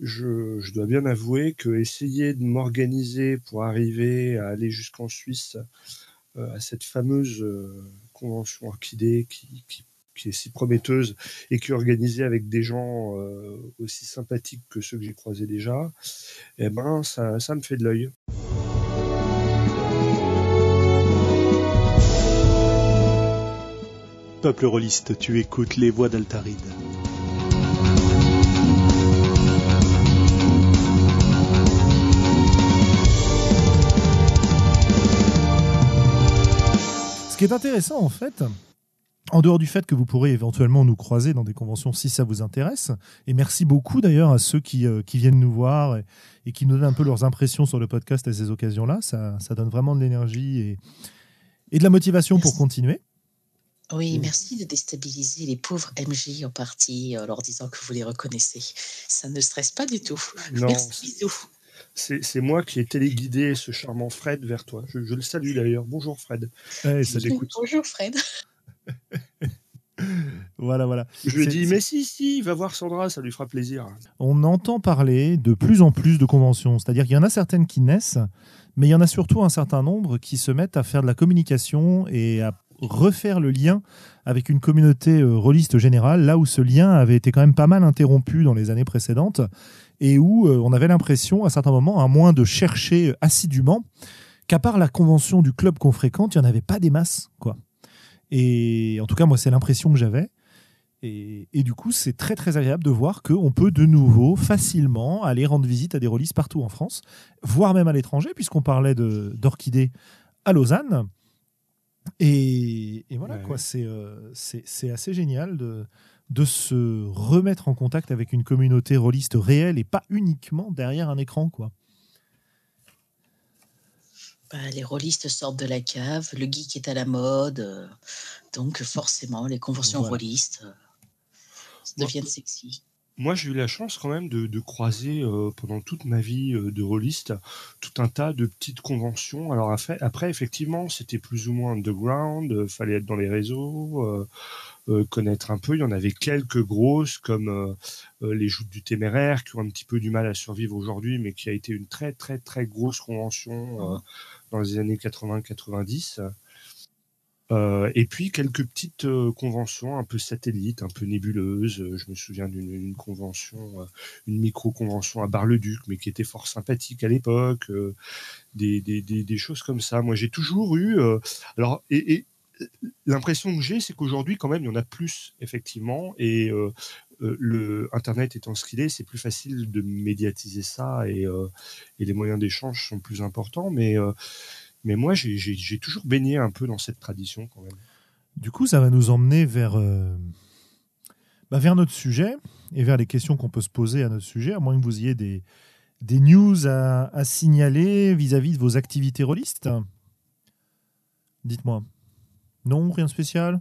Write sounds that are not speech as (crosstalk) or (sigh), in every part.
je, dois bien avouer que essayer de m'organiser pour arriver à aller jusqu'en Suisse à cette fameuse convention orchidée qui, est si prometteuse et qui est organisée avec des gens aussi sympathiques que ceux que j'ai croisés déjà, eh ben ça, ça me fait de l'œil. Peuple rôliste, tu écoutes les voix d'Altaride. Qui est intéressant en fait, en dehors du fait que vous pourrez éventuellement nous croiser dans des conventions si ça vous intéresse, et merci beaucoup d'ailleurs à ceux qui, euh, qui, viennent nous voir et, qui nous donnent un peu leurs impressions sur le podcast à ces occasions-là, ça, ça, donne vraiment de l'énergie et, et, de la motivation pour continuer. Oui, merci de déstabiliser les pauvres MJ en partie en leur disant que vous les reconnaissez. Ça ne stresse pas du tout. Non, merci, bisous. C'est moi qui ai téléguidé ce charmant Fred vers toi. Je, le salue d'ailleurs. Bonjour Fred. Bonjour Fred. (laughs) voilà, voilà. Je lui ai dit, mais si, si, va voir Sandra, ça lui fera plaisir. On entend parler de plus en plus de conventions. C'est-à-dire qu'il y en a certaines qui naissent, mais il y en a surtout un certain nombre qui se mettent à faire de la communication et à refaire le lien avec une communauté euh, rôliste générale, là où ce lien avait été quand même pas mal interrompu dans les années précédentes, et où euh, on avait l'impression, à certains moments, à moins de chercher assidûment, qu'à part la convention du club qu'on fréquente, il n'y en avait pas des masses. quoi. Et en tout cas, moi, c'est l'impression que j'avais. Et, du coup, c'est très très agréable de voir qu'on peut de nouveau facilement aller rendre visite à des rôlistes partout en France, voire même à l'étranger, puisqu'on parlait d'orchidées à Lausanne. Et, voilà, quoi, euh, c'est assez génial de, de se remettre en contact avec une communauté rôliste réelle et pas uniquement derrière un écran. quoi. Bah, les rôlistes sortent de la cave, le geek est à la mode, euh, donc forcément les conventions rôlistes euh, deviennent sexy. Moi, j'ai eu la chance quand même de, croiser euh, pendant toute ma vie euh, de rôliste tout un tas de petites conventions. Alors après, effectivement, c'était plus ou moins underground, euh, fallait être dans les réseaux, connaître un peu. Il y en avait quelques grosses comme les Joutes du Téméraire qui ont un petit peu du mal à survivre aujourd'hui, mais qui a été une très très très grosse convention dans les années 80-90. Euh, et puis quelques petites euh, conventions un peu satellites, un peu nébuleuses. Euh, je me souviens d'une convention, une micro-convention à Bar-le-Duc, mais qui était fort sympathique à l'époque. Des, des, des, choses comme ça. Moi, j'ai toujours eu. alors, et l'impression que j'ai, c'est qu'aujourd'hui, quand même, il y en a plus, effectivement. Et le Internet étant ce qu'il est, c'est plus facile de médiatiser ça et, et les moyens d'échange sont plus importants. Mais mais moi, j'ai toujours baigné un peu dans cette tradition quand même. Du coup, ça va nous emmener vers, euh, bah, vers notre sujet et vers les questions qu'on peut se poser à notre sujet, à moins que vous ayez des, des news à, signaler vis-à-vis de vos activités rôlistes. Dites-moi. Non, rien de spécial?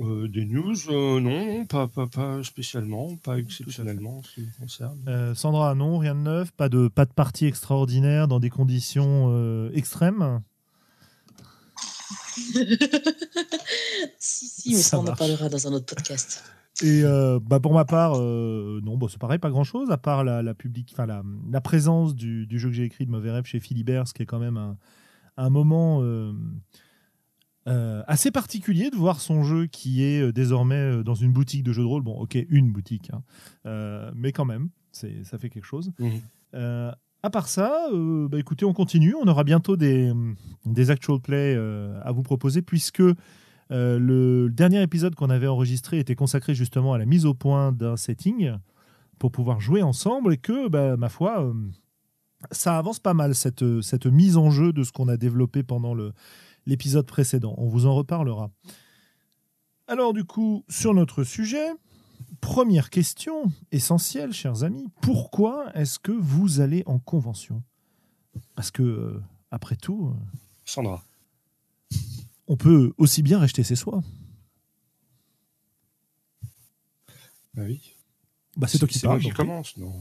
Euh, des news, euh, non, pas, pas, pas, spécialement, pas exceptionnellement ce qui me concerne. Euh, Sandra, non, rien de neuf, pas de, pas de partie extraordinaire dans des conditions extrêmes? (laughs) Si, si, mais ça, on en parlera dans un autre podcast. Et bah pour ma part, non, bon, c'est pareil, pas grand chose, à part la, la, public, la, la présence du, du, jeu que j'ai écrit de Mauvais Rêve chez Philibert, ce qui est quand même un, un moment euh, assez particulier de voir son jeu qui est euh, désormais euh, dans une boutique de jeux de rôle. Bon, ok, une boutique, hein. mais quand même, ça fait quelque chose. Mhm. à part ça, bah, écoutez, on continue. On aura bientôt des, des actual play à vous proposer puisque le dernier épisode qu'on avait enregistré était consacré justement à la mise au point d'un setting pour pouvoir jouer ensemble et que, bah, ma foi, ça avance pas mal cette, cette mise en jeu de ce qu'on a développé pendant le, l'épisode précédent. On vous en reparlera. Alors du coup, sur notre sujet, première question essentielle, chers amis, pourquoi est-ce que vous allez en convention? Parce que, euh, après tout... Euh, Sandra. On peut aussi bien racheter ses soins. Bah oui. Bah c'est toi qui parles. qui commence, non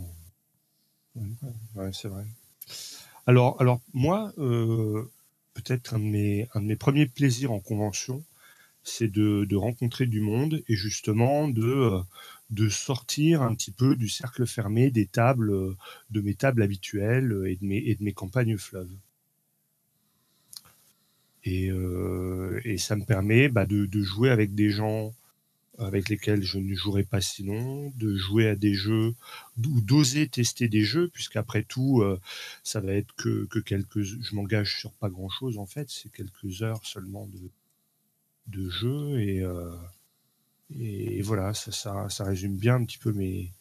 Ouais, c'est vrai. Alors, alors moi, euh, peut-être un, de mes, premiers plaisirs en convention, c'est de, rencontrer du monde et justement de, de sortir un petit peu du cercle fermé des tables, de mes tables habituelles et de mes, et de mes campagnes fleuves. Et, euh, ça me permet bah, de, jouer avec des gens avec lesquels je ne jouerais pas sinon, de jouer à des jeux ou d'oser tester des jeux, puisqu'après tout, euh, ça va être que, que, quelques. Je m'engage sur pas grand chose en fait, c'est quelques heures seulement de, de jeu et, euh, et voilà, ça, ça, ça, résume bien un petit peu mes,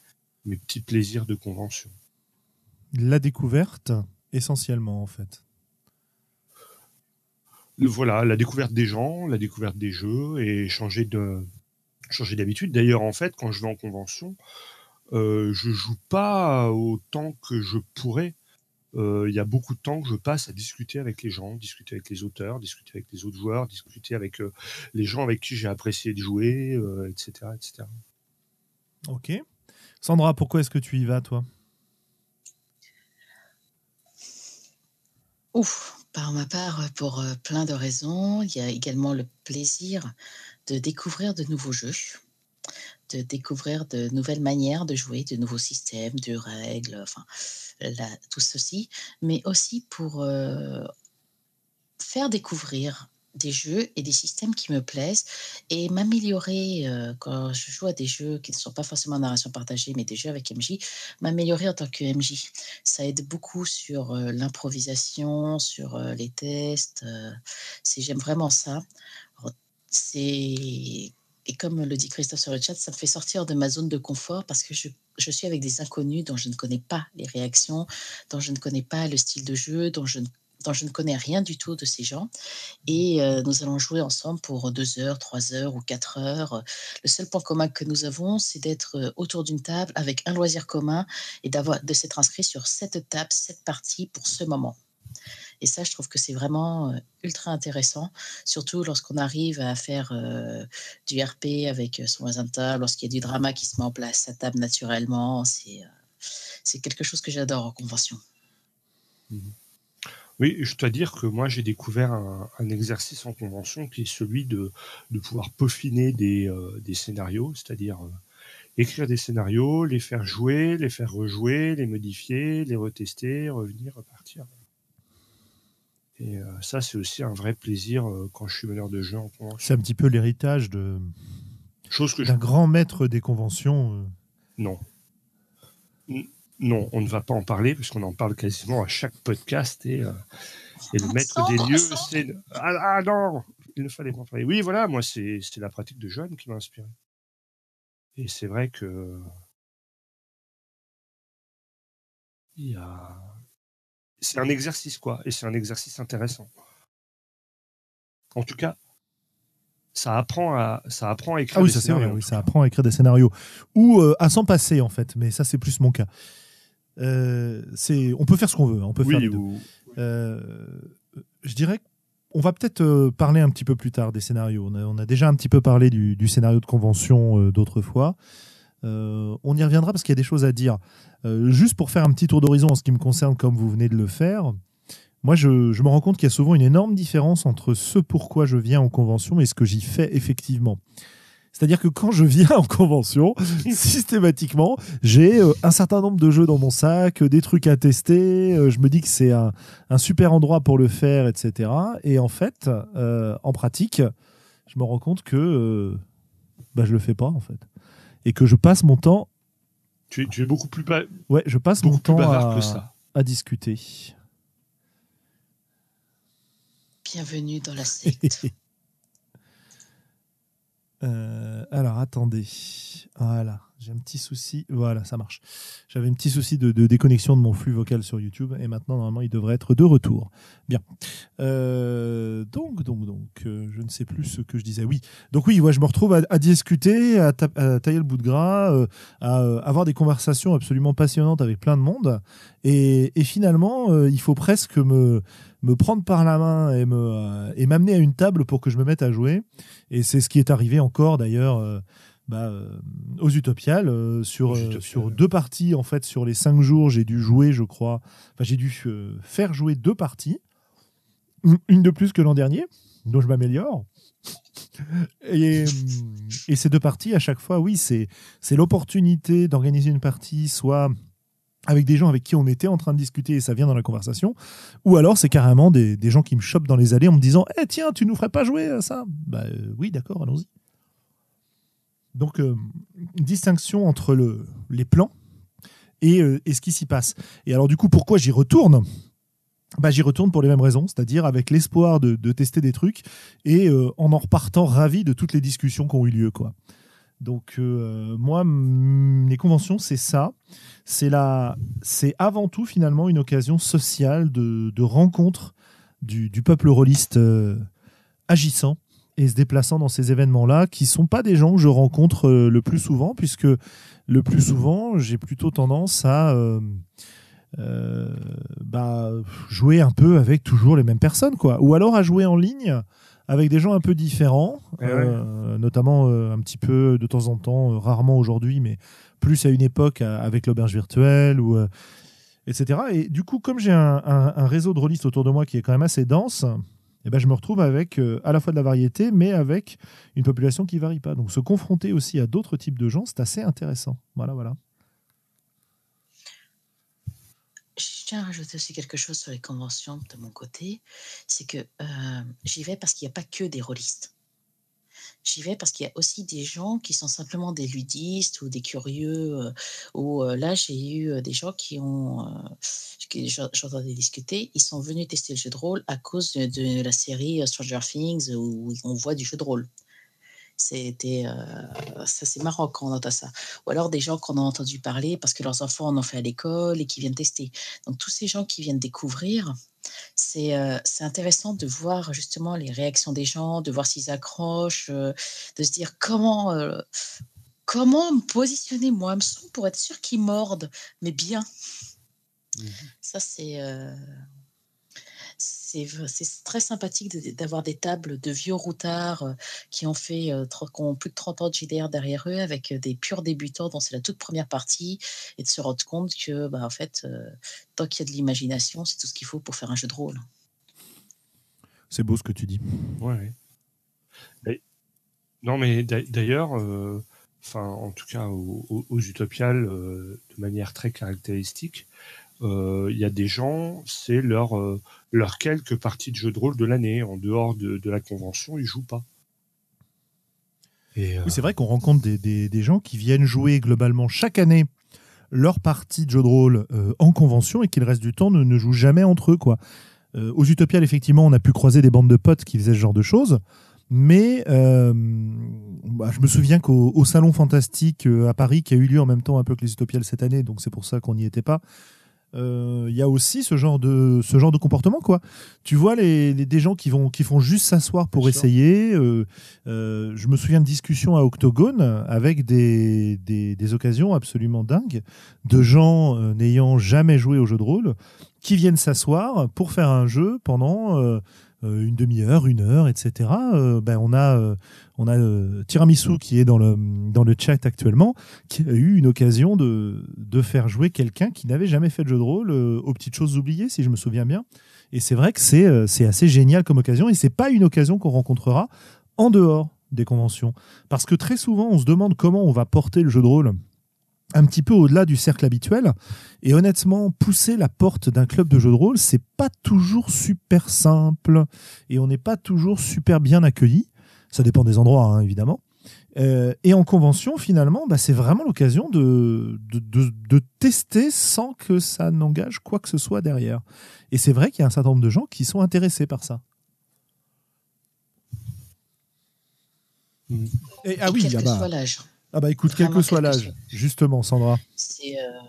mes petits plaisirs de convention. La découverte, essentiellement en fait. Voilà, la découverte des gens, la découverte des jeux et changer de, changer d'habitude. D'ailleurs, en fait, quand je vais en convention, euh, je joue pas autant que je pourrais. Euh, il y a beaucoup de temps que je passe à discuter avec les gens, discuter avec les auteurs, discuter avec les autres joueurs, discuter avec euh, les gens avec qui j'ai apprécié de jouer, etc., euh, etc. Ok. Sandra, pourquoi est-ce que tu y vas, toi? Ouf, par ma part, pour plein de raisons. Il y a également le plaisir de découvrir de nouveaux jeux, de découvrir de nouvelles manières de jouer, de nouveaux systèmes, de règles, enfin, tout ceci, mais aussi pour euh, faire découvrir des jeux et des systèmes qui me plaisent et m'améliorer euh, quand je joue à des jeux qui ne sont pas forcément en narration partagée, mais des jeux avec MJ, m'améliorer en tant que MJ. Ça aide beaucoup sur euh, l'improvisation, sur les tests. J'aime vraiment ça c'est et comme le dit Christophe sur le chat, ça me fait sortir de ma zone de confort parce que je, suis avec des inconnus dont je ne connais pas les réactions, dont je ne connais pas le style de jeu, dont je, dont je ne connais rien du tout de ces gens. Et euh, nous allons jouer ensemble pour deux heures, trois heures ou quatre heures. Le seul point commun que nous avons, c'est d'être euh, autour d'une table avec un loisir commun et de s'être inscrit sur cette table, cette partie pour ce moment. Et ça, je trouve que c'est vraiment ultra intéressant, surtout lorsqu'on arrive à faire du RP avec son voisin de table, lorsqu'il y a du drama qui se met en place à table naturellement. C'est quelque chose que j'adore en convention. Mmh. Oui, je dois dire que moi j'ai découvert un, exercice en convention qui est celui de, pouvoir peaufiner des scénarios, c'est-à-dire écrire des scénarios, les faire jouer, les faire rejouer, les modifier, les retester, revenir, repartir. Et euh, ça, c'est aussi un vrai plaisir euh, quand je suis meneur de jeu en convention. C'est un petit peu l'héritage de d'un grand maître des conventions. Euh. Non. non, on ne va pas en parler puisqu'on en parle quasiment à chaque podcast et, et le maître des lieux, c'est ah, ah, non, il ne fallait pas en parler. Oui, voilà, moi c'était la pratique de Joanne qui m'a inspiré. Et c'est vrai que il y a c'est un exercice, quoi. Et c'est un exercice intéressant. En tout cas, ça apprend à, ça apprend à écrire ah oui, des ça scénarios. oui, ça apprend à écrire des scénarios. Ou euh, à s'en passer, en fait. Mais ça, c'est plus mon cas. Euh, on peut faire ce qu'on veut. Hein, on peut faire euh, je dirais on va peut-être parler un petit peu plus tard des scénarios. On a, déjà un petit peu parlé du, du scénario de convention d'autrefois. Euh, on y reviendra parce qu'il y a des choses à dire. Euh, juste pour faire un petit tour d'horizon en ce qui me concerne, comme vous venez de le faire, moi je, me rends compte qu'il y a souvent une énorme différence entre ce pourquoi je viens en convention et ce que j'y fais effectivement. C'est-à-dire que quand je viens en convention, (laughs) systématiquement, j'ai euh, un certain nombre de jeux dans mon sac, des trucs à tester, je me dis que c'est un, super endroit pour le faire, etc. Et en fait, en pratique, je me rends compte que bah, je le fais pas en fait et que je passe mon temps. Tu es, beaucoup plus Ouais, je passe mon temps à, à discuter. Bienvenue dans la secte. (laughs) Euh, alors attendez. Voilà. J'ai un petit souci. Voilà, ça marche. J'avais un petit souci de, déconnexion de mon flux vocal sur YouTube et maintenant, normalement, il devrait être de retour. Bien. Euh, donc, donc, donc, euh, je ne sais plus ce que je disais. Oui. Donc, oui, je me retrouve à, discuter, à, tailler le bout de gras, euh, à avoir des conversations absolument passionnantes avec plein de monde. Et, finalement, il faut presque me, me prendre par la main et et m'amener à une table pour que je me mette à jouer. Et c'est ce qui est arrivé encore d'ailleurs bah, euh, aux Utopiales euh, sur, euh, sur deux parties en fait sur les cinq jours j'ai dû jouer je crois. Enfin, j'ai dû faire jouer deux parties. Une de plus que l'an dernier dont je m'améliore. Et, et, ces deux parties, à chaque fois, oui, c'est l'opportunité d'organiser une partie, soit avec des gens avec qui on était en train de discuter et ça vient dans la conversation, ou alors c'est carrément des, des, gens qui me chopent dans les allées en me disant Eh tiens, tu nous ferais pas jouer à ça? Bah euh, oui, d'accord, allons-y. Donc, euh, distinction entre le, les plans et, euh, et ce qui s'y passe. Et alors, du coup, pourquoi j'y retourne? Bah, j'y retourne pour les mêmes raisons, c'est-à-dire avec l'espoir de, tester des trucs et euh, en en repartant ravi de toutes les discussions qui ont eu lieu. Quoi. Donc moi, les conventions, c'est ça. C'est la, c'est avant tout finalement une occasion sociale de, rencontre du, du peuple rôliste agissant et se déplaçant dans ces événements-là, qui sont pas des gens que je rencontre euh, le plus souvent, puisque le plus souvent, j'ai plutôt tendance à euh, euh, bah, jouer un peu avec toujours les mêmes personnes, quoi. Ou alors à jouer en ligne avec des gens un peu différents, Eh ouais. euh, notamment un petit peu de temps en temps, rarement aujourd'hui, mais plus à une époque avec l'auberge virtuelle ou etc. Et du coup, comme j'ai un, un- un réseau de rôlistes autour de moi qui est quand même assez dense, eh ben, je me retrouve avec euh, à la fois de la variété, mais avec une population qui varie pas. Donc se confronter aussi à d'autres types de gens, c'est assez intéressant. Voilà, voilà. Je tiens à rajouter aussi quelque chose sur les conventions de mon côté, c'est que euh, j'y vais parce qu'il n'y a pas que des rôlistes. J'y vais parce qu'il y a aussi des gens qui sont simplement des ludistes ou des curieux. euh, ou euh, là, j'ai eu euh, des gens qui ont, j'entendais discuter, ils sont venus tester le jeu de rôle à cause de, la série Stranger Things où on voit du jeu de rôle. C'était, ça c'est marrant quand on entend ça. Ou alors des gens qu'on a entendu parler parce que leurs enfants en ont fait à l'école et qui viennent tester. Donc tous ces gens qui viennent découvrir, c'est euh, intéressant de voir justement les réactions des gens, de voir s'ils accrochent, euh, de se dire comment, euh, comment me positionner moi, pour être sûr qu'ils mordent, mais bien. Mhm. Ça, c'est euh, c'est très sympathique de- d'avoir des tables de vieux routards euh, qui ont fait euh, qui ont plus de 30 ans de JDR derrière eux avec euh, des purs débutants dont c'est la toute première partie et de se rendre compte que bah, en fait tant qu'il y a de l'imagination c'est tout ce qu'il faut pour faire un jeu de rôle. C'est beau ce que tu dis. Ouais. ouais. Mais- non, mais d'a- d'ailleurs, euh, enfin, en tout cas, aux, aux- aux Utopiales, euh, de manière très caractéristique, euh, il y a des gens, c'est leur, euh, leur quelques parties de jeu de rôle de l'année. En dehors de, de la convention, ils jouent pas. Et, euh, Oui, c'est vrai qu'on rencontre des, des- des gens qui viennent jouer globalement chaque année leur partie de jeu de rôle euh, en convention et qui le reste du temps ne, ne jouent jamais entre eux. Quoi. Euh, aux Utopiales, effectivement, on a pu croiser des bandes de potes qui faisaient ce genre de choses. Mais euh, bah, je me souviens qu'au au Salon Fantastique euh, à Paris, qui a eu lieu en même temps un peu que les Utopiales cette année, donc c'est pour ça qu'on n'y était pas, euh, il y a aussi ce genre de, ce genre de comportement. Quoi. Tu vois les, les- des gens qui, vont, qui font juste s'asseoir pour Bien essayer. euh, euh, je me souviens de discussions à Octogone avec des, des, des occasions absolument dingues de gens n'ayant jamais joué au jeu de rôle qui viennent s'asseoir pour faire un jeu pendant une demi-heure, une heure, etc. Euh, ben on a, euh, on a euh, Tiramisu qui est dans le, dans le chat actuellement, qui a eu une occasion de, de faire jouer quelqu'un qui n'avait jamais fait de jeu de rôle euh, aux petites choses oubliées, si je me souviens bien. Et c'est vrai que c'est euh, c'est assez génial comme occasion, et c'est pas une occasion qu'on rencontrera en dehors des conventions. Parce que très souvent, on se demande comment on va porter le jeu de rôle un petit peu au-delà du cercle habituel. Et honnêtement, pousser la porte d'un club de jeu de rôle, c'est pas toujours super simple. Et on n'est pas toujours super bien accueilli. Ça dépend des endroits, hein, évidemment. Euh, et en convention, finalement, bah, c'est vraiment l'occasion de, de, de- de tester sans que ça n'engage quoi que ce soit derrière. Et c'est vrai qu'il y a un certain nombre de gens qui sont intéressés par ça. Et, ah Et oui, quel ah que soit l'âge. Ah bah écoute, quel que soit l'âge, justement, Sandra. C'est euh,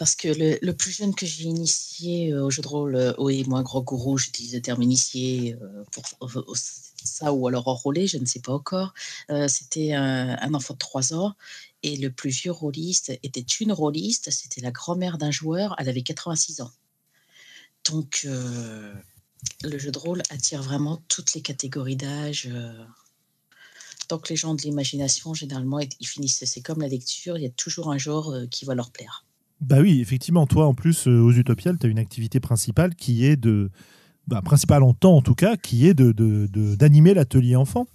parce que le, le plus jeune que j'ai initié euh, au jeu de rôle, euh, oui, moi, grand gourou, j'utilise le terme initié euh, pour ça ou alors enrôlé, je ne sais pas encore. C'était un, un enfant de 3 ans et le plus vieux rôliste était une rôliste, c'était la grand-mère d'un joueur, elle avait 86 ans. Donc, le jeu de rôle attire vraiment toutes les catégories d'âge. Euh, donc, les gens de l'imagination, généralement, ils finissent. C'est comme la lecture, il y a toujours un genre euh, qui va leur plaire. Bah oui, effectivement, toi en plus euh, aux Utopiales, tu as une activité principale qui est de bah, principal en temps en tout cas, qui est de, d'animer l'atelier enfant.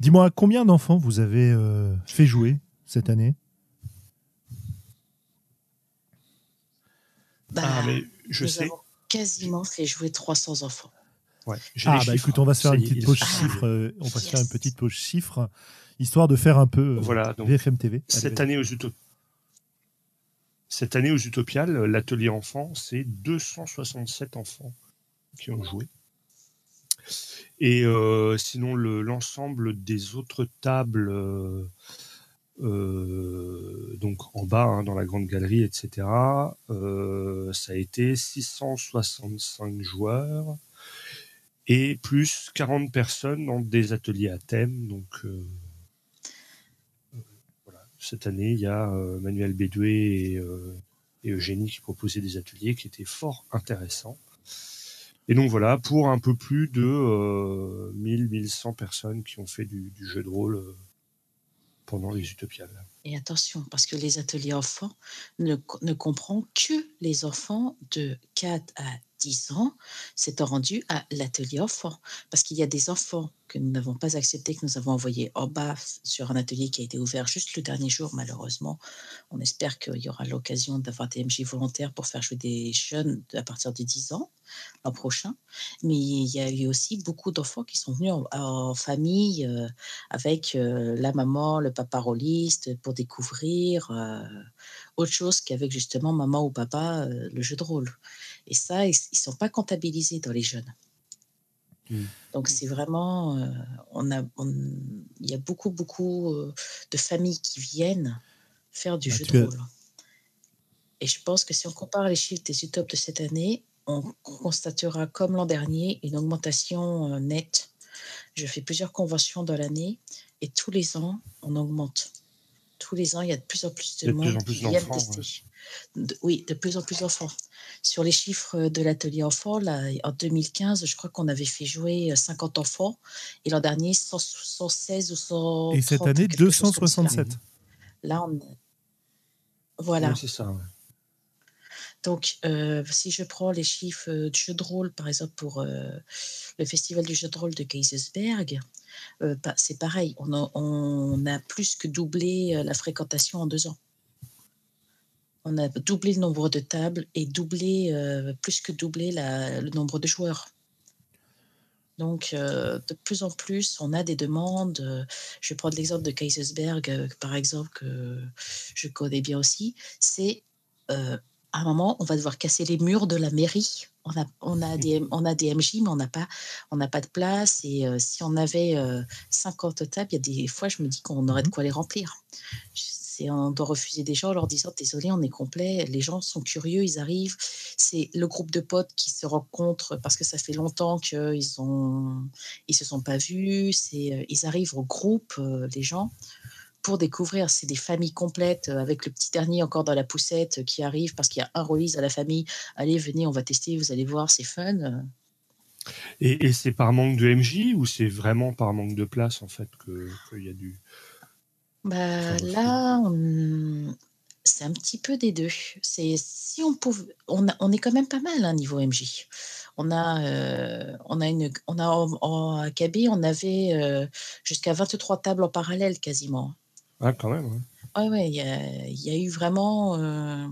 Dis-moi, combien d'enfants vous avez euh, fait jouer cette année? Bah, ah, mais je sais. Avons quasiment fait jouer 300 enfants. Ouais, ah bah écoute, on va se faire une petite pause chiffre. Euh, on va se faire une petite chiffre, histoire de faire un peu euh, voilà, donc, VFM TV. cette année aux Cette année aux Utopiales, l'atelier enfant, c'est 267 enfants qui ont joué. Et euh, sinon, l'ensemble des autres tables, donc en bas, hein, dans la grande galerie, etc., ça a été 665 joueurs et plus 40 personnes dans des ateliers à thème. Donc, euh, euh. Cette année, il y a euh, Manuel Bédoué et, Eugénie qui proposaient des ateliers qui étaient fort intéressants. Et donc voilà, pour un peu plus de 1000-1100 personnes qui ont fait du, jeu de rôle pendant les Utopiales. Et attention, parce que les ateliers enfants ne, ne comprennent que les enfants de 4 à 10 ans s'étant rendu à l'atelier enfant. Parce qu'il y a des enfants que nous n'avons pas acceptés, que nous avons envoyés en bas sur un atelier qui a été ouvert juste le dernier jour, malheureusement. On espère qu'il y aura l'occasion d'avoir des MJ volontaires pour faire jouer des jeunes à partir de 10 ans l'an prochain. Mais il y a eu aussi beaucoup d'enfants qui sont venus en, famille euh, avec euh, la maman, le papa rôliste pour découvrir euh, autre chose qu'avec justement maman ou papa le jeu de rôle. Et ça, ils ne sont pas comptabilisés dans les jeunes. Hmm. Donc c'est vraiment, euh, on a, il y a beaucoup, beaucoup euh, de familles qui viennent faire du jeu de rôle. Et je pense que si on compare les chiffres des UTOP de cette année, on constatera comme l'an dernier une augmentation euh, nette. Je fais plusieurs conventions dans l'année et tous les ans, on augmente. Tous les ans, il y a de plus en plus de monde qui viennent tester oui, de plus en plus d'enfants. Sur les chiffres de l'atelier enfant, là, en 2015, je crois qu'on avait fait jouer 50 enfants et l'an dernier 116 ou 130. Et cette année 267. Là, on... voilà. c'est ça. Donc, euh, si je prends les chiffres de jeu de rôle, par exemple, pour euh, le festival du jeu de rôle de Kaisersberg, euh, bah, c'est pareil. On on a, plus que doublé la fréquentation en deux ans on a doublé le nombre de tables et doublé, euh, plus que doublé le nombre de joueurs. Donc, euh, de plus en plus, on a des demandes. Euh, je vais prendre l'exemple de Kaisersberg, par exemple, que je connais bien aussi. C'est à un moment, on va devoir casser les murs de la mairie. On a, on a, des, on a des MJ, mais on n'a pas, on pas de place. Et si on avait 50 tables, il y a des fois, je me dis qu'on aurait de mmh quoi les remplir on doit refuser des gens en leur disant désolé, on est complet. Les gens sont curieux, ils arrivent. C'est le groupe de potes qui se rencontrent parce que ça fait longtemps qu'ils ont, ils se sont pas vus. C'est, euh, ils arrivent au groupe, euh, les gens, pour découvrir. C'est des familles complètes euh, avec le petit dernier encore dans la poussette qui arrive parce qu'il y a un release à la famille. Allez, venez, on va tester, vous allez voir, c'est fun. Et, c'est par manque de MJ ou c'est vraiment par manque de place en fait qu'il y a du bah, là, c'est un petit peu des deux. C'est si on pouvait on on est quand même pas mal, hein, niveau MJ. On a, euh, on a une on a en AKB, on avait, euh, jusqu'à 23 tables en parallèle quasiment. Ah quand même, ouais. Ouais, il y a il y a eu vraiment, euh,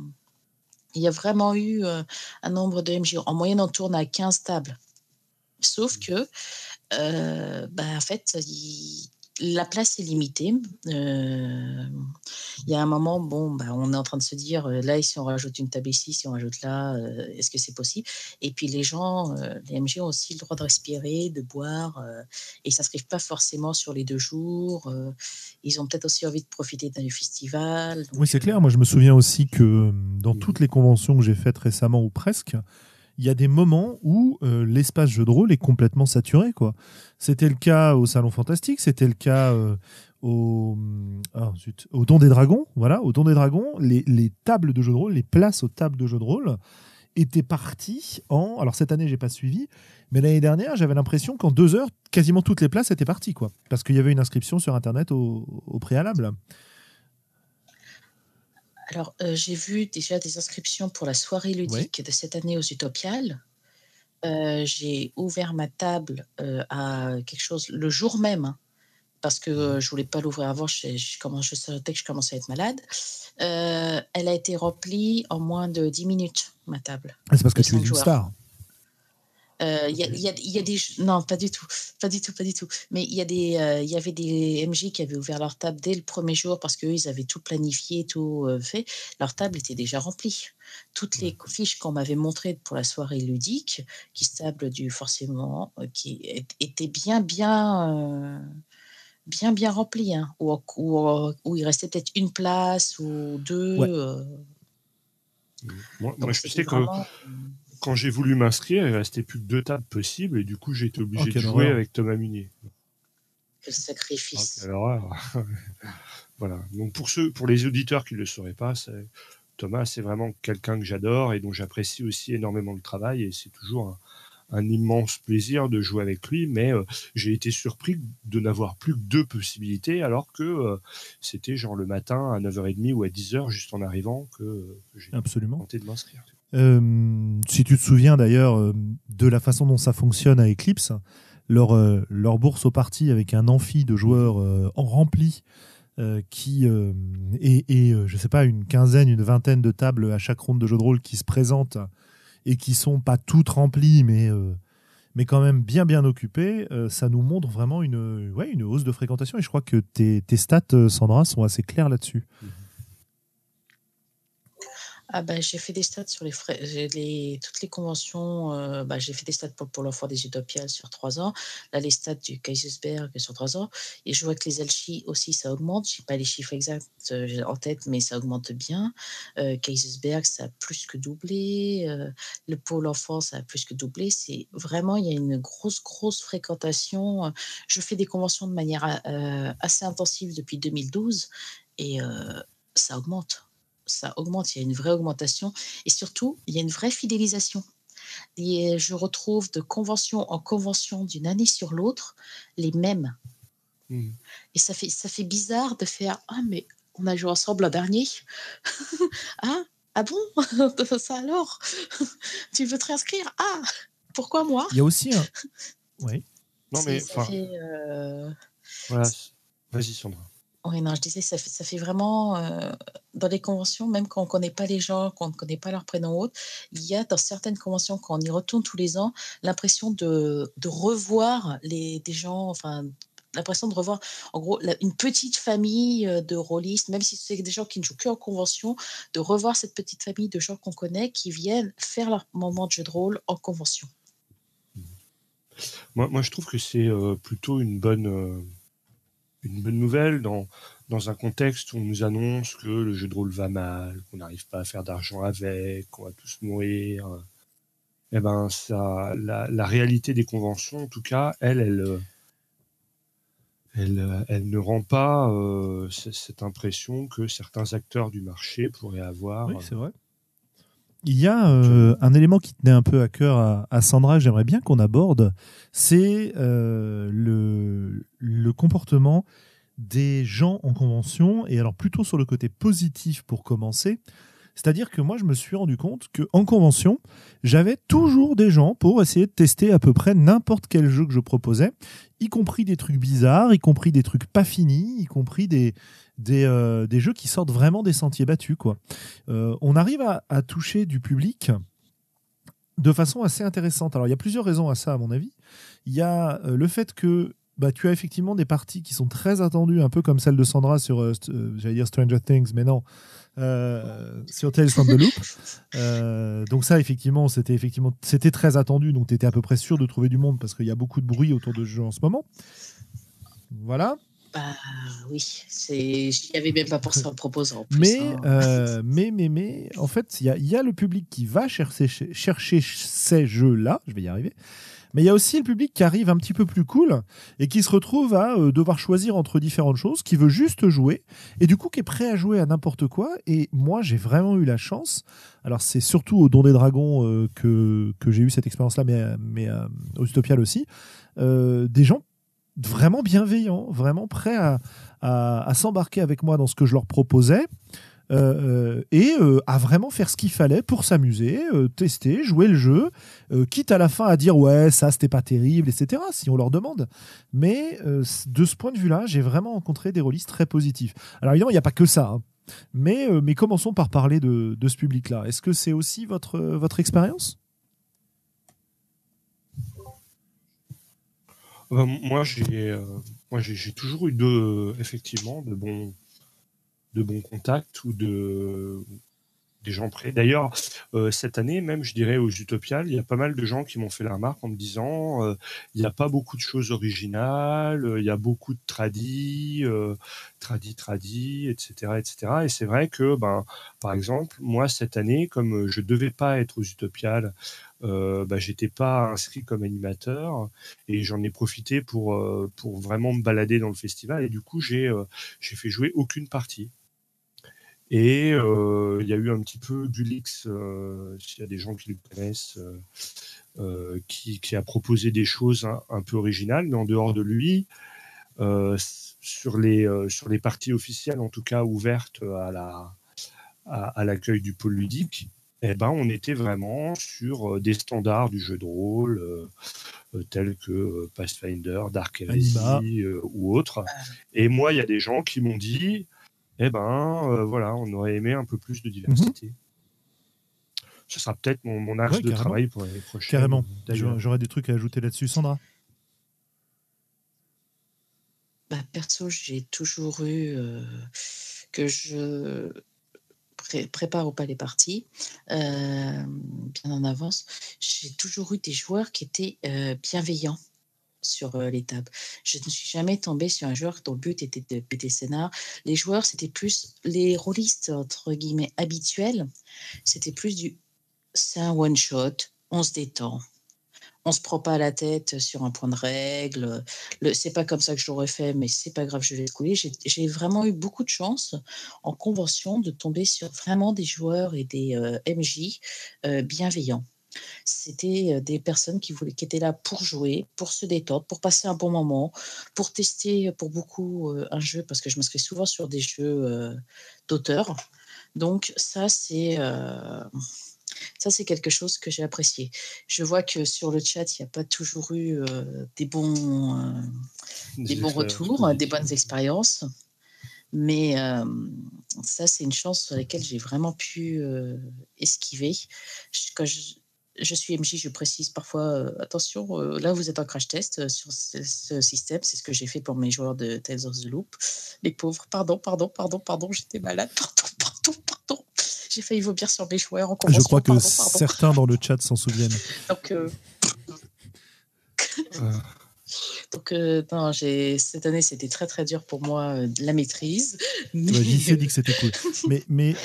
il y a vraiment eu, un nombre de MJ. En moyenne, on tourne à 15 tables. Sauf mmh. que, bah, en fait, il la place est limitée. Euh, il y a un moment, bon, bah, on est en train de se dire, euh, là, si on rajoute une table ici, si on rajoute là, euh, est-ce que c'est possible? Et puis les gens, les MG ont aussi le droit de respirer, de boire, et ils s'inscrivent pas forcément sur les deux jours. ils ont peut-être aussi envie de profiter d'un festival. oui, c'est clair. Moi, je me souviens aussi que dans toutes les conventions que j'ai faites récemment, ou presque, il y a des moments où euh, l'espace jeu de rôle est complètement saturé. quoi. C'était le cas au Salon Fantastique, c'était le cas euh, au, ah, au Don des Dragons. Voilà, au Don des Dragons, les, les, tables de jeu de rôle, les places aux tables de jeu de rôle étaient parties en. Alors cette année, j'ai pas suivi, mais l'année dernière, j'avais l'impression qu'en deux heures, quasiment toutes les places étaient parties, quoi, parce qu'il y avait une inscription sur Internet au, au préalable. Alors, euh, j'ai vu déjà des inscriptions pour la soirée ludique de cette année aux Utopiales. euh, j'ai ouvert ma table euh, à quelque chose le jour même, hein, parce que euh, je voulais pas l'ouvrir avant, je, je, commence, je sentais que je commençais à être malade. Elle a été remplie en moins de 10 minutes, ma table. Ah, c'est parce que tu es une joueurs. Euh, Il y, a, y y des non pas du tout pas du tout pas du tout. Mais il y a des euh, y avait des MJ qui avaient ouvert leur table dès le premier jour parce qu'eux ils avaient tout planifié tout euh, fait. Leur table était déjà remplie. Toutes les fiches qu'on m'avait montrées pour la soirée ludique qui stable du forcément euh, qui étaient bien bien bien bien remplies hein, où, où, où il restait peut-être une place ou deux Ouais. Moi, je sais que quand j'ai voulu m'inscrire, il restait plus que deux tables possibles et du coup, j'ai été obligé Oh, de jouer horreur. avec Thomas Munier. quel sacrifice quelle horreur. (laughs) voilà. Donc pour ceux, pour les auditeurs qui ne le sauraient pas, c'est- Thomas, c'est vraiment quelqu'un que j'adore et dont j'apprécie aussi énormément le travail et c'est toujours un, un immense plaisir de jouer avec lui. Mais euh, j'ai été surpris de n'avoir plus que deux possibilités alors que euh, c'était genre le matin à 9h30 ou à 10h juste en arrivant que euh, j'ai Absolument. tenté de m'inscrire. Euh, si tu te souviens d'ailleurs euh, de la façon dont ça fonctionne à Eclipse, leur, euh, leur bourse au parti avec un amphi de joueurs en rempli qui et, et, je sais pas une quinzaine, une vingtaine de tables à chaque ronde de jeu de rôle qui se présentent et qui sont pas toutes remplies mais mais quand même bien bien occupées, ça nous montre vraiment une ouais, une hausse de fréquentation et je crois que tes, tes stats Sandra sont assez claires là-dessus. Ah bah, j'ai fait des stats sur les frais, les, toutes les conventions. euh, bah, j'ai fait des stats pour, pour l'enfant des Utopiales sur trois ans. Là, les stats du Kaisersberg sur trois ans. Et je vois que les Alchi aussi, ça augmente. Je sais pas les chiffres exacts euh, en tête, mais ça augmente bien. Euh, Kaisersberg, ça a plus que doublé. euh, le pôle enfant, ça a plus que doublé. Vraiment, il y a une grosse, grosse fréquentation. Je fais des conventions de manière euh, assez intensive depuis 2012 et euh, ça augmente ça augmente, il y a une vraie augmentation et surtout, il y a une vraie fidélisation. Et je retrouve de convention en convention d'une année sur l'autre les mêmes. Mhm. Et ça fait, ça fait bizarre de faire Ah, mais on a joué ensemble l'an dernier. (laughs) ah, ah bon? (laughs) Ça alors? (laughs) Tu veux te réinscrire? Ah, pourquoi moi Il y a aussi un oui. Non mais ça enfin, fait, euh, voilà. Vas-y Sandra. Oui, non, je disais, ça fait, ça fait vraiment, euh, dans les conventions, même quand on ne connaît pas les gens, qu'on ne connaît pas leur prénom ou autre, il y a dans certaines conventions, quand on y retourne tous les ans, l'impression de, revoir les, des gens, enfin, l'impression de revoir, en gros, une petite famille euh, de rôlistes, même si c'est des gens qui ne jouent que en convention, de revoir cette petite famille de gens qu'on connaît qui viennent faire leur moment de jeu de rôle en convention. Moi, moi, je trouve que c'est euh, plutôt une bonne, euh, une bonne nouvelle dans, dans un contexte où on nous annonce que le jeu de rôle va mal, qu'on n'arrive pas à faire d'argent avec, qu'on va tous mourir. Eh ben, ça, la, la réalité des conventions, en tout cas, elle, elle, euh, elle, euh, elle ne rend pas euh, cette impression que certains acteurs du marché pourraient avoir. Oui, c'est vrai. Il y a euh, un élément qui tenait un peu à cœur à, à Sandra, j'aimerais bien qu'on aborde, c'est euh, le, le comportement des gens en convention, et alors plutôt sur le côté positif pour commencer. C'est-à-dire que moi, je me suis rendu compte qu'en convention, j'avais toujours des gens pour essayer de tester à peu près n'importe quel jeu que je proposais, y compris des trucs bizarres, y compris des trucs pas finis, y compris des, des, euh, des jeux qui sortent vraiment des sentiers battus. Quoi. Euh, on arrive à, à toucher du public de façon assez intéressante. Alors, il y a plusieurs raisons à ça, à mon avis. Il y a euh, le fait que bah, tu as effectivement des parties qui sont très attendues, un peu comme celle de Sandra sur, euh, euh, j'allais dire Stranger Things, mais non, euh, sur Tales from the Loop. (laughs) Euh, donc ça, effectivement, c'était effectivement, c'était très attendu, donc tu étais à peu près sûr de trouver du monde parce qu'il y a beaucoup de bruit autour de ce jeu en ce moment. Voilà. Bah oui, c'est, j'y avais même pas pensé en proposant. En plus, Mais, hein. mais, mais, mais, en fait, il y a, y a le public qui va chercher, chercher ces jeux-là, je vais y arriver, mais il y a aussi le public qui arrive un petit peu plus cool et qui se retrouve à euh, devoir choisir entre différentes choses, qui veut juste jouer et du coup qui est prêt à jouer à n'importe quoi. Et moi, j'ai vraiment eu la chance. Alors, c'est surtout au Don des Dragons euh, que, j'ai eu cette expérience-là, mais, mais euh, au Utopial aussi. des gens vraiment bienveillants, vraiment prêts à s'embarquer avec moi dans ce que je leur proposais. Euh, et à vraiment faire ce qu'il fallait pour s'amuser, tester, jouer le jeu, quitte à la fin à dire ouais ça c'était pas terrible, etc. Si on leur demande. Mais de ce point de vue-là, j'ai vraiment rencontré des rôlistes très positifs. Alors évidemment, il n'y a pas que ça. Hein. Mais, mais commençons par parler de, ce public-là. Est-ce que c'est aussi votre, votre expérience? Euh, moi, j'ai, euh, toujours eu de, effectivement, de bons, de bons contacts ou de, des gens prêts. D'ailleurs, euh, cette année, même, je dirais, aux Utopiales, il y a pas mal de gens qui m'ont fait la remarque en me disant euh, il n'y a pas beaucoup de choses originales, il y a beaucoup de tradis, euh, tradis, tradis, etc., etc. Et c'est vrai que, ben, par exemple, moi, cette année, comme je devais pas être aux Utopiales, euh, bah, j'étais pas inscrit comme animateur et j'en ai profité pour, pour vraiment me balader dans le festival et du coup j'ai j'ai fait jouer aucune partie. Et euh, il y a eu un petit peu d'Ulix, euh, s'il y a des gens qui le connaissent, euh, qui, qui, a proposé des choses un, peu originales, mais en dehors de lui, sur, les, sur les parties officielles, en tout cas ouvertes à la à, l'accueil du pôle ludique, eh ben, on était vraiment sur des standards du jeu de rôle, tels que Pathfinder, Dark Heresy ou autres. Et moi, il y a des gens qui m'ont dit, eh ben euh, voilà, on aurait aimé un peu plus de diversité. Mhm. Ce sera peut-être mon, axe de travail pour les prochaines. Carrément. J'aurais des trucs à ajouter là-dessus, Sandra. Bah, perso, j'ai toujours eu euh, que je prépare ou pas les parties, euh, bien en avance. J'ai toujours eu des joueurs qui étaient bienveillants sur les tables. Je ne suis jamais tombée sur un joueur dont le but était de péter scénar. Les joueurs, c'était plus les rôlistes, entre guillemets, habituels. C'était plus du c'est un one-shot, on se détend. On se prend pas la tête sur un point de règle. C'est pas comme ça que je l'aurais fait, mais c'est pas grave, je vais couler. J'ai vraiment eu beaucoup de chance en convention de tomber sur vraiment des joueurs et des MJ bienveillants. C'était des personnes qui, voulaient, qui étaient là pour jouer, pour se détendre, pour passer un bon moment, pour tester pour beaucoup un jeu, parce que je m'inscris souvent sur des jeux d'auteur. Donc ça, c'est ça, c'est quelque chose que j'ai apprécié. Je vois que sur le chat, il n'y a pas toujours eu des bons, des, bons retours, des bonnes expériences. Mais ça, c'est une chance sur laquelle j'ai vraiment pu esquiver. Quand je, je suis MJ, je précise parfois, euh, attention, euh, là vous êtes en crash test euh, sur ce, système, c'est ce que j'ai fait pour mes joueurs de Tales of the Loop. Les pauvres, pardon, pardon, pardon, pardon, j'étais malade, pardon, pardon, pardon. J'ai failli vomir sur mes joueurs en Je crois que certains dans le chat s'en souviennent. (laughs) Donc, (laughs) Donc, non, cette année, c'était très très dur pour moi, la maîtrise. Mais... Dit que c'était cool. (laughs) Mais, mais...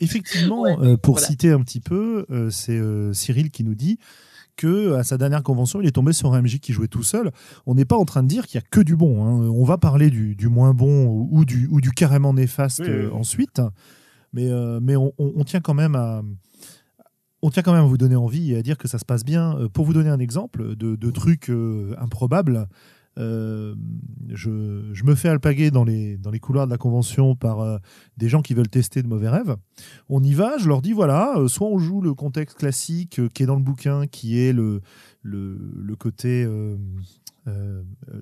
effectivement, euh, pour citer un petit peu, euh, c'est euh, Cyril qui nous dit que à sa dernière convention, il est tombé sur un MJ qui jouait tout seul. On n'est pas en train de dire qu'il y a que du bon. Hein. On va parler du, moins bon ou du, ou du carrément néfaste ensuite, mais, mais on, tient quand même à on tient quand même à vous donner envie et à dire que ça se passe bien. Pour vous donner un exemple de, de trucs improbables, euh, je, me fais alpaguer dans les, dans les couloirs de la convention par euh, des gens qui veulent tester de mauvais rêves. On y va, je leur dis voilà, euh, soit on joue le contexte classique qui est dans le bouquin, qui est le, le, côté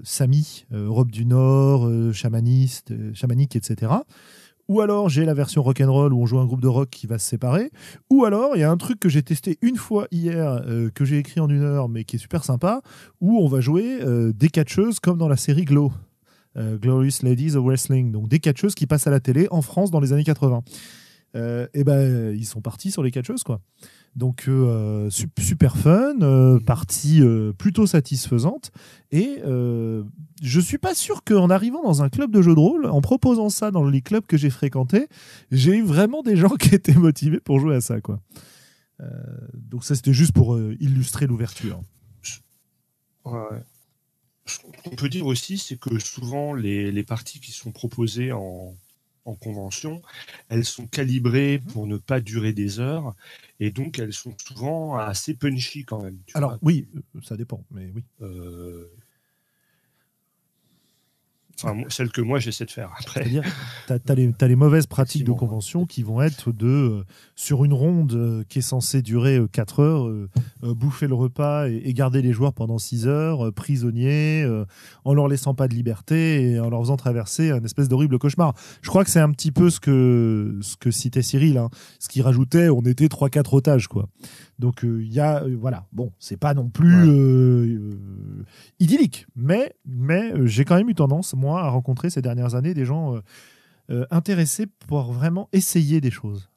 Sami, Europe du Nord, chamaniste, chamanique, etc. Ou alors j'ai la version rock'n'roll où on joue un groupe de rock qui va se séparer. Ou alors il y a un truc que j'ai testé une fois hier, euh, que j'ai écrit en une heure, mais qui est super sympa, où on va jouer euh, des catcheuses comme dans la série Glow. Euh, Glorious Ladies of Wrestling. Donc des catcheuses qui passent à la télé en France dans les années 80. Et ben ils sont partis sur les catcheuses quoi. Donc euh, super fun, euh, partie euh, plutôt satisfaisante. Et je suis pas sûr qu'en arrivant dans un club de jeux de rôle, en proposant ça dans les clubs que j'ai fréquentés, j'ai eu vraiment des gens (laughs) qui étaient motivés pour jouer à ça. Quoi. donc ça c'était juste pour illustrer l'ouverture. Ce qu'on peut dire aussi, c'est que souvent les parties qui sont proposées en, en convention, elles sont calibrées mhm. pour ne pas durer des heures et donc elles sont souvent assez punchy quand même. Alors oui, euh, ça dépend, mais oui. Euh, Enfin, celle que moi j'essaie de faire après. C'est-à-dire, tu as, les, les mauvaises pratiques de convention qui vont être de, euh, sur une ronde euh, qui est censée durer 4 heures, euh, euh, bouffer le repas et, et garder les joueurs pendant 6 heures, euh, prisonniers, euh, en leur laissant pas de liberté et en leur faisant traverser un espèce d'horrible cauchemar. Je crois que c'est un petit peu ce que, ce que citait Cyril, hein. ce qui rajoutait, on était 3-4 otages. quoi. Donc euh, il y a, euh, voilà, bon, c'est pas non plus Ouais. euh, idyllique, mais, mais j'ai quand même eu tendance, moi, à rencontrer ces dernières années des gens intéressés pour vraiment essayer des choses.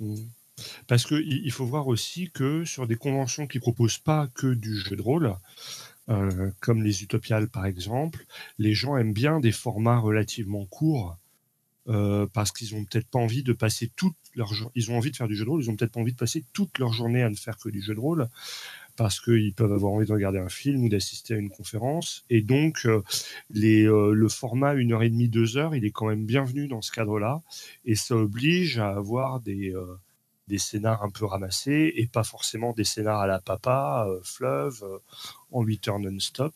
Mm. Parce que il il faut voir aussi que sur des conventions qui proposent pas que du jeu de rôle, euh, comme les Utopiales par exemple, les gens aiment bien des formats relativement courts euh, parce qu'ils ont peut-être pas envie de passer toute leur ils ont envie de faire du jeu de rôle, ils ont peut-être pas envie de passer toute leur journée à ne faire que du jeu de rôle parce qu'ils peuvent avoir envie de regarder un film ou d'assister à une conférence et donc euh, les, euh, le format une heure et demie deux heures il est quand même bienvenu dans ce cadre-là et ça oblige à avoir des des scénars un peu ramassés et pas forcément des scénars à la papa, fleuve, en 8 heures non-stop.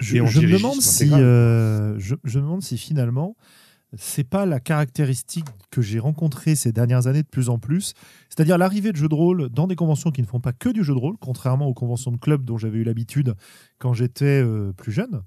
Je, me demande si, euh, je, je me demande si finalement, c'est pas la caractéristique que j'ai rencontrée ces dernières années de plus en plus, c'est-à-dire l'arrivée de jeux de rôle dans des conventions qui ne font pas que du jeu de rôle, contrairement aux conventions de club dont j'avais eu l'habitude quand j'étais euh, plus jeune.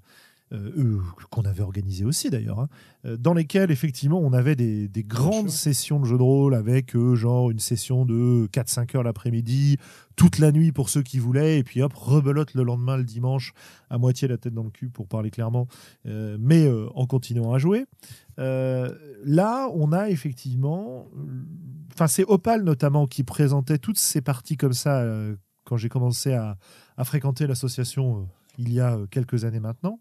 Euh, euh, qu'on avait organisé aussi d'ailleurs, hein, euh, dans lesquelles effectivement on avait des, des grandes sessions de jeux de rôle avec euh, genre une session de 4-5 heures l'après-midi, toute la nuit pour ceux qui voulaient, et puis hop, rebelote le lendemain le dimanche à moitié la tête dans le cul pour parler clairement, euh, mais en continuant à jouer. Là, on a effectivement, enfin c'est Opal notamment qui présentait toutes ces parties comme ça quand j'ai commencé à, à fréquenter l'association il y a quelques années maintenant.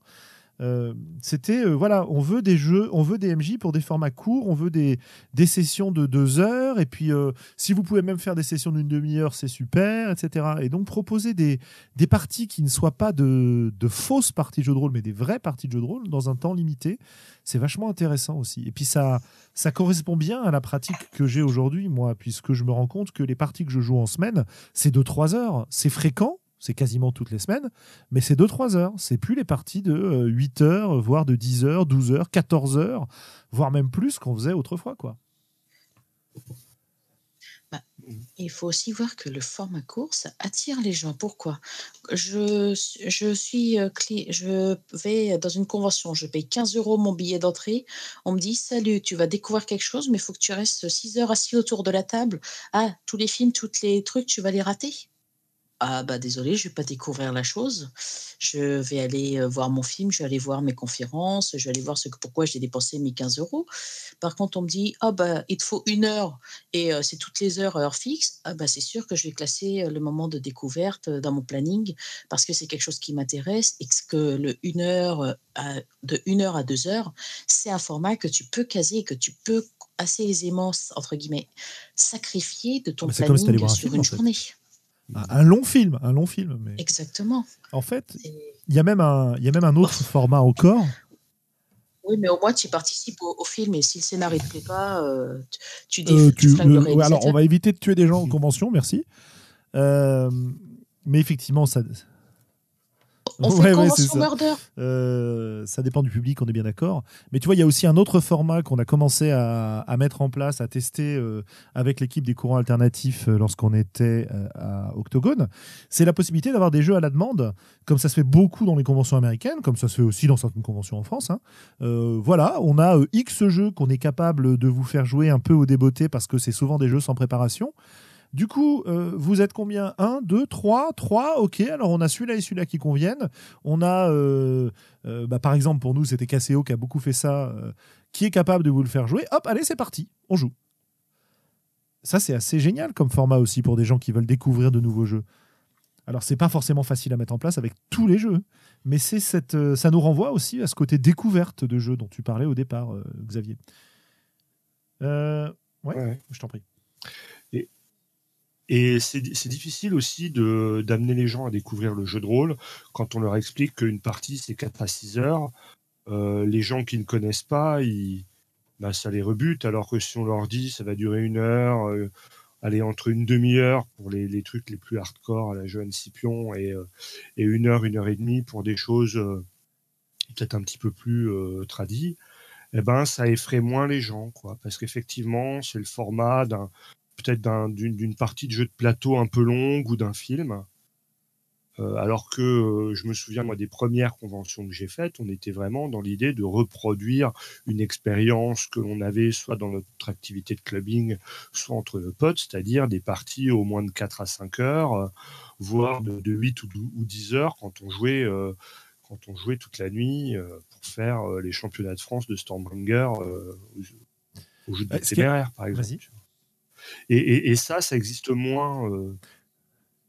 Euh, c'était euh, voilà, on veut des jeux, on veut des MJ pour des formats courts, on veut des, des sessions de deux heures, et puis euh, si vous pouvez même faire des sessions d'une demi-heure, c'est super, etc. Et donc proposer des, des parties qui ne soient pas de, de fausses parties de jeux de rôle, mais des vraies parties de jeux de rôle dans un temps limité, c'est vachement intéressant aussi. Et puis ça, ça correspond bien à la pratique que j'ai aujourd'hui, moi, puisque je me rends compte que les parties que je joue en semaine, c'est 2-3 heures. C'est fréquent, c'est quasiment toutes les semaines, mais c'est 2-3 heures. C'est plus les parties de euh, 8 heures, voire de 10 heures, 12 heures, 14 heures, voire même plus qu'on faisait autrefois. quoi. Il faut aussi voir que le format court, ça attire les gens. Pourquoi? Je, je suis euh, je vais dans une convention, je paye 15 euros mon billet d'entrée. On me dit Salut, tu vas découvrir quelque chose, mais il faut que tu restes 6 heures assis autour de la table. Ah, tous les films, tous les trucs, tu vas les rater? Ah bah désolé, je vais pas découvrir la chose. Je vais aller euh, voir mon film, je vais aller voir mes conférences, je vais aller voir ce que, pourquoi j'ai dépensé mes 15 euros. Par contre, on me dit ah bah il te faut une heure et euh, c'est toutes les heures heure fixe. Ah bah c'est sûr que je vais classer euh, le moment de découverte dans mon planning parce que c'est quelque chose qui m'intéresse et que le une heure à- de une heure à deux heures, c'est un format que tu peux caser et que tu peux assez aisément entre guillemets sacrifier de ton si t'allais planning voir un sur film, une en fait. journée. Un, long film, un long film. Mais Exactement. en fait, il y a même un, y a même un autre format encore. Oui, mais au moins tu participes au, au film et si le scénario ne te plaît pas, euh, tu, Euh, déf- tu tu- flingues le le- ouais, alors, on va éviter de tuer des gens en convention, merci. Euh, mais effectivement, ça, Ouais, ouais, convention c'est ça. murder. Euh, ça dépend du public, on est bien d'accord. Mais tu vois, il y a aussi un autre format qu'on a commencé à, à mettre en place, à tester euh, avec l'équipe des courants alternatifs euh, lorsqu'on était à Octogone. C'est la possibilité d'avoir des jeux à la demande, comme ça se fait beaucoup dans les conventions américaines, comme ça se fait aussi dans certaines conventions en France. hein. Voilà, on a X jeux qu'on est capable de vous faire jouer un peu au débeauté parce que c'est souvent des jeux sans préparation. Du coup, euh, vous êtes combien? 1, 2, 3, 3, ok. Alors on a celui-là et celui-là qui conviennent. On a, euh, euh, bah, par exemple, pour nous, c'était Caseo qui a beaucoup fait ça, qui est capable de vous le faire jouer. Hop, allez, c'est parti, on joue. Ça, c'est assez génial comme format aussi pour des gens qui veulent découvrir de nouveaux jeux. Alors, c'est pas forcément facile à mettre en place avec tous les jeux, mais c'est cette, ça nous renvoie aussi à ce côté découverte de jeux dont tu parlais au départ, Xavier. Euh, ouais, Ouais. je t'en prie. Et c'est difficile aussi d'amener les gens à découvrir le jeu de rôle quand on leur explique qu'une partie c'est 4 à 6 heures. Euh, les gens qui ne connaissent pas, bah, ça les rebute, alors que si on leur dit ça va durer une heure, euh, aller entre une demi-heure pour les, trucs les plus hardcore à la jeune Scipion et, et une heure, une heure et demie pour des choses peut-être un petit peu plus euh, tradit, eh ben ça effraie moins les gens, quoi, parce qu'effectivement c'est le format d'un peut-être d'une partie de jeu de plateau un peu longue ou d'un film. Euh, alors que euh, je me souviens moi des premières conventions que j'ai faites, on était vraiment dans l'idée de reproduire une expérience que l'on avait soit dans notre activité de clubbing, soit entre potes, c'est-à-dire des parties au moins de 4 à 5 heures, euh, voire de, de, 8 ou, ou 10 heures quand on jouait quand on jouait toute la nuit pour faire les championnats de France de Stormbringer euh, au jeu de téméraire, par exemple. Et, ça, ça existe moins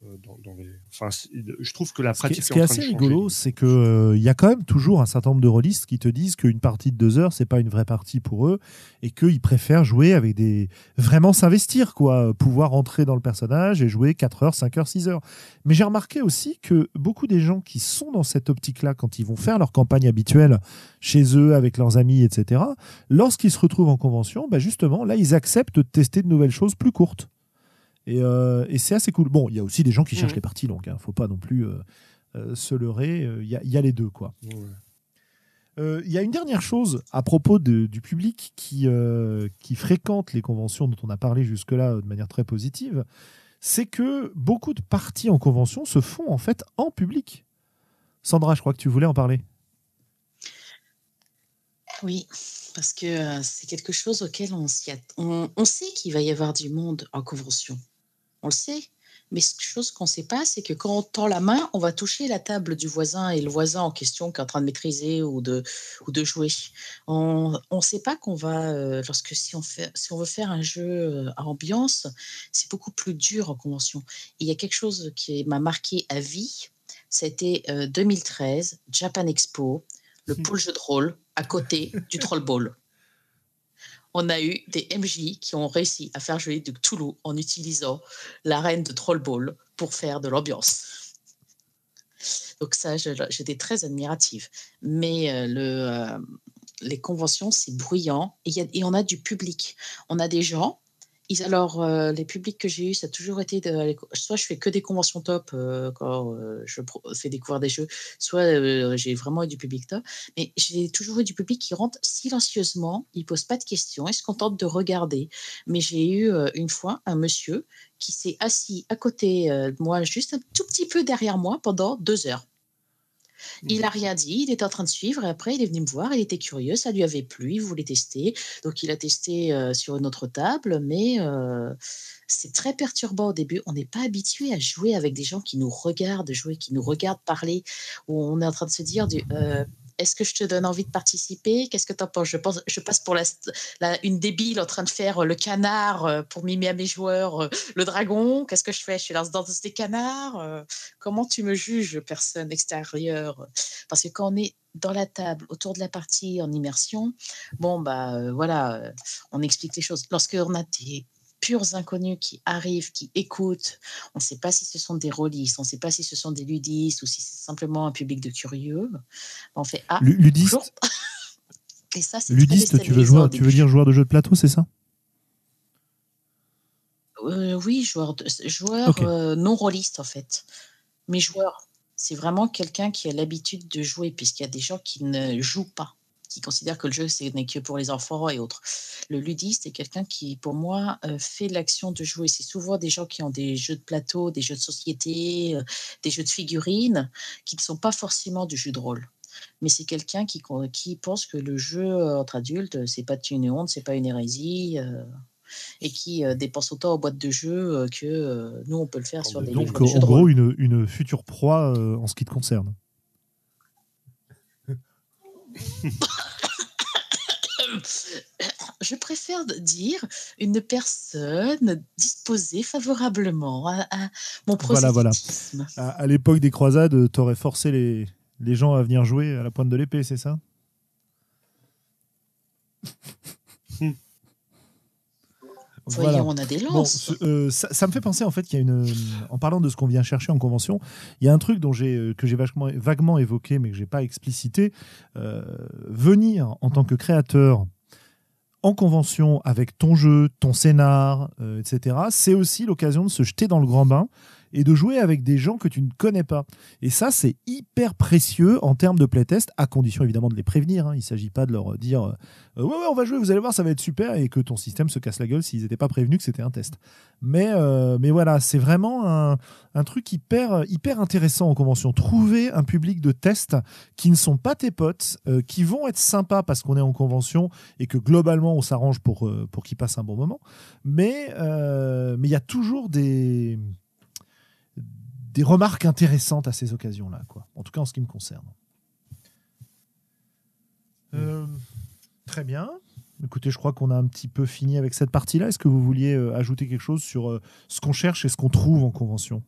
euh, dans, les... enfin, je trouve que la pratique. Ce qui est, assez rigolo, c'est qu'il euh, y a quand même toujours un certain nombre de rôlistes qui te disent qu'une partie de deux heures, c'est pas une vraie partie pour eux et qu'ils préfèrent jouer avec des. vraiment s'investir, quoi. Pouvoir entrer dans le personnage et jouer 4 heures, 5 heures, 6 heures. Mais j'ai remarqué aussi que beaucoup des gens qui sont dans cette optique-là, quand ils vont faire leur campagne habituelle chez eux, avec leurs amis, etc., lorsqu'ils se retrouvent en convention, bah justement, là, ils acceptent de tester de nouvelles choses plus courtes. Euh, et, c'est assez cool. Bon, il y a aussi des gens qui cherchent mmh. les parties longues. Hein. Faut pas non plus euh, euh, se leurrer. Il y, y, a les deux, quoi. Il y a une dernière chose à propos de, du public qui, qui fréquente les conventions dont on a parlé jusque-là de manière très positive, c'est que beaucoup de parties en convention se font en fait en public. Sandra, je crois que tu voulais en parler. Oui, parce que c'est quelque chose auquel on, on, on sait qu'il va y avoir du monde en convention on le sait. Mais ce chose qu'on ne sait pas, c'est que quand on tend la main, on va toucher la table du voisin et le voisin en question qui est en train de maîtriser ou de, ou de jouer. On ne sait pas qu'on va, euh, lorsque si on, fait, si on veut faire un jeu euh, à ambiance, c'est beaucoup plus dur en convention. il y a quelque chose qui m'a marqué à vie, c'était 2013, euh, Japan Expo, le pôle jeu de rôle à côté du Troll Ball on a eu des MJ qui ont réussi à faire jouer du Cthulhu en utilisant l'arène de Troll Ball pour faire de l'ambiance. Donc ça, j'étais très admirative. Mais euh, euh, les conventions, c'est bruyant et, et, on a du public. On a des gens alors, euh, les publics que j'ai eus, ça a toujours été soit je fais que des conventions top euh, quand euh, je fais découvrir des jeux, soit j'ai vraiment eu du public top. Mais j'ai toujours eu du public qui rentre silencieusement, il pose pas de questions, il se contente de regarder. Mais j'ai eu une fois un monsieur qui s'est assis à côté de moi, juste un tout petit peu derrière moi, pendant deux heures. Il n'a rien dit, il était en train de suivre et après il est venu me voir, il était curieux, ça lui avait plu, il voulait tester. Donc il a testé euh, sur une autre table, mais euh, c'est très perturbant au début. On n'est pas habitué à jouer avec des gens qui nous regardent jouer, qui nous regardent parler, où on est en train de se dire du, euh, est-ce que je te donne envie de participer? Qu'est-ce que tu en penses? Je, pense je passe pour la, une débile en train de faire euh, le canard euh, pour mimer à mes joueurs euh, le dragon. Qu'est-ce que je fais? Je suis là dans des canards. Comment tu me juges, personne extérieure? Parce que quand on est dans la table, autour de la partie en immersion, bon, bah voilà, on explique les choses. Lorsqu'on a des purs inconnus qui arrivent, qui écoutent. On ne sait pas si ce sont des rôlistes, on ne sait pas si ce sont des ludistes ou si c'est simplement un public de curieux. On fait ah, ludiste. (laughs) Et ça, c'est ludiste. Tu veux jouer, tu veux dire joueur de jeu de plateau, c'est ça? Euh, Oui, joueur, de, joueur euh, non rôliste en fait. Mais joueur, c'est vraiment quelqu'un qui a l'habitude de jouer, puisqu'il y a des gens qui ne jouent pas qui considère que le jeu ce n'est que pour les enfants et autres. Le ludiste est quelqu'un qui, pour moi, euh, fait l'action de jouer. C'est souvent des gens qui ont des jeux de plateau, des jeux de société, euh, des jeux de figurines, qui ne sont pas forcément du jeu de rôle. Mais c'est quelqu'un qui, qui pense que le jeu entre adultes, c'est pas une honte, c'est pas une hérésie. Euh, et qui dépense autant en boîte de jeu que nous, on peut le faire sur des Donc, en gros, une, une, future proie en ce qui te concerne. (laughs) (coughs) Je préfère dire une personne disposée favorablement à, mon prosélytisme. Voilà, voilà. À, l'époque des croisades, tu aurais forcé les, les gens à venir jouer à la pointe de l'épée, c'est ça? Voyons, on a des lances. Euh, ça, me fait penser en fait qu'il y a une, en parlant de ce qu'on vient chercher en convention, il y a un truc dont j'ai euh, que j'ai vaguement évoqué mais que j'ai pas explicité. Euh, venir en tant que créateur en convention avec ton jeu, ton scénar, euh, etc., c'est aussi l'occasion de se jeter dans le grand bain et de jouer avec des gens que tu ne connais pas. Et ça, c'est hyper précieux en termes de playtest, à condition évidemment de les prévenir. Hein. Il ne s'agit pas de leur dire euh, ouais, ouais, on va jouer, vous allez voir, ça va être super, et que ton système se casse la gueule s'ils n'étaient pas prévenus que c'était un test. Mais, euh, mais voilà, c'est vraiment un, un, truc hyper, hyper intéressant en convention. Trouver un public de test qui ne sont pas tes potes, euh, qui vont être sympas parce qu'on est en convention et que globalement on s'arrange pour, pour qu'ils passent un bon moment. Mais mais il y a toujours des des remarques intéressantes à ces occasions-là, quoi. En tout cas, en ce qui me concerne. Euh, très bien. Écoutez, je crois qu'on a un petit peu fini avec cette partie-là. Est-ce que vous vouliez euh, ajouter quelque chose sur euh, ce qu'on cherche et ce qu'on trouve en convention?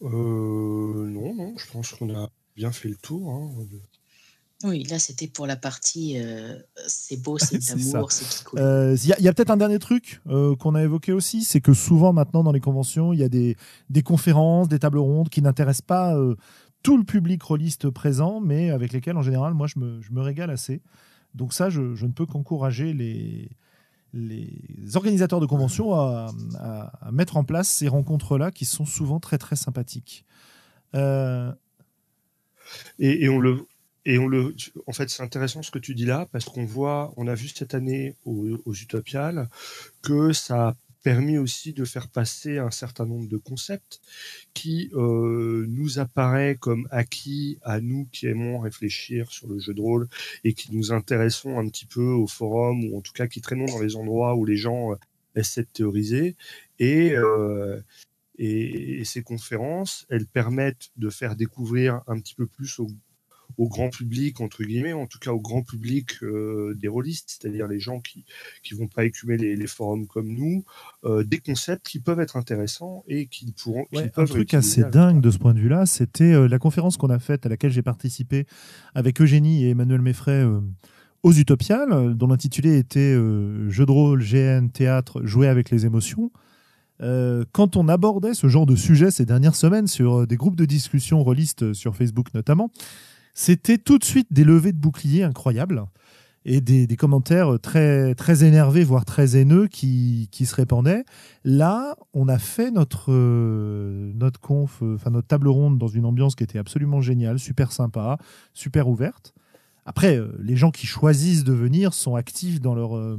Non, non, je pense qu'on a bien fait le tour. Hein, oui, là, c'était pour la partie euh, c'est beau, c'est d'amour, c'est qui coule. Euh, il y a, peut-être un dernier truc euh, qu'on a évoqué aussi, c'est que souvent maintenant dans les conventions, il y a des, des conférences, des tables rondes qui n'intéressent pas tout le public rôliste présent, mais avec lesquels en général, moi, je me, je me régale assez. Donc ça, je, je ne peux qu'encourager les, les organisateurs de conventions à, à, mettre en place ces rencontres-là qui sont souvent très très sympathiques. Et, et, on le et on le, en fait, c'est intéressant ce que tu dis là, parce qu'on voit, on a vu cette année aux, aux Utopiales que ça a permis aussi de faire passer un certain nombre de concepts qui euh, nous apparaît comme acquis à nous qui aimons réfléchir sur le jeu de rôle et qui nous intéressons un petit peu au forum ou en tout cas qui traînons dans les endroits où les gens euh, essaient de théoriser. Et euh, et, ces conférences, elles permettent de faire découvrir un petit peu plus aux au grand public, entre guillemets, en tout cas au grand public euh, des rôlistes, c'est-à-dire les gens qui ne vont pas écumer les, forums comme nous, euh, des concepts qui peuvent être intéressants et qui pourront. un truc assez dingue de ce point de vue-là, c'était euh, la conférence qu'on a faite à laquelle j'ai participé avec Eugénie et Emmanuel Meffray aux Utopiales, dont l'intitulé était Jeu de rôle, GN, théâtre, jouer avec les émotions. quand on abordait ce genre de sujet ces dernières semaines sur des groupes de discussion rôlistes sur Facebook notamment, c'était tout de suite des levées de boucliers incroyables et des, commentaires très, très énervés, voire très haineux qui, se répandaient. Là, on a fait notre, euh, notre conf, euh, enfin notre table ronde dans une ambiance qui était absolument géniale, super sympa, super ouverte. Après, euh, les gens qui choisissent de venir sont actifs dans leur, euh,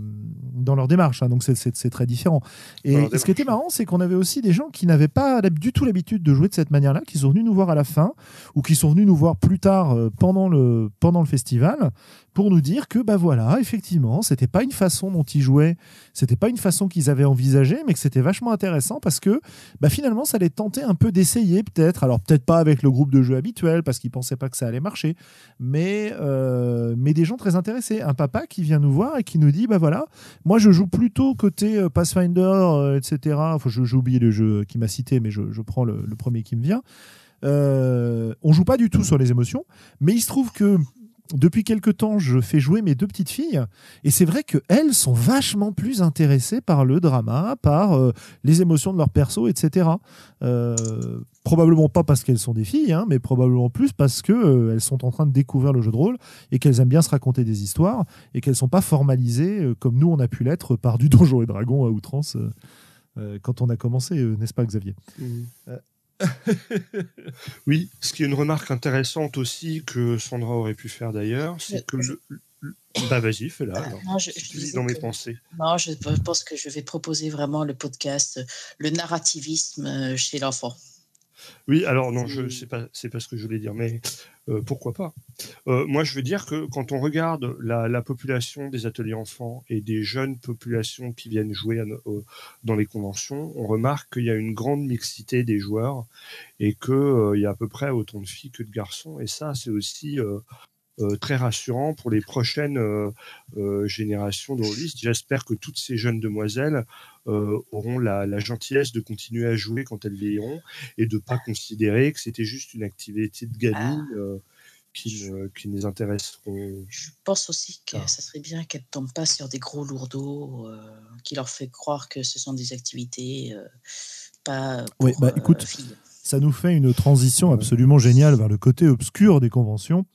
dans leur démarche, hein, donc c'est très différent. Et ce qui était marrant, c'est qu'on avait aussi des gens qui n'avaient pas du tout l'habitude de jouer de cette manière-là, qui sont venus nous voir à la fin, ou qui sont venus nous voir plus tard euh, pendant, le, pendant le festival, pour nous dire que bah voilà, effectivement, c'était pas une façon dont ils jouaient, c'était pas une façon qu'ils avaient envisagé, mais que c'était vachement intéressant parce que bah finalement ça les tentait un peu d'essayer peut-être, alors peut-être pas avec le groupe de jeu habituel parce qu'ils pensaient pas que ça allait marcher, mais euh, mais des gens très intéressés, un papa qui vient nous voir et qui nous dit bah voilà, moi je joue plutôt côté euh, Pathfinder, euh, etc. Enfin, j'ai oublié le jeu qui m'a cité, mais je, prends le, premier qui me vient. On joue pas du tout sur les émotions, mais il se trouve que depuis quelque temps, je fais jouer mes deux petites filles, et c'est vrai qu'elles sont vachement plus intéressées par le drama, par euh, les émotions de leur perso, etc. Euh, probablement pas parce qu'elles sont des filles, hein, mais probablement plus parce qu'elles euh, sont en train de découvrir le jeu de rôle et qu'elles aiment bien se raconter des histoires et qu'elles sont pas formalisées comme nous on a pu l'être par du Donjon et Dragon à outrance quand on a commencé, n'est-ce pas Xavier? Mmh. (laughs) oui, ce qui est une remarque intéressante aussi que Sandra aurait pu faire d'ailleurs, c'est que le, Bah vas-y, fais-la. je, dans mes pensées. Non, je pense que je vais proposer vraiment le podcast, le narrativisme euh, chez l'enfant. Oui, alors non, je sais pas, c'est pas ce que je voulais dire, mais euh, pourquoi pas euh, Moi, je veux dire que quand on regarde la, population des ateliers enfants et des jeunes populations qui viennent jouer dans les conventions, on remarque qu'il y a une grande mixité des joueurs et qu'il euh, y a à peu près autant de filles que de garçons. Et ça, c'est aussi très rassurant pour les prochaines euh, euh, générations de rôlistes. J'espère que toutes ces jeunes demoiselles auront la, gentillesse de continuer à jouer quand elles vieilliront et de ne pas considérer que c'était juste une activité de gamine. Ah. Qui, qui, les intéresseront. Je pense aussi que ça serait bien qu'elles ne tombent pas sur des gros lourdeaux qui leur fait croire que ce sont des activités pas pour oui, bah, écoute, Ça nous fait une transition absolument géniale vers le côté obscur des conventions.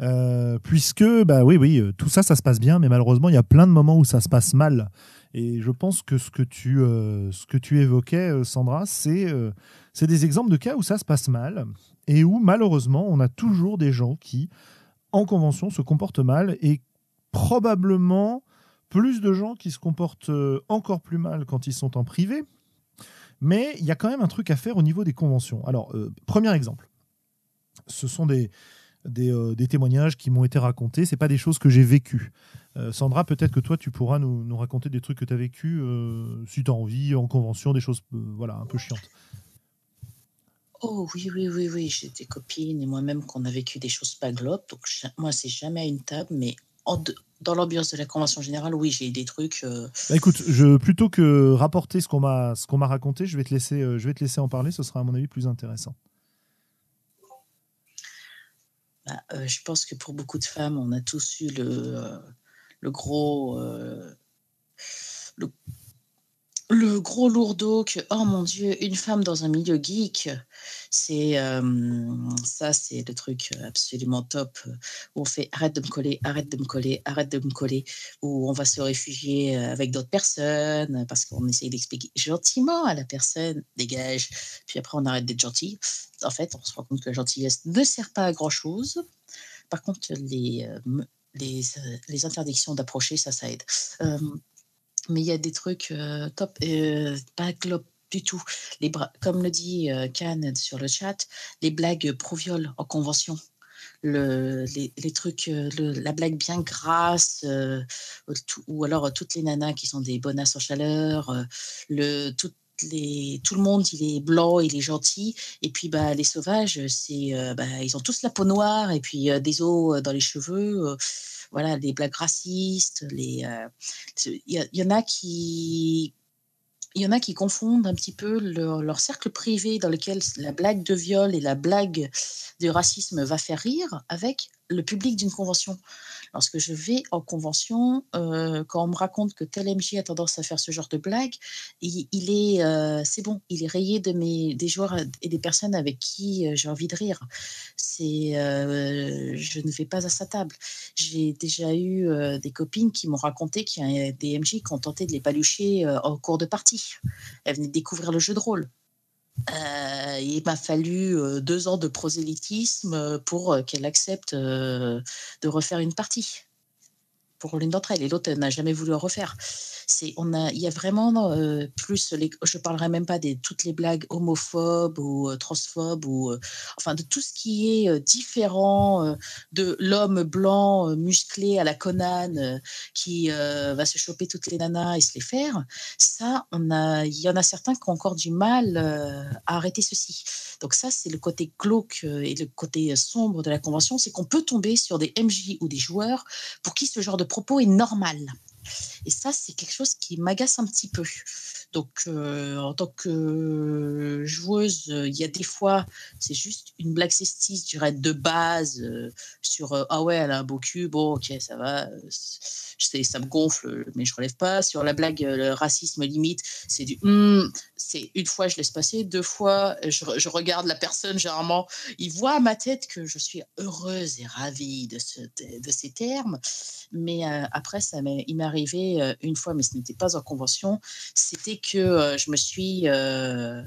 Euh, puisque, bah oui, oui, euh, tout ça, ça se passe bien, mais malheureusement, il y a plein de moments où ça se passe mal. Et je pense que ce que tu, euh, ce que tu évoquais, Sandra, c'est c'est des exemples de cas où ça se passe mal et où malheureusement, on a toujours des gens qui, en convention, se comportent mal et probablement plus de gens qui se comportent encore plus mal quand ils sont en privé. Mais il y a quand même un truc à faire au niveau des conventions. Alors, premier exemple. Ce sont des, euh, des, témoignages qui m'ont été racontés. C'est pas des choses que j'ai vécues. Euh, Sandra, peut-être que toi, tu pourras nous, raconter des trucs que tu as vécu euh, si tu as envie, en convention, des choses voilà, un peu chiantes. Oh oui, oui, oui, oui. J'ai des copines et moi-même qu'on a vécu des choses pas globes. Donc, moi, c'est jamais à une table, mais dans l'ambiance de la convention générale, oui, j'ai des trucs. Bah, écoute, je, plutôt que rapporter ce qu'on m'a raconté, je vais, te laisser, je vais te laisser en parler. Ce sera, à mon avis, plus intéressant. Bah, euh, je pense que pour beaucoup de femmes, on a tous eu le, euh, gros. Euh, le, gros lourdeau que, oh mon Dieu, une femme dans un milieu geek, c'est ça, c'est le truc absolument top où on fait arrête de me coller, arrête de me coller, arrête de me coller, où on va se réfugier avec d'autres personnes parce qu'on essaye d'expliquer gentiment à la personne, dégage, puis après on arrête d'être gentil en fait, on se rend compte que la gentillesse ne sert pas à grand-chose. Par contre, les, euh, euh, les interdictions d'approcher, ça, ça aide. Euh, mais il y a des trucs top, pas globe du tout. Les comme le dit Khan sur le chat, les blagues pro-viol en convention. Le, les, les, trucs, la blague bien grasse, ou alors toutes les nanas qui sont des bonasses en chaleur, le, tout, tout le monde, il est blanc, il est gentil. Et puis, bah, les sauvages, c'est, euh, bah, ils ont tous la peau noire et puis euh, des os euh, dans les cheveux. Voilà, les blagues racistes. Il y, en a qui, confondent un petit peu leur, cercle privé dans lequel la blague de viol et la blague de racisme va faire rire avec le public d'une convention. Lorsque je vais en convention, euh, quand on me raconte que tel MJ a tendance à faire ce genre de blague, il, est, euh, c'est bon, il est rayé de mes, des joueurs et des personnes avec qui euh, j'ai envie de rire. C'est, je ne vais pas à sa table. J'ai déjà eu des copines qui m'ont raconté qu'il y a des MJ qui ont tenté de les palucher en cours de partie. Elles venaient découvrir le jeu de rôle. Euh, il m'a fallu euh, deux ans de prosélytisme euh, pour qu'elle accepte de refaire une partie pour l'une d'entre elles et l'autre n'a jamais voulu en refaire. C'est, on a, il y a vraiment euh, plus, les, je parlerai même pas de toutes les blagues homophobes ou euh, transphobes ou euh, enfin de tout ce qui est différent de l'homme blanc musclé à la Conan qui va se choper toutes les nanas et se les faire. Ça, on a, il y en a certains qui ont encore du mal à arrêter ceci. Donc ça, c'est le côté glauque et le côté sombre de la convention, c'est qu'on peut tomber sur des MJ ou des joueurs pour qui ce genre de propos est normal. Et ça, c'est quelque chose qui m'agace un petit peu. Donc, euh, en tant que joueuse, il y a des fois, c'est juste une blague sexiste, je dirais, de base, euh, sur euh, Ah ouais, elle a un beau cul, bon, ok, ça va, ça me gonfle, mais je relève pas. Sur la blague, le racisme limite, c'est du hmm, c'est une fois, je laisse passer, deux fois, je, regarde la personne, généralement, il voit à ma tête que je suis heureuse et ravie de, de, ces termes. Mais après, ça il m'est arrivé une fois, mais ce n'était pas en convention, c'était que euh, je me suis, euh,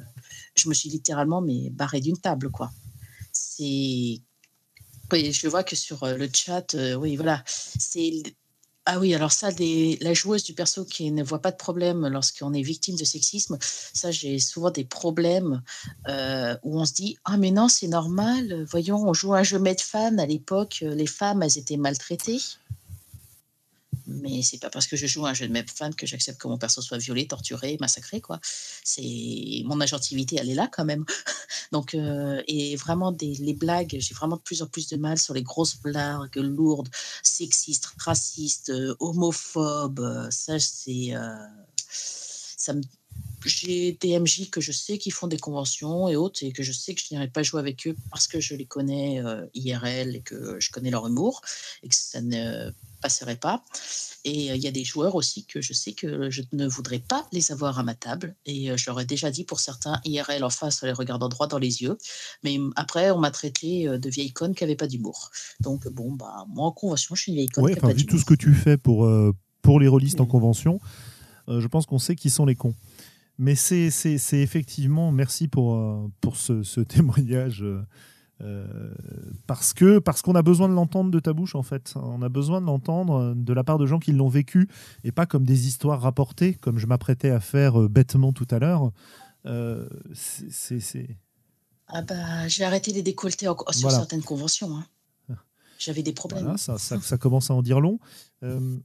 je me suis littéralement mais barré d'une table quoi. C'est, je vois que sur euh, le chat, oui voilà, c'est ah oui, alors ça, la joueuse du perso qui ne voit pas de problème lorsqu'on est victime de sexisme, ça, j'ai souvent des problèmes où on se dit Ah, mais non, c'est normal. Voyons, on joue un jeu de fan à l'époque, les femmes, elles étaient maltraitées mais c'est pas parce que je joue un jeu de même fan que j'accepte que mon perso soit violé, torturé, massacré, quoi. C'est mon agentivité, elle est là quand même. (laughs) Donc, euh, et vraiment des les blagues, j'ai vraiment de plus en plus de mal sur les grosses blagues lourdes, sexistes, racistes, euh, homophobes. Ça, c'est euh, ça me j'ai des MJ que je sais qui font des conventions et autres et que je sais que je n'irai pas jouer avec eux parce que je les connais IRL et que je connais leur humour et que ça ne passerait pas. Et euh, il y a des joueurs aussi que je sais que je ne voudrais pas les avoir à ma table. Et euh, je leur ai déjà dit pour certains IRL en face, en les regardant droit dans les yeux. Mais hum, après, on m'a traité euh, de vieille conne qui n'avait pas d'humour. Donc bon, bah moi en convention, je suis une vieille conne. Oui, qui a enfin, pas vu tout ce que tu fais pour, euh, pour les rôlistes en convention, euh, je pense qu'on sait qui sont les cons. Mais c'est effectivement, merci pour, euh, pour ce, ce (laughs) témoignage. Euh, parce que parce qu'on a besoin de l'entendre de ta bouche en fait. On a besoin de l'entendre euh, de la part de gens qui l'ont vécu et pas comme des histoires rapportées comme je m'apprêtais à faire euh, bêtement tout à l'heure. Euh, c'est- Ah bah, j'ai arrêté les décolletés en- sur Voilà. certaines conventions. hein. J'avais des problèmes. Voilà, ça, ça, ça commence à en dire long. Euh,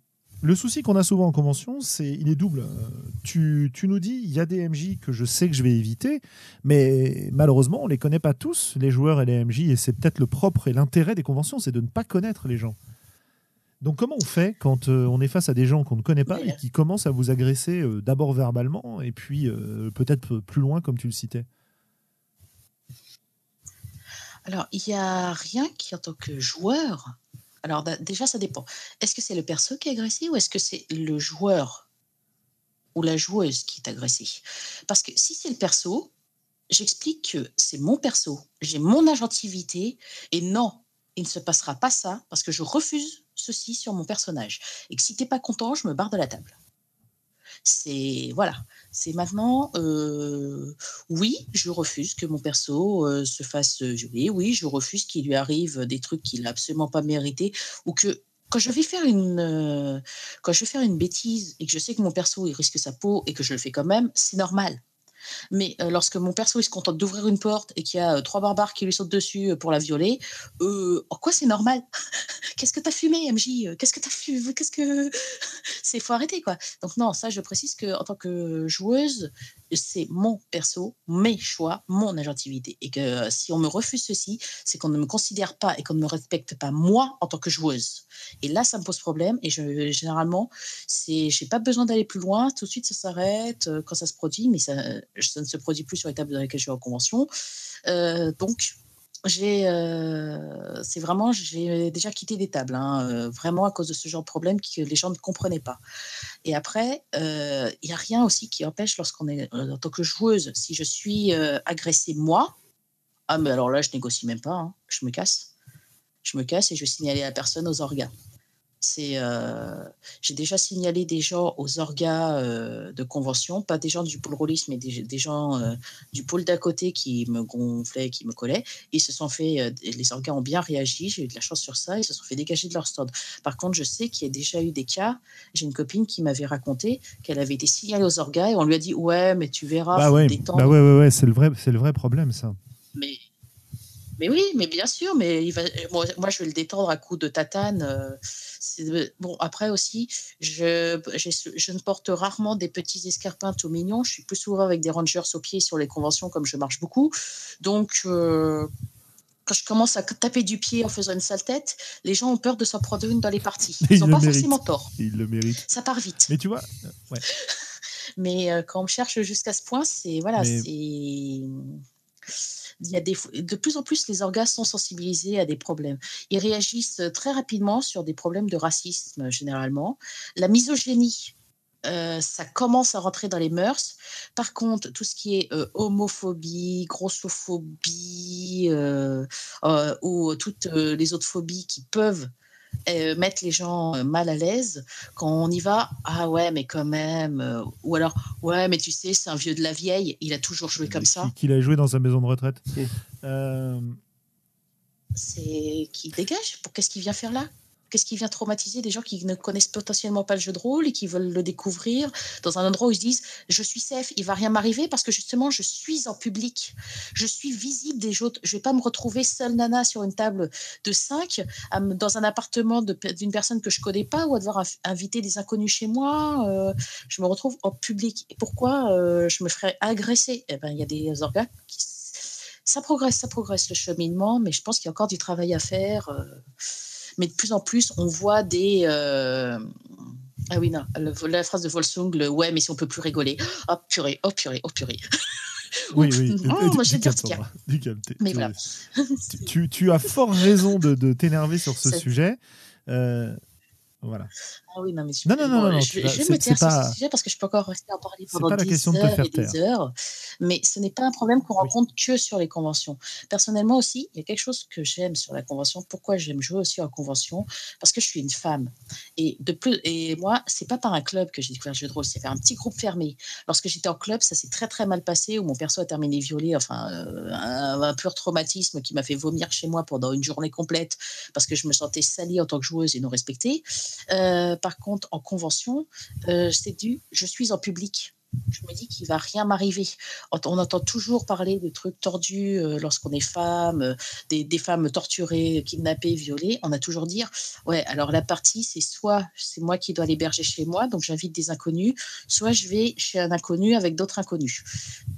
le souci qu'on a souvent en convention, c'est il est double. Euh, Tu, nous dis, il y a des MJ que je sais que je vais éviter, mais malheureusement, on les connaît pas tous, les joueurs et les MJ, et c'est peut-être le propre et l'intérêt des conventions, c'est de ne pas connaître les gens. Donc comment on fait quand euh, on est face à des gens qu'on ne connaît pas et qui commencent à vous agresser euh, d'abord verbalement et puis peut-être plus loin comme tu le citais? Alors, il n'y a rien qui, en tant que joueur. Alors, déjà, ça dépend. Est-ce que c'est le perso qui est agressé ou est-ce que c'est le joueur ou la joueuse qui est agressée? Parce que si c'est le perso, j'explique que c'est mon perso, j'ai mon agentivité et non, il ne se passera pas ça parce que je refuse ceci sur mon personnage. Et que si t'es pas content, je me barre de la table. C'est voilà, c'est maintenant. euh, oui, je refuse que mon perso euh, se fasse violer. Oui, je refuse qu'il lui arrive des trucs qu'il n'a absolument pas mérité ou que quand je vais faire une euh, quand je vais faire une bêtise et que je sais que mon perso il risque sa peau et que je le fais quand même, c'est normal. Mais euh, lorsque mon perso il se contente d'ouvrir une porte et qu'il y a euh, trois barbares qui lui sautent dessus euh, pour la violer, en quoi c'est normal? (laughs) Qu'est-ce que t'as fumé, MJ Qu'est-ce que t'as fumé Qu'est-ce que (laughs) c'est faut arrêter quoi. Donc non, ça je précise que en tant que joueuse, c'est mon perso, mes choix, mon agentivité. Et que euh, si on me refuse ceci, c'est qu'on ne me considère pas et qu'on ne me respecte pas moi en tant que joueuse. Et là, ça me pose problème. Et je, généralement, c'est, j'ai pas besoin d'aller plus loin. Tout de suite, ça s'arrête euh, quand ça se produit, mais ça, ça ne se produit plus sur les tables dans lesquelles je vais en convention. Euh, donc, j'ai, euh, c'est vraiment, j'ai déjà quitté des tables, hein, euh, vraiment à cause de ce genre de problème que les gens ne comprenaient pas. Et après, euh, il n'y a rien aussi qui empêche lorsqu'on est en tant que joueuse, si je suis agressée moi, ah mais alors là je négocie même pas, hein, je me casse, je me casse et je vais signaler la personne aux orgas. C'est, euh, j'ai déjà signalé des gens aux orgas euh, de convention, pas des gens du pôle rôliste, mais des, des gens euh, du pôle d'à côté qui me gonflaient, qui me collaient. Ils se sont fait, les orgas ont bien réagi, j'ai eu de la chance sur ça, ils se sont fait dégager de leur stand. Par contre, je sais qu'il y a déjà eu des cas. J'ai une copine qui m'avait raconté qu'elle avait été signalée aux orgas et on lui a dit ouais, mais tu verras, Bah ouais, bah ouais, ouais, ouais, c'est le vrai, c'est le vrai problème ça. Mais, mais oui, mais bien sûr, mais il va, moi, moi, je vais le détendre à coups de tatane. euh, bon, après aussi, je, ne porte rarement des petits escarpins tout mignons. Je suis plus souvent avec des rangers aux pieds sur les conventions, comme je marche beaucoup. Donc, euh, quand je commence à taper du pied en faisant une sale tête, les gens ont peur de s'en prendre une dans les parties. (laughs) Ils Ils n'ont pas méritent. forcément tort. Il le mérite. Ça part vite. Mais tu vois, euh, ouais. (laughs) Mais euh, quand on me cherche jusqu'à ce point, c'est voilà, Mais- c'est il y a des de plus en plus les orgas sont sensibilisés à des problèmes. Ils réagissent très rapidement sur des problèmes de racisme généralement. La misogynie. euh, ça commence à rentrer dans les mœurs. Par contre, tout ce qui est euh, homophobie, grossophobie euh, euh, ou toutes euh, les autres phobies qui peuvent euh, mettre les gens euh, mal à l'aise, quand on y va, ah ouais, mais quand même, euh, ou alors, ouais, mais tu sais, c'est un vieux de la vieille, il a toujours joué comme ça. Qui- Qu'il a joué dans sa maison de retraite? Euh, C'est qui dégage? Pour qu'est-ce qu'il vient faire là? Qu'est-ce qui vient traumatiser des gens qui ne connaissent potentiellement pas le jeu de rôle et qui veulent le découvrir dans un endroit où ils se disent je suis safe, il va rien m'arriver parce que justement je suis en public, je suis visible des autres, je vais pas me retrouver seule nana sur une table de 5 dans un appartement d'une personne que je connais pas ou à devoir inv- inviter des inconnus chez moi, euh, je me retrouve en public. Et pourquoi euh, je me ferais agresser? Eh ben il y a des organes qui ça progresse, ça progresse le cheminement, mais je pense qu'il y a encore du travail à faire. euh, mais de plus en plus, on voit des. euh, Ah oui, non, la phrase de Volsung, le ouais, mais si on peut plus rigoler. Oh purée, oh purée, oh purée. oui, oui. Oh, moi j'ai t'es- Mais (laughs) tu- voilà. tu, tu as fort raison de, de t'énerver sur ce sujet. Euh, Voilà. Ah oui, non, mais je, Non, non, non, bon, non, je, vais me taire sur pas- ce sujet parce que je peux encore rester en parler pendant pas la des de heures faire et des taire. heures. Mais ce n'est pas un problème qu'on rencontre que sur les conventions. Personnellement aussi, il y a quelque chose que j'aime sur la convention. Pourquoi j'aime jouer aussi en convention Parce que je suis une femme. Et, de plus, et moi, c'est pas par un club que j'ai découvert le jeu de rôle, c'est par un petit groupe fermé. Lorsque j'étais en club, ça s'est très très mal passé, où mon perso a terminé violé, enfin, euh, un, un pur traumatisme qui m'a fait vomir chez moi pendant une journée complète parce que je me sentais salie en tant que joueuse et non respectée. Euh, par contre, en convention, euh, c'est du je suis en public. Je me dis qu'il va rien m'arriver. On entend toujours parler de trucs tordus euh, lorsqu'on est femme, euh, des, femmes torturées, kidnappées, violées. On a toujours dire ouais, alors la partie, c'est soit c'est moi qui dois l'héberger chez moi, donc j'invite des inconnus, soit je vais chez un inconnu avec d'autres inconnus.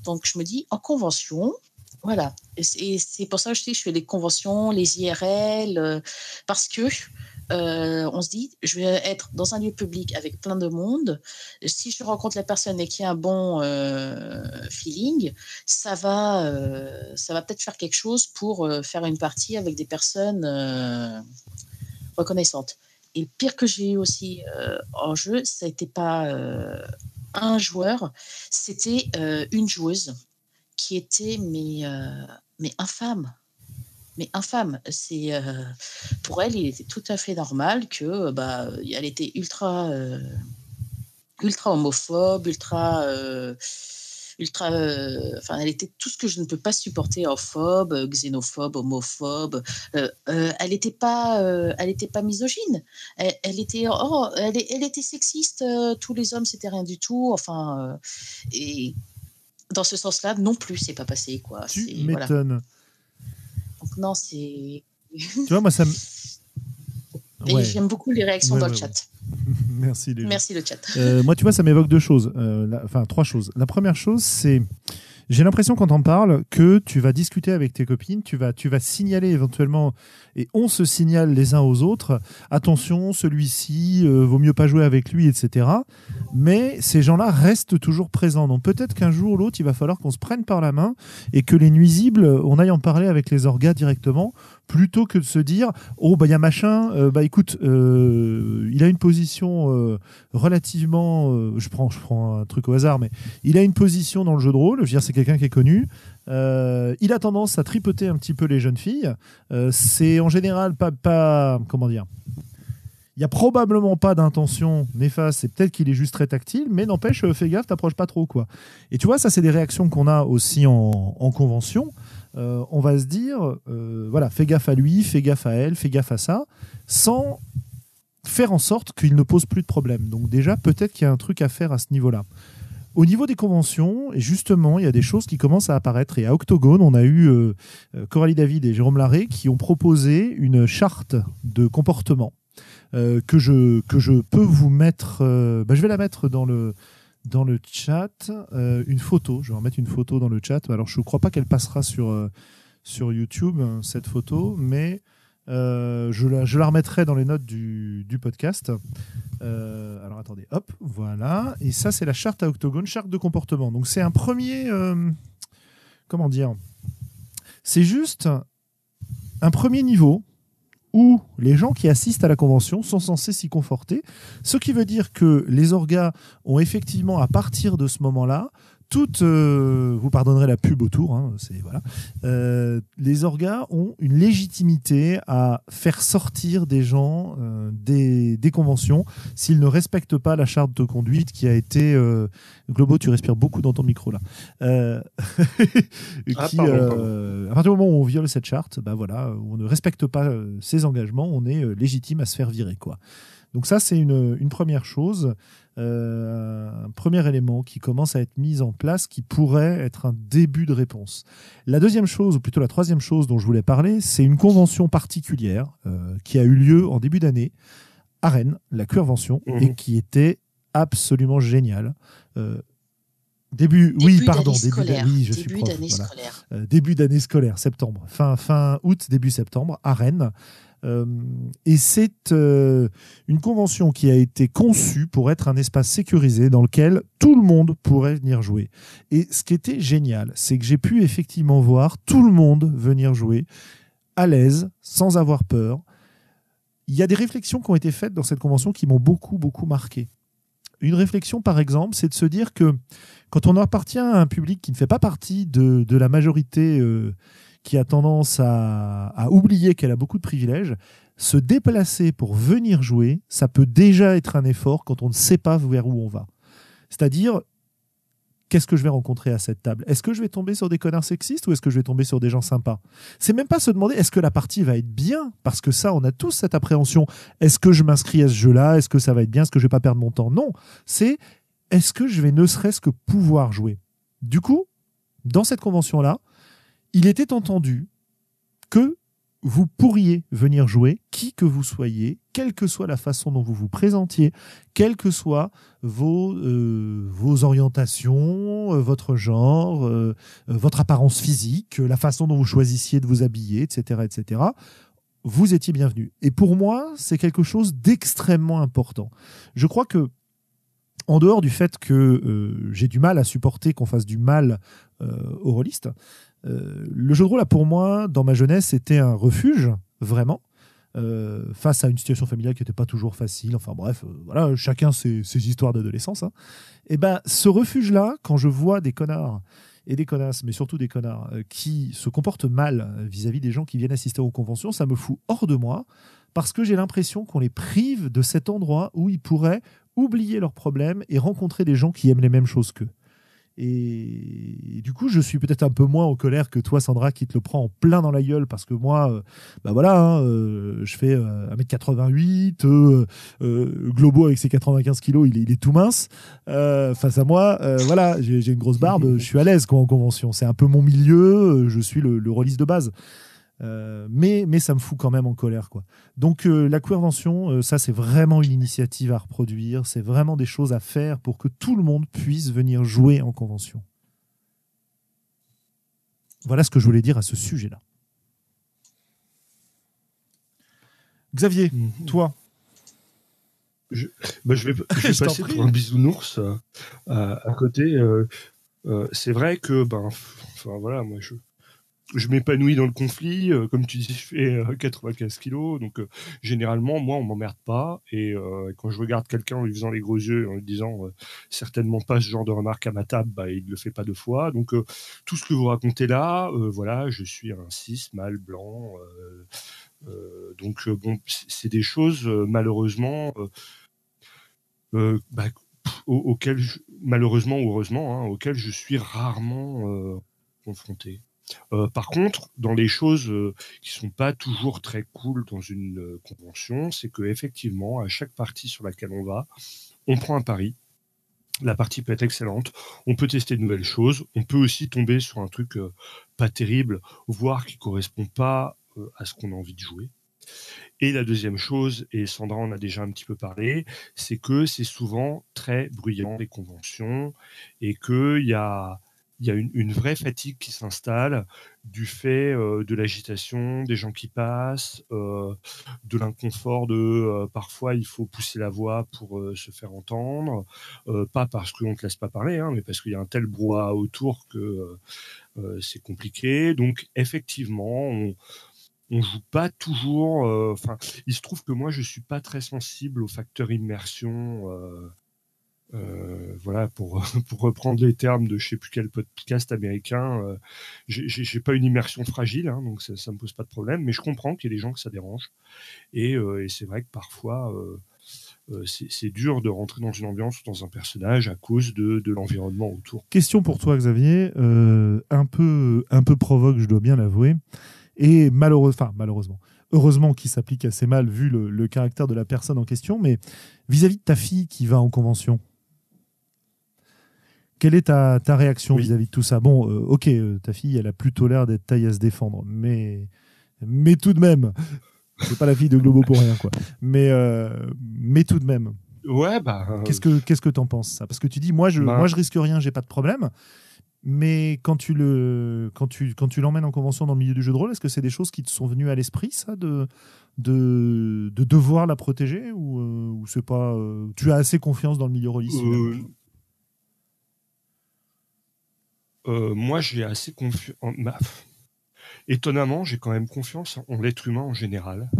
Donc je me dis en convention, voilà. Et c'est- pour ça que je dis fais les conventions, les IRL, parce que euh, on se dit, je vais être dans un lieu public avec plein de monde. Si je rencontre la personne et qu'il y a un bon euh, feeling, ça va, euh, va peut-être faire quelque chose pour faire une partie avec des personnes reconnaissantes. Et le pire que j'ai eu aussi en jeu, ça n'était pas un joueur, c'était une joueuse qui était mais, mais infâme mais infâme. C'est euh, pour elle, il était tout à fait normal que bah elle était ultra euh, ultra homophobe, ultra euh, ultra enfin elle était tout ce que je ne peux pas supporter phobe, xénophobe, homophobe. Elle n'était pas elle était pas misogyne. Elle, elle était oh, elle, elle était sexiste, tous les hommes c'était rien du tout, enfin et dans ce sens-là non plus c'est pas passé quoi. Tu voilà. Donc non, c'est. Tu vois, moi, ça me. Ouais. j'aime beaucoup les réactions Ouais, dans ouais, le chat. (laughs) Merci les gens. Merci le chat. Euh, moi, tu vois, ça m'évoque deux choses. Euh, Enfin, trois choses. La première chose, c'est. J'ai l'impression quand on parle que tu vas discuter avec tes copines, tu vas, tu vas signaler éventuellement, et on se signale les uns aux autres, attention, celui-ci, euh, vaut mieux pas jouer avec lui, etc. Mais ces gens-là restent toujours présents. Donc peut-être qu'un jour ou l'autre, il va falloir qu'on se prenne par la main et que les nuisibles, on aille en parler avec les orgas directement, plutôt que de se dire, oh, bah il y a machin, euh, bah écoute, euh, il a une position euh, relativement, euh, je, prends, je prends un truc au hasard, mais il a une position dans le jeu de rôle, quelqu'un qui est connu. Euh, il a tendance à tripoter un petit peu les jeunes filles. Euh, c'est en général pas, pas comment dire. Il y a probablement pas d'intention néfaste, c'est peut-être qu'il est juste très tactile, mais n'empêche, euh, fais gaffe, t'approches pas trop quoi. Et tu vois, ça c'est des réactions qu'on a aussi en, en convention. On va se dire, voilà, fais gaffe à lui, fais gaffe à elle, fais gaffe à ça, sans faire en sorte qu'il ne pose plus de problème. Donc déjà, peut-être qu'il y a un truc à faire à ce niveau-là. Au niveau des conventions, justement, il y a des choses qui commencent à apparaître. Et à Octogone, on a eu euh, euh, Coralie David et Jérôme Larré qui ont proposé une charte de comportement euh, que, je, que je peux vous mettre. bah, je vais la mettre dans le, dans le chat. une photo. Je vais en mettre une photo dans le chat. Alors, je ne crois pas qu'elle passera sur, sur YouTube, hein, cette photo, mais euh, je, la, je la remettrai dans les notes du, du podcast. Euh, alors attendez, hop, voilà. Et ça, c'est la charte à octogone, charte de comportement. Donc c'est un premier. euh, comment dire? C'est juste un premier niveau où les gens qui assistent à la convention sont censés s'y conforter. Ce qui veut dire que les orgas ont effectivement, à partir de ce moment-là, toutes, euh, vous pardonnerez la pub autour, hein, c'est voilà, euh, les orgas ont une légitimité à faire sortir des gens euh, des, des conventions s'ils ne respectent pas la charte de conduite qui a été. Euh, Globo, tu respires beaucoup dans ton micro là. Euh, (laughs) Ah, qui, pardon, euh, à partir du moment où on viole cette charte, bah voilà, où on ne respecte pas ses engagements, on est légitime à se faire virer quoi. Donc ça, c'est une, une première chose, euh, un premier élément qui commence à être mis en place, qui pourrait être un début de réponse. La deuxième chose, ou plutôt la troisième chose dont je voulais parler, c'est une convention particulière euh, qui a eu lieu en début d'année à Rennes, la Curvention, Mhm. et qui était absolument géniale. Euh, début, oui, pardon, d'année début scolaire. d'année, oui, je suis prof, voilà. scolaire. Euh, début d'année scolaire, septembre, fin, fin août, début septembre, à Rennes. Euh, et c'est euh, une convention qui a été conçue pour être un espace sécurisé dans lequel tout le monde pourrait venir jouer. Et ce qui était génial, c'est que j'ai pu effectivement voir tout le monde venir jouer à l'aise, sans avoir peur. il y a des réflexions qui ont été faites dans cette convention qui m'ont beaucoup, beaucoup marqué. Une réflexion, par exemple, c'est de se dire que quand on appartient à un public qui ne fait pas partie de, la majorité euh, qui a tendance à, oublier qu'elle a beaucoup de privilèges, se déplacer pour venir jouer, ça peut déjà être un effort quand on ne sait pas vers où on va. C'est-à-dire, qu'est-ce que je vais rencontrer à cette table? Est-ce que je vais tomber sur des connards sexistes ou est-ce que je vais tomber sur des gens sympas? C'est même pas se demander est-ce que la partie va être bien? Parce que ça, on a tous cette appréhension. Est-ce que je m'inscris à ce jeu-là? Est-ce que ça va être bien? Est-ce que je vais pas perdre mon temps? Non. C'est est-ce que je vais ne serait-ce que pouvoir jouer? Du coup, dans cette convention-là, il était entendu que vous pourriez venir jouer, qui que vous soyez, quelle que soit la façon dont vous vous présentiez, quelles que soient vos, euh, vos orientations, euh, votre genre, euh, votre apparence physique, la façon dont vous choisissiez de vous habiller, etc., etc., vous étiez bienvenu. Et pour moi, c'est quelque chose d'extrêmement important. Je crois que en dehors du fait que j'ai du mal à supporter qu'on fasse du mal aux rôlistes, euh, le jeu de rôle, pour moi, dans ma jeunesse, c'était un refuge, vraiment. Euh, face à une situation familiale qui n'était pas toujours facile. Enfin bref, euh, voilà, chacun ses, histoires d'adolescence. Hein. Et ben, ce refuge-là, quand je vois des connards et des connasses, mais surtout des connards, qui se comportent mal vis-à-vis des gens qui viennent assister aux conventions, ça me fout hors de moi, parce que j'ai l'impression qu'on les prive de cet endroit où ils pourraient oublier leurs problèmes et rencontrer des gens qui aiment les mêmes choses qu'eux. Et, du coup, je suis peut-être un peu moins en colère que toi, Sandra, qui te le prend en plein dans la gueule, parce que moi, euh, bah voilà, hein, euh, je fais 1m88, euh, Globo avec ses 95 kilos, il est, il est tout mince. face à moi, voilà, j'ai une grosse barbe, je suis à l'aise en convention. C'est un peu mon milieu, je suis le, le de base. Euh, mais, mais ça me fout quand même en colère. Quoi. Donc euh, la convention, euh, ça c'est vraiment une initiative à reproduire, c'est vraiment des choses à faire pour que tout le monde puisse venir jouer en convention. Voilà ce que je voulais dire à ce sujet-là. Xavier, mhm. toi je, bah, je, vais, (laughs) passer pour un bisounours à, côté. c'est vrai que, ben, enfin voilà, moi je, je m'épanouis dans le conflit. Euh, comme tu dis, je fais 95 euh, kilos. Donc, euh, généralement, moi, on m'emmerde pas. Et quand je regarde quelqu'un en lui faisant les gros yeux, en lui disant certainement pas ce genre de remarque à ma table, bah, il le fait pas deux fois. Donc, tout ce que vous racontez là, voilà, je suis un cis, mâle, blanc. donc, bon, c'est des choses, malheureusement, bah, auxquelles, malheureusement ou heureusement, hein, auxquelles je suis rarement confronté. Euh, par contre, dans les choses euh, qui sont pas toujours très cool dans une euh, convention, c'est que effectivement, à chaque partie sur laquelle on va, on prend un pari. La partie peut être excellente. On peut tester de nouvelles choses. On peut aussi tomber sur un truc pas terrible, voire qui correspond pas à ce qu'on a envie de jouer. Et la deuxième chose, et Sandra en a déjà un petit peu parlé, c'est que c'est souvent très bruyant les conventions et qu'il y a il y a une, vraie fatigue qui s'installe du fait euh, de l'agitation, des gens qui passent, euh, de l'inconfort de euh, parfois il faut pousser la voix pour se faire entendre, pas parce qu'on ne te laisse pas parler, hein, mais parce qu'il y a un tel brouhaha autour que c'est compliqué. Donc effectivement, on, on joue pas toujours. Enfin, il se trouve que moi je suis pas très sensible au facteur immersion euh, voilà, pour, (laughs) pour reprendre les termes de je sais plus quel podcast américain, euh, j'ai pas une immersion fragile, hein, donc ça, ça, me pose pas de problème, mais je comprends qu'il y a des gens que ça dérange. Et, euh, c'est vrai que parfois, c'est dur de rentrer dans une ambiance ou dans un personnage à cause de, l'environnement autour. Question pour toi, Xavier, un, peu, un peu provoque, je dois bien l'avouer, et malheureusement heureusement qui s'applique assez mal vu le, caractère de la personne en question, mais vis à -vis de ta fille qui va en convention, quelle est ta, réaction vis-à-vis de tout ça? Bon, euh, ok, euh, ta fille, elle a plutôt l'air d'être taille à se défendre, mais, mais tout de même, (laughs) c'est pas la fille de Globo pour rien, quoi. Mais, euh, mais tout de même. Ouais, bah. Qu'est-ce que qu'est-ce que t'en penses ça? Parce que tu dis, moi, je, bah. moi, je risque rien, j'ai pas de problème. Mais quand tu le, quand tu, quand tu l'emmènes en convention dans le milieu du jeu de rôle, est-ce que c'est des choses qui te sont venues à l'esprit, ça, de, de, de devoir la protéger ou, ou c'est pas, tu as assez confiance dans le milieu religieux Euh, moi, j'ai assez confiance. Étonnamment, j'ai quand même confiance en l'être humain en général.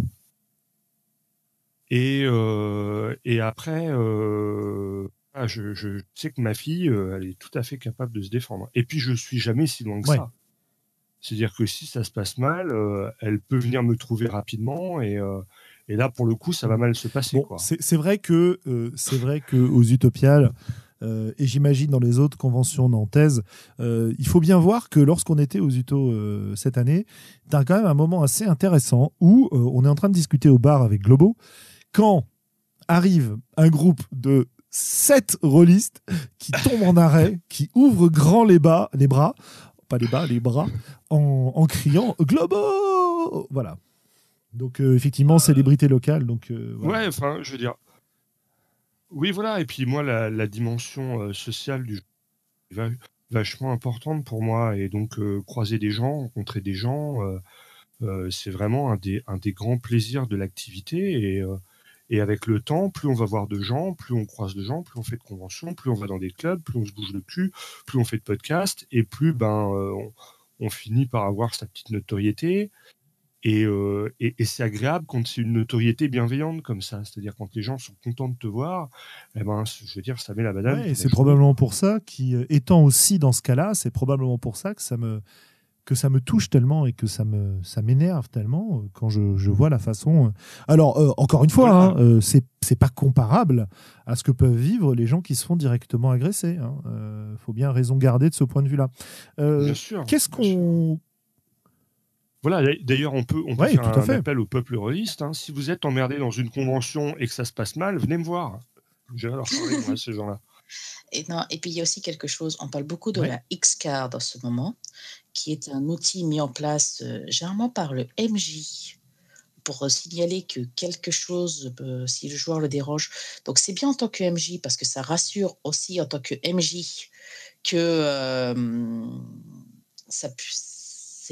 Et, euh, et après, euh, ah, je, je, sais que ma fille, elle est tout à fait capable de se défendre. Et puis, je suis jamais si loin que ça. C'est-à-dire que si ça se passe mal, elle peut venir me trouver rapidement et, et là, pour le coup, ça va mal se passer. Bon, c'est vrai que c'est vrai que aux Utopiales, euh, et j'imagine dans les autres conventions nantaises, euh, il faut bien voir que lorsqu'on était aux UTO euh, cette année, tu as quand même un moment assez intéressant où on est en train de discuter au bar avec Globo, quand arrive un groupe de sept rôlistes qui tombent en arrêt, (laughs) qui ouvrent grand les, bas, les bras, pas les bas, les bras, en, criant Globo Voilà. Donc effectivement, célébrité locale. Donc, Ouais, enfin, je veux dire, oui, voilà. Et puis moi, la, dimension euh, sociale du jeu est vachement importante pour moi. Et donc, euh, croiser des gens, rencontrer des gens, euh, c'est vraiment un des, grands plaisirs de l'activité. Et, et avec le temps, plus on va voir de gens, plus on croise de gens, plus on fait de conventions, plus on va dans des clubs, plus on se bouge le cul, plus on fait de podcasts, et plus ben, on finit par avoir sa petite notoriété. Euh, et, et, c'est agréable quand c'est une notoriété bienveillante comme ça. C'est-à-dire quand les gens sont contents de te voir, eh ben, je veux dire, ça met la banane. et c'est probablement pour ça, qui, euh, étant aussi dans ce cas-là, c'est probablement pour ça que ça me que ça me touche tellement et que ça me ça m'énerve tellement euh, quand je, je, vois la façon. Alors encore une fois, hein, c'est c'est pas comparable à ce que peuvent vivre les gens qui se font directement agresser. Il hein. faut bien raison garder de ce point de vue-là. Qu'est-ce qu'on voilà, d'ailleurs, on peut, on peut faire un appel au peuple rôliste. Hein. Si vous êtes emmerdé dans une convention et que ça se passe mal, venez me voir. Je vais leur parler, moi, ces gens-là. (laughs) Et, non, et puis il y a aussi quelque chose, on parle beaucoup de la X-Card en ce moment, qui est un outil mis en place euh, généralement par le MJ pour signaler que quelque chose, euh, si le joueur le dérange. Donc c'est bien en tant que MJ parce que ça rassure aussi en tant que MJ que euh, ça puisse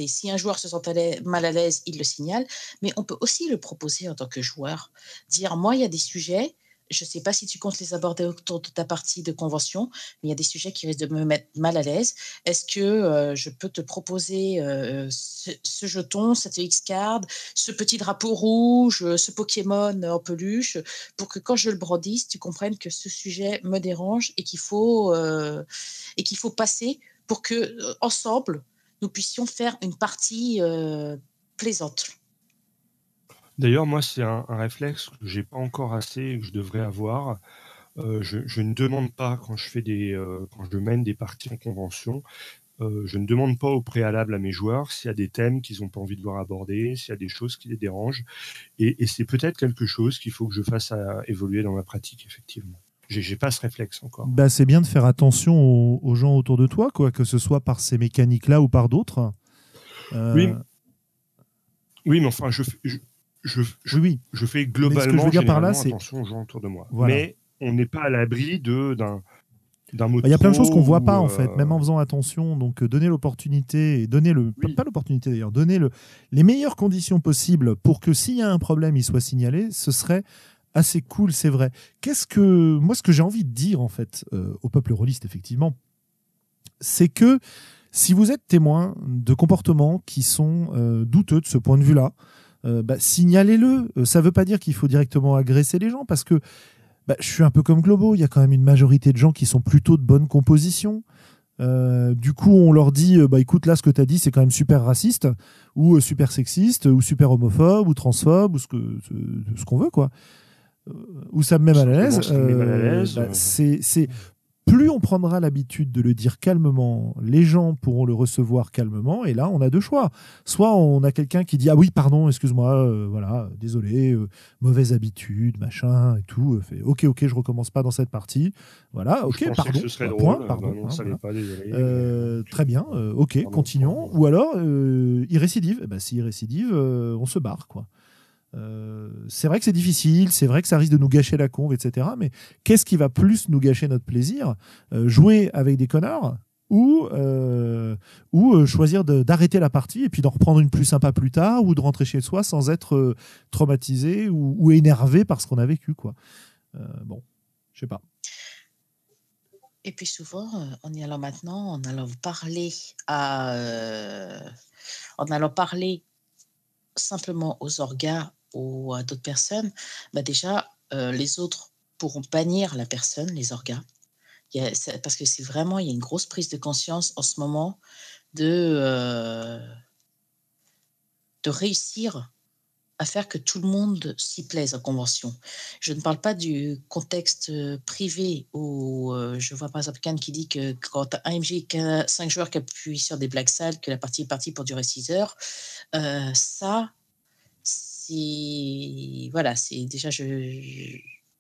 si un joueur se sent mal à l'aise, il le signale, mais on peut aussi le proposer en tant que joueur. Dire, moi, il y a des sujets, je ne sais pas si tu comptes les aborder autour de ta partie de convention, mais il y a des sujets qui risquent de me mettre mal à l'aise. Est-ce que euh, je peux te proposer euh, ce, jeton, cette X-card, ce petit drapeau rouge, ce Pokémon en peluche, pour que quand je le brandisse, tu comprennes que ce sujet me dérange et qu'il faut, euh, et faut passer pour que ensemble, nous puissions faire une partie euh, plaisante. D'ailleurs, moi, c'est un, réflexe que j'ai pas encore assez et que je devrais avoir. Euh, je, ne demande pas quand je fais des, euh, quand je mène des parties en convention, je ne demande pas au préalable à mes joueurs s'il y a des thèmes qu'ils n'ont pas envie de voir abordés, s'il y a des choses qui les dérangent. Et, c'est peut-être quelque chose qu'il faut que je fasse évoluer dans ma pratique, effectivement j'ai pas ce réflexe encore. Bah, c'est bien de faire attention aux, gens autour de toi, quoi, que ce soit par ces mécaniques-là ou par d'autres. Euh, oui. Oui, mais enfin, je, je, je, oui. je fais globalement ce que je veux dire par là, attention aux gens autour de moi. Mais on n'est pas à l'abri d'un bah, il y a plein de choses qu'on voit pas en fait, même en euh, faisant attention. Donc euh, donner l'opportunité et donner le pas l'opportunité d'ailleurs, donner le, les meilleures conditions possibles pour que s'il y a un problème, il soit signalé. Ce serait assez cool, c'est vrai. Qu'est-ce que moi, ce que j'ai envie de dire en fait euh, au peuple rôliste, effectivement, c'est que si vous êtes témoin de comportements qui sont euh, douteux de ce point de vue-là, euh, bah, signalez-le. Ça ne veut pas dire qu'il faut directement agresser les gens, parce que bah, je suis un peu comme Globo. Il y a quand même une majorité de gens qui sont plutôt de bonne composition. du coup, on leur dit, bah écoute, là, ce que tu as dit, c'est quand même super raciste, ou super sexiste, ou super homophobe, ou transphobe, ou ce que ce qu'on veut, quoi où ça me met mal à l'aise, euh, bah, c'est plus on prendra l'habitude de le dire calmement, les gens pourront le recevoir calmement, et là, on a deux choix. Soit on a quelqu'un qui dit ah oui, pardon, excuse-moi, euh, voilà, désolé, euh, mauvaise habitude, machin et tout. fait ok, ok, je recommence pas dans cette partie. Voilà, ok, pardon. ce serait point, pardon. très bien, ok, continuons. Ou alors il récidive. Eh ben, si il récidive, on se barre, quoi. Euh, c'est vrai que c'est difficile, c'est vrai que ça risque de nous gâcher la conve, etc. Mais qu'est-ce qui va plus nous gâcher notre plaisir euh, Jouer avec des connards ou, euh, ou choisir d'arrêter la partie et puis d'en reprendre une plus sympa plus tard ou de rentrer chez soi sans être traumatisé ou, énervé par ce qu'on a vécu. Quoi. bon, je sais pas. Et puis souvent, en y allant maintenant, en allant parler à, en allant parler simplement aux orgas ou à d'autres personnes, bah déjà, euh, les autres pourront bannir la personne, les orgas. Parce que c'est vraiment, il y a une grosse prise de conscience en ce moment de, euh, de réussir à faire que tout le monde s'y plaise en convention. Je ne parle pas du contexte euh, privé où je vois par exemple Cannes qui dit que quand un MJ a 5 joueurs qui appuient sur des blagues sales, que la partie est partie pour durer 6 heures. Ça, c'est. Voilà, c'est déjà. Je,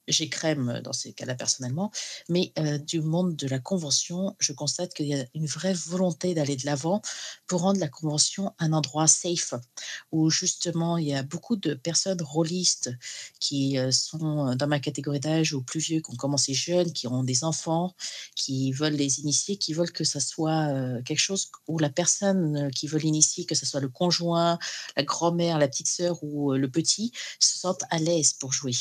j'écrème dans ces cas-là personnellement, mais euh, du monde de la convention, je constate qu'il y a une vraie volonté d'aller de l'avant pour rendre la convention un endroit safe, où justement il y a beaucoup de personnes rôlistes qui euh, sont dans ma catégorie d'âge ou plus vieux, qui ont commencé jeunes, qui ont des enfants, qui veulent les initier, qui veulent que ça soit euh, quelque chose où la personne qui veut l'initier, que ce soit le conjoint, la grand-mère, la petite sœur ou le petit, se sentent à l'aise pour jouer.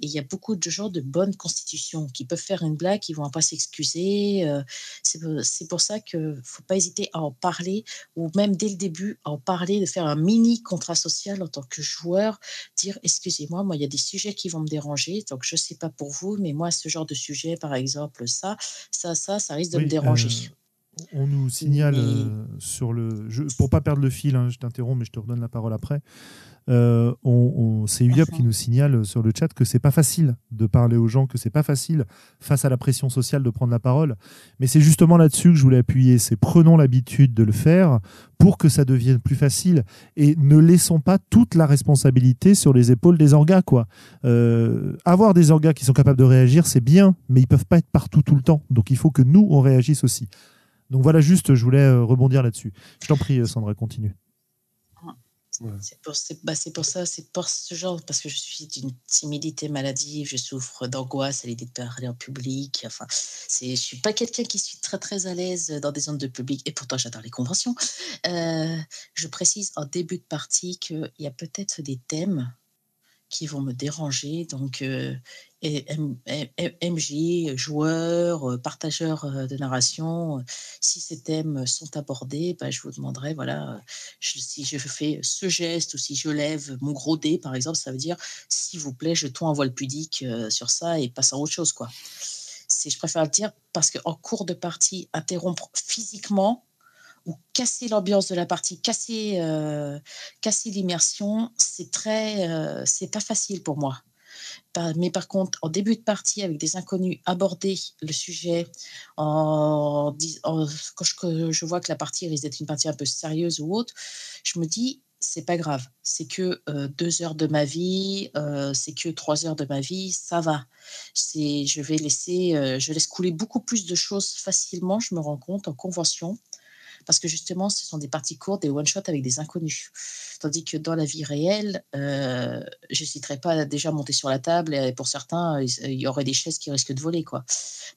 Et il y a beaucoup de gens de bonne constitution qui peuvent faire une blague, qui vont pas s'excuser. Euh, c'est pour ça que faut pas hésiter à en parler ou même dès le début à en parler, de faire un mini contrat social en tant que joueur, dire excusez-moi, moi il y a des sujets qui vont me déranger, donc je sais pas pour vous, mais moi ce genre de sujet, par exemple ça, ça, ça, ça risque de me déranger. Euh, on nous signale euh, sur le. Je, pour pas perdre le fil, hein, je t'interromps, mais je te redonne la parole après. Euh, on, c'est Uyop qui nous signale sur le chat que c'est pas facile de parler aux gens, que c'est pas facile face à la pression sociale de prendre la parole. Mais c'est justement là-dessus que je voulais appuyer. C'est prenons l'habitude de le faire pour que ça devienne plus facile et ne laissons pas toute la responsabilité sur les épaules des orgas. Quoi. Euh, avoir des orgas qui sont capables de réagir, c'est bien, mais ils peuvent pas être partout tout le temps. Donc il faut que nous, on réagisse aussi. Donc voilà, juste, je voulais euh, rebondir là-dessus. Je t'en prie, Sandra, continue. C'est pour, bah, pour, ça, c'est pour ce genre, parce que je suis d'une timidité maladive, je souffre d'angoisse à l'idée de parler en public. Enfin, je suis pas quelqu'un qui suis très très à l'aise dans des zones de public, et pourtant j'adore les conventions. Euh, je précise en début de partie qu'il y a peut-être des thèmes qui vont me déranger. Donc, euh, MJ, joueur, euh, partageur euh, de narration, si ces thèmes sont abordés, bah, je vous demanderai, voilà, si je fais ce geste ou si je lève mon gros dé, par exemple, ça veut dire, s'il vous plaît, jetons un voile pudique sur ça et passe à autre chose, quoi. Je préfère le dire parce qu'en cours de partie, interrompre physiquement, ou casser l'ambiance de la partie, casser, euh, l'immersion, c'est très, euh, c'est pas facile pour moi. Mais par contre, en début de partie, avec des inconnus, aborder le sujet quand je, vois que la partie risque d'être une partie un peu sérieuse ou autre, je me dis, c'est pas grave. C'est que euh, deux heures de ma vie, c'est que trois heures de ma vie, ça va. Je vais laisser, je laisse couler beaucoup plus de choses facilement. Je me rends compte en convention parce que justement, ce sont des parties courtes, des one-shots avec des inconnus. Tandis que dans la vie réelle, euh, je n'hésiterai pas à déjà monter sur la table et pour certains, il y aurait des chaises qui risquent de voler. Quoi.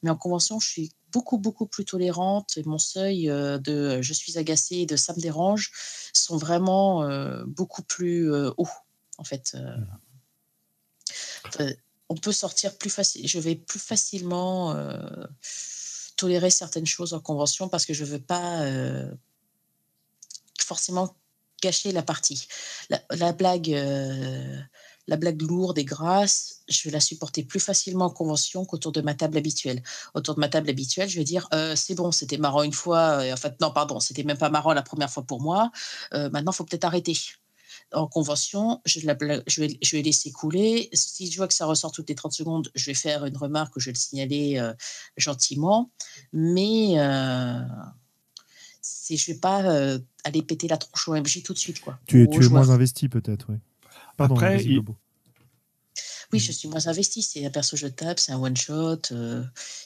Mais en convention, je suis beaucoup, beaucoup plus tolérante et mon seuil euh, de je suis agacée et de ça me dérange sont vraiment euh, beaucoup plus hauts, en fait. on peut sortir plus facilement, je vais plus facilement tolérer certaines choses en convention parce que je ne veux pas euh, forcément gâcher la partie. La, blague, euh, la blague lourde et grasse, je vais la supporter plus facilement en convention qu'autour de ma table habituelle. Autour de ma table habituelle, je vais dire euh, c'est bon, c'était marrant une fois. en fait, non, pardon, c'était même pas marrant la première fois pour moi. maintenant, il faut peut-être arrêter en convention, je, je, vais, je, vais, laisser couler. Si je vois que ça ressort toutes les 30 secondes, je vais faire une remarque ou je vais le signaler euh, gentiment. Mais euh, je ne vais pas euh, aller péter la tronche au MJ tout de suite. Quoi, tu es, tu es moins investi peut-être, oui. Pardon, Après, oui, je suis moins investi. C'est un perso jetable, c'est un one-shot.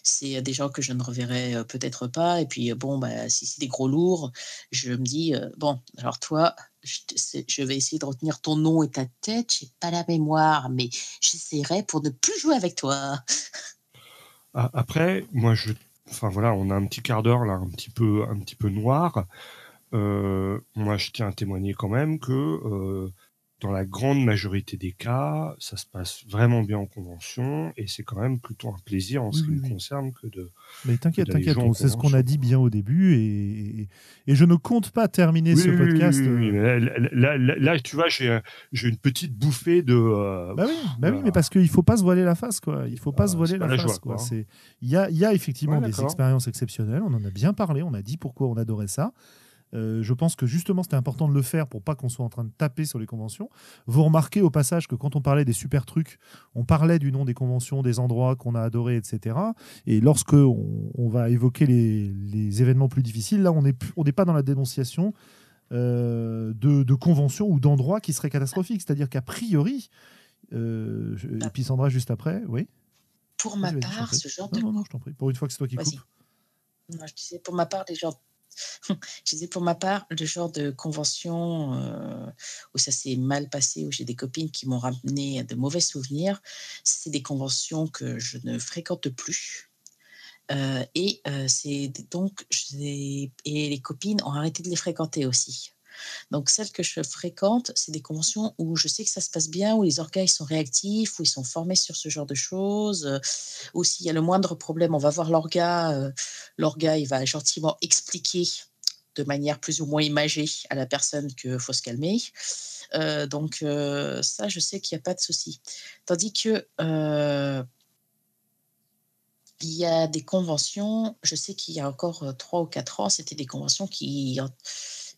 c'est des gens que je ne reverrai peut-être pas. Et puis, bon, bah, si c'est des gros lourds, je me dis, bon, alors toi, je, vais essayer de retenir ton nom et ta tête. J'ai pas la mémoire, mais j'essaierai pour ne plus jouer avec toi. Ah, après, moi, je, enfin voilà, on a un petit quart d'heure là, un petit peu, un petit peu noir. Euh, moi, je tiens à témoigner quand même que euh, dans la grande majorité des cas, ça se passe vraiment bien en convention et c'est quand même plutôt un plaisir en ce qui me concerne que de. Mais t'inquiète, t'inquiète, c'est ce qu'on a dit bien au début et, et, je ne compte pas terminer ce podcast. Euh, là, là, tu vois, j'ai une petite bouffée de. Euh, bah oui, bah oui mais parce qu'il ne faut pas se voiler la face, quoi. Il faut pas se voiler la, face, quoi. Il y a, y a effectivement des expériences exceptionnelles, on en a bien parlé, on a dit pourquoi on adorait ça. Euh, je pense que justement c'était important de le faire pour pas qu'on soit en train de taper sur les conventions. Vous remarquez au passage que quand on parlait des super trucs, on parlait du nom des conventions, des endroits qu'on a adorés, etc. Et lorsque on, va évoquer les, événements plus difficiles, là on n'est pas dans la dénonciation euh, de, conventions ou d'endroits qui seraient catastrophiques. C'est-à-dire qu'a priori, euh, et puis Sandra juste après, oui. Pour ma part, ce genre de. Non, non, je t'en prie. Pour une fois que c'est toi qui coupes. je disais, pour ma part, des gens (laughs) je disais pour ma part, le genre de convention euh, où ça s'est mal passé, où j'ai des copines qui m'ont ramené de mauvais souvenirs, c'est des conventions que je ne fréquente plus. Euh, et euh, c'est donc et les copines ont arrêté de les fréquenter aussi. Donc, celles que je fréquente, c'est des conventions où je sais que ça se passe bien, où les organes sont réactifs, où ils sont formés sur ce genre de choses. Euh, ou s'il y a le moindre problème, on va voir l'orga. Euh, l'orga, il va gentiment expliquer de manière plus ou moins imagée à la personne qu'il faut se calmer. Euh, donc, ça, je sais qu'il n'y a pas de souci. Tandis que il y a des conventions, je sais qu'il y a encore trois ou quatre ans, c'était des conventions qui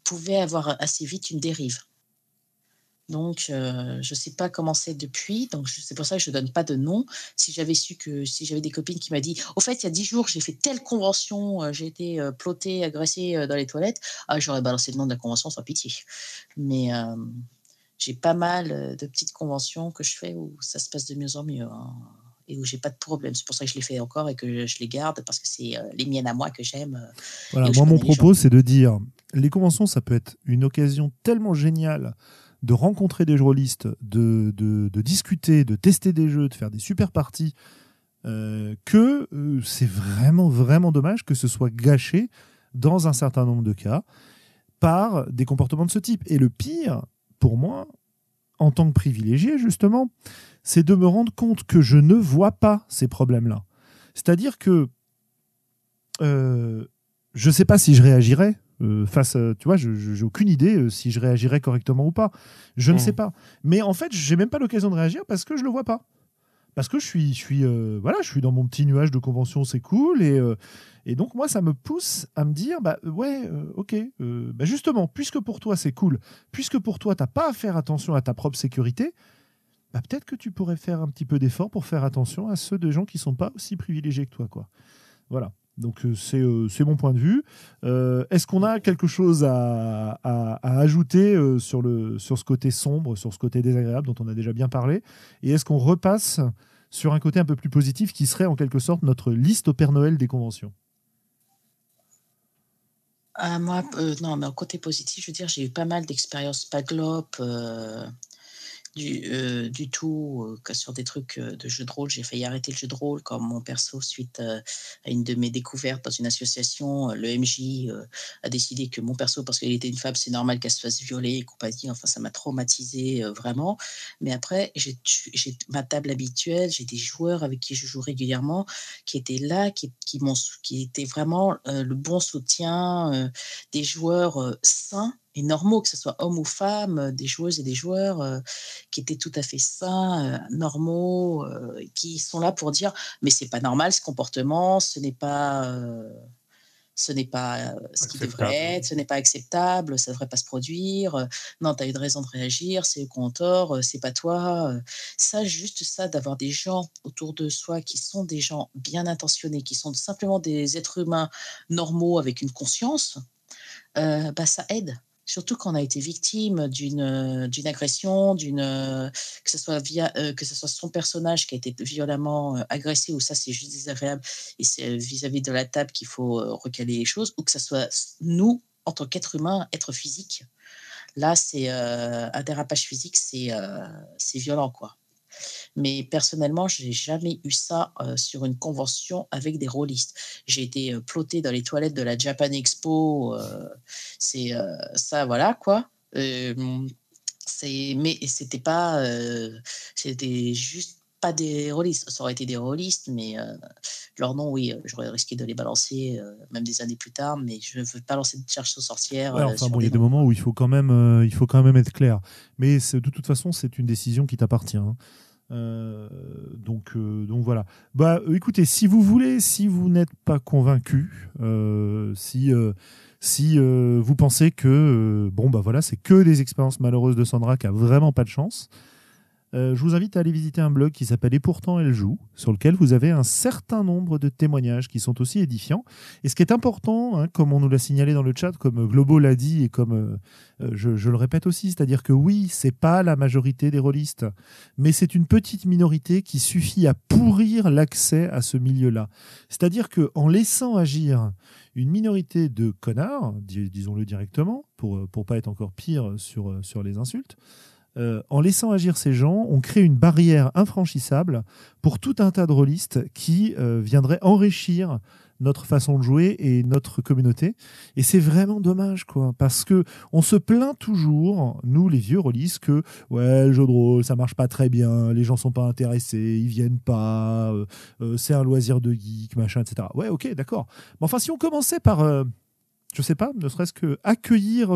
pouvait avoir assez vite une dérive. Donc, euh, je ne sais pas comment c'est depuis. Donc, c'est pour ça que je ne donne pas de nom. Si j'avais su que, si j'avais des copines qui m'ont dit, au fait, il y a dix jours, j'ai fait telle convention, euh, j'ai été euh, ploté, agressé dans les toilettes, ah, j'aurais balancé le nom de la convention sans pitié. Mais j'ai pas mal de petites conventions que je fais où ça se passe de mieux en mieux. Hein et où j'ai pas de problème. C'est pour ça que je les fais encore et que je les garde parce que c'est euh, les miennes à moi que j'aime. Euh, voilà, moi mon propos c'est de dire les conventions ça peut être une occasion tellement géniale de rencontrer des joueuristes, de, discuter, de tester des jeux, de faire des super parties, euh, que c'est vraiment vraiment dommage que ce soit gâché dans un certain nombre de cas par des comportements de ce type. Et le pire, pour moi, en tant que privilégié, justement, c'est de me rendre compte que je ne vois pas ces problèmes-là. C'est-à-dire que euh, je ne sais pas si je réagirais euh, face à, tu vois, je n'ai aucune idée euh, si je réagirais correctement ou pas. Je ne sais mmh. pas. Mais en fait, j'ai même pas l'occasion de réagir parce que je le vois pas. Parce que je suis, je suis, voilà, je suis dans mon petit nuage de convention, c'est cool, et, et donc moi, ça me pousse à me dire, bah ouais, ok, bah justement, puisque pour toi c'est cool, puisque pour toi t'as pas à faire attention à ta propre sécurité, bah, peut-être que tu pourrais faire un petit peu d'effort pour faire attention à ceux de gens qui sont pas aussi privilégiés que toi. Quoi. Voilà. Donc euh, euh, c'est mon point de vue. Euh, est-ce qu'on a quelque chose à, ajouter sur, le, sur ce côté sombre, sur ce côté désagréable dont on a déjà bien parlé? Et est-ce qu'on repasse sur un côté un peu plus positif qui serait en quelque sorte notre liste au Père Noël des conventions? Ah, moi, non, mais au côté positif, je veux dire, j'ai eu pas mal d'expériences Paglop, du, euh, du tout euh, que sur des trucs euh, de jeux de rôle. J'ai failli arrêter le jeu de rôle comme mon perso suite à une de mes découvertes dans une association. Le MJ a décidé que mon perso, parce qu'elle était une femme, c'est normal qu'elle se fasse violer et compagnie. Enfin, ça m'a traumatisé vraiment. Mais après, j'ai ma table habituelle, j'ai des joueurs avec qui je joue régulièrement qui étaient là, qui, qui, qui étaient vraiment le bon soutien des joueurs sains et normaux, que ce soit hommes ou femmes, euh, des joueuses et des joueurs euh, qui étaient tout à fait sains, euh, normaux, qui sont là pour dire mais c'est pas normal ce comportement, ce n'est pas ce n'est pas ce qui devrait être, ce n'est pas acceptable, ça ne devrait pas se produire. Non, tu as eu de raison de réagir, c'est eux qui ont tort, c'est pas toi. Ça, juste ça, d'avoir des gens autour de soi qui sont des gens bien intentionnés, qui sont simplement des êtres humains normaux avec une conscience, bah, ça aide surtout quand on a été victime d'une d'une agression, d'une que ce soit via euh, que ce soit son personnage qui a été violemment euh, agressé ou ça c'est juste désagréable et c'est vis-à-vis de la table qu'il faut euh, recaler les choses ou que ce soit nous en tant qu'être humain, être physique. Là, c'est un dérapage physique, c'est c'est violent quoi. Mais personnellement, je n'ai jamais eu ça euh, sur une convention avec des rôlistes. J'ai été euh, ploté dans les toilettes de la Japan Expo. Euh, c'est ça, voilà quoi. C'est, mais c'était pas, euh, c'était juste pas des rôlistes. Ça aurait été des rôlistes, mais euh, leur nom, oui, j'aurais risqué de les balancer, même des années plus tard. Mais je ne veux pas lancer de cherche aux sorcières. enfin bon, il y a des moments où il faut quand même, il faut quand même être clair. Mais de toute façon, c'est une décision qui t'appartient. Hein. Donc, donc voilà. Bah, écoutez, si vous voulez, si vous n'êtes pas convaincu, si si euh, vous pensez que euh, bon bah voilà, c'est que des expériences malheureuses de Sandra qui a vraiment pas de chance, euh, je vous invite à aller visiter un blog qui s'appelle Et pourtant elle joue, sur lequel vous avez un certain nombre de témoignages qui sont aussi édifiants. Et ce qui est important, hein, comme on nous l'a signalé dans le chat, comme Globo l'a dit et comme je, je, le répète aussi, c'est-à-dire que oui, c'est pas la majorité des rôlistes, mais c'est une petite minorité qui suffit à pourrir l'accès à ce milieu-là. C'est-à-dire que en laissant agir une minorité de connards, disons-le directement, pour ne pas être encore pire sur, sur les insultes, euh, en laissant agir ces gens, on crée une barrière infranchissable pour tout un tas de rôlistes qui euh, viendraient enrichir notre façon de jouer et notre communauté. Et c'est vraiment dommage, quoi, parce que on se plaint toujours, nous les vieux relistes, que ouais, le jeu de rôle, ça marche pas très bien, les gens sont pas intéressés, ils viennent pas, euh, euh, c'est un loisir de geek, machin, etc. Ouais, ok, d'accord. Mais enfin, si on commençait par euh, je sais pas, ne serait-ce que accueillir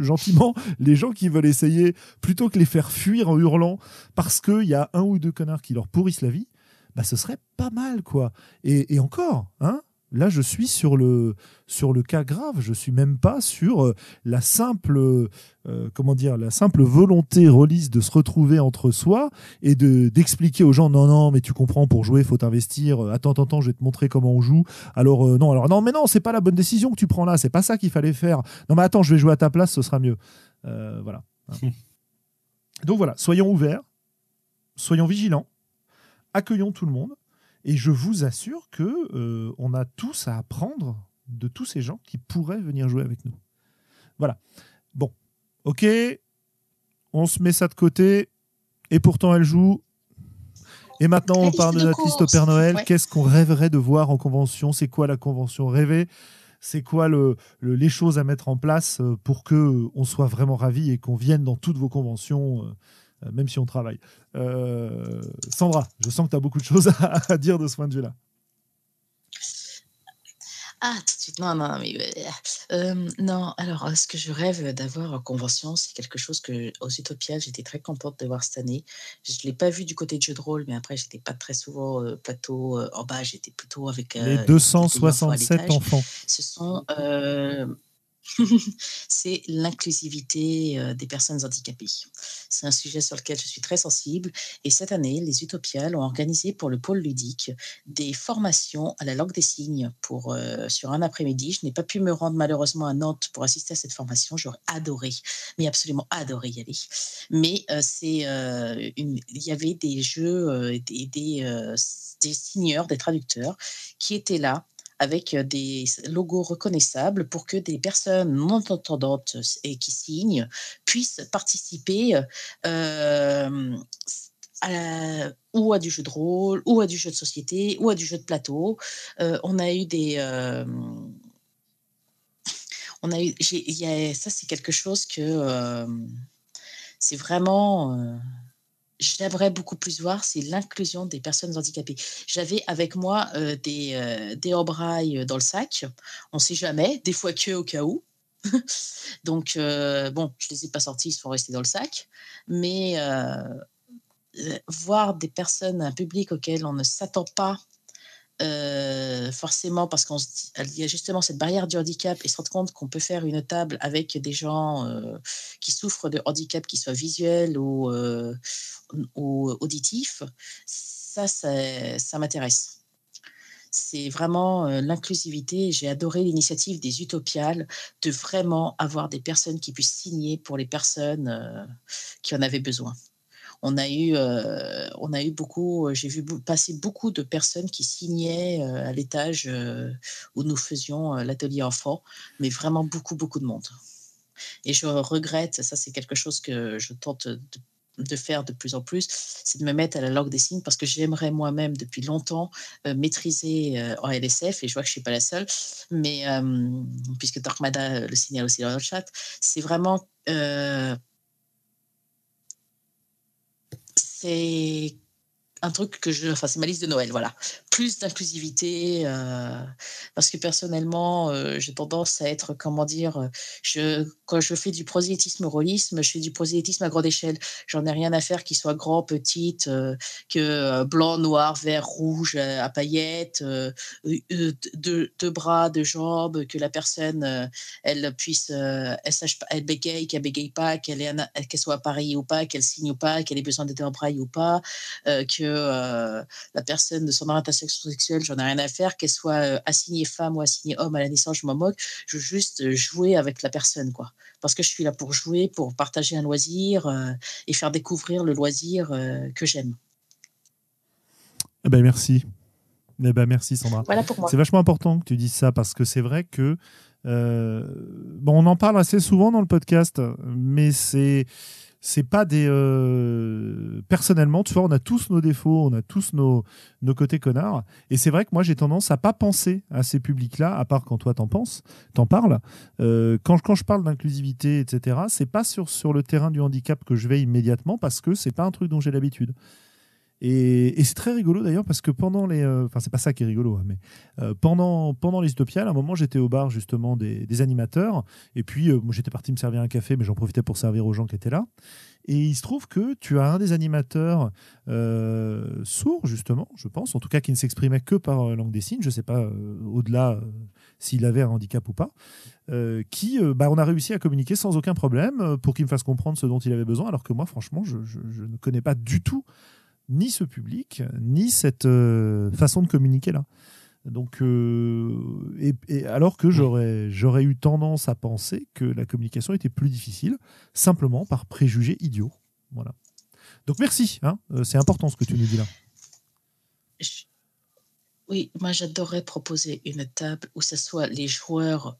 gentiment (laughs) les gens qui veulent essayer plutôt que les faire fuir en hurlant parce qu'il y a un ou deux connards qui leur pourrissent la vie, bah ce serait pas mal quoi. Et, et encore, hein, Là, je suis sur le, sur le cas grave. Je suis même pas sur euh, la simple, euh, comment dire, la simple volonté relise de se retrouver entre soi et de d'expliquer aux gens non, non, mais tu comprends, pour jouer, faut investir. Euh, attends, attends, je vais te montrer comment on joue. Alors non, alors non, mais non, c'est pas la bonne décision que tu prends là. C'est pas ça qu'il fallait faire. Non, mais attends, je vais jouer à ta place, ce sera mieux. voilà. (laughs) Donc voilà, soyons ouverts, soyons vigilants, accueillons tout le monde. Et je vous assure que euh, on a tous à apprendre de tous ces gens qui pourraient venir jouer avec nous. Voilà. Bon, ok, on se met ça de côté. Et pourtant, elle joue. Et maintenant, on parle de notre liste au Père Noël. Qu'est-ce qu'on rêverait de voir en convention? C'est quoi la convention rêvée? C'est quoi le, les choses à mettre en place euh, pour que euh, on soit vraiment ravis et qu'on vienne dans toutes vos conventions même si on travaille. Euh, Sandra, je sens que tu as beaucoup de choses (laughs) à, dire de ce point de vue-là. Ah, tout de suite, non, non, mais euh, non. Alors, ce que je rêve d'avoir en convention, c'est quelque chose que aux Utopiales, j'étais très contente de voir cette année. Je ne l'ai pas vu du côté de jeu de rôle, mais après, j'étais pas très souvent plateau en bas, j'étais plutôt avec les 267 enfants. Ce sont (laughs) c'est l'inclusivité euh, des personnes handicapées. C'est un sujet sur lequel je suis très sensible. Et cette année, les Utopiales ont organisé pour le pôle ludique des formations à la langue des signes pour, euh, sur un après-midi. Je n'ai pas pu me rendre malheureusement à Nantes pour assister à cette formation. J'aurais adoré, mais absolument adoré y aller. Mais euh, c'est il y avait des jeux, des, des, des signeurs, des traducteurs qui étaient là avec des logos reconnaissables pour que des personnes non entendantes et qui signent puissent participer ou à du jeu de rôle, ou à du jeu de société, ou à du jeu de plateau. On a eu des... on a eu, ça, c'est quelque chose que c'est vraiment j'aimerais beaucoup plus voir, c'est l'inclusion des personnes handicapées. J'avais avec moi euh, des, euh, des euh, dans le sac. On ne sait jamais, des fois que au cas où. (laughs) Donc, bon, je ne les ai pas sortis, ils sont restés dans le sac. Mais voir des personnes, un public auquel on ne s'attend pas euh, forcément parce qu'il y a justement cette barrière du handicap et se rendre compte qu'on peut faire une table avec des gens euh, qui souffrent de handicap, qui soient visuels ou, euh, auditifs, ça, ça, m'intéresse. C'est vraiment l'inclusivité. J'ai adoré l'initiative des Utopiales de vraiment avoir des personnes qui puissent signer pour les personnes qui en avaient besoin on a eu, euh, on a eu beaucoup, euh, j'ai vu passer beaucoup de personnes qui signaient euh, à l'étage où nous faisions l'atelier enfant, mais vraiment beaucoup, beaucoup de monde. Et je regrette, ça c'est quelque chose que je tente de, faire de plus en plus, c'est de me mettre à la langue des signes parce que j'aimerais moi-même depuis longtemps maîtriser en LSF et je vois que je suis pas la seule, mais puisque Darkmada le signale aussi dans le chat, c'est vraiment c'est un truc que je, enfin c'est ma liste de Noël, voilà. Plus d'inclusivité, euh, parce que personnellement, euh, j'ai tendance à être, comment dire, je, quand je fais du prosélytisme rôlisme, je fais du prosélytisme à grande échelle. J'en ai rien à faire qu'il soit grand, petite, euh, que blanc, noir, vert, rouge, à paillettes, deux, bras, deux jambes, que la personne, elle puisse, elle sache, elle bégaye, qu'elle bégaye pas, qu'elle qu'elle soit appareillée ou pas, qu'elle signe ou pas, qu'elle ait besoin d'être en braille ou pas, que euh, la personne de son orientation sexuelle, j'en ai rien à faire, qu'elle soit euh, assignée femme ou assignée homme à la naissance, je m'en moque. Je veux juste jouer avec la personne, quoi. Parce que je suis là pour jouer, pour partager un loisir euh, et faire découvrir le loisir que j'aime. Eh ben merci. Eh ben merci Sandra. Voilà pour moi. C'est vachement important que tu dises ça parce que c'est vrai que bon, on en parle assez souvent dans le podcast, mais c'est c'est pas des euh, personnellement tu vois on a tous nos défauts on a tous nos, nos côtés connards. Et c'est vrai que moi j'ai tendance à pas penser à ces publics là à part quand toi t'en penses t'en parles. Euh, quand, quand je parle d'inclusivité etc c'est pas sur, sur le terrain du handicap que je vais immédiatement parce que c'est pas un truc dont j'ai l'habitude et, c'est très rigolo d'ailleurs parce que pendant les. Euh, enfin, c'est pas ça qui est rigolo, hein, mais euh, pendant, pendant les Utopiales, à un moment, j'étais au bar justement des, animateurs. Et puis, euh, moi, j'étais parti me servir un café, mais j'en profitais pour servir aux gens qui étaient là. Et il se trouve que tu as un des animateurs sourds, justement, je pense, en tout cas qui ne s'exprimait que par langue des signes, je sais pas au-delà s'il avait un handicap ou pas, qui, bah, on a réussi à communiquer sans aucun problème pour qu'il me fasse comprendre ce dont il avait besoin, alors que moi, franchement, je ne connais pas du tout ni ce public, ni cette euh, façon de communiquer là. Donc, euh, alors que j'aurais, j'aurais eu tendance à penser que la communication était plus difficile, simplement par préjugés idiots. Voilà. Donc merci, hein, euh, c'est important ce que tu nous dis là. Oui, moi j'adorerais proposer une table où ce soit les joueurs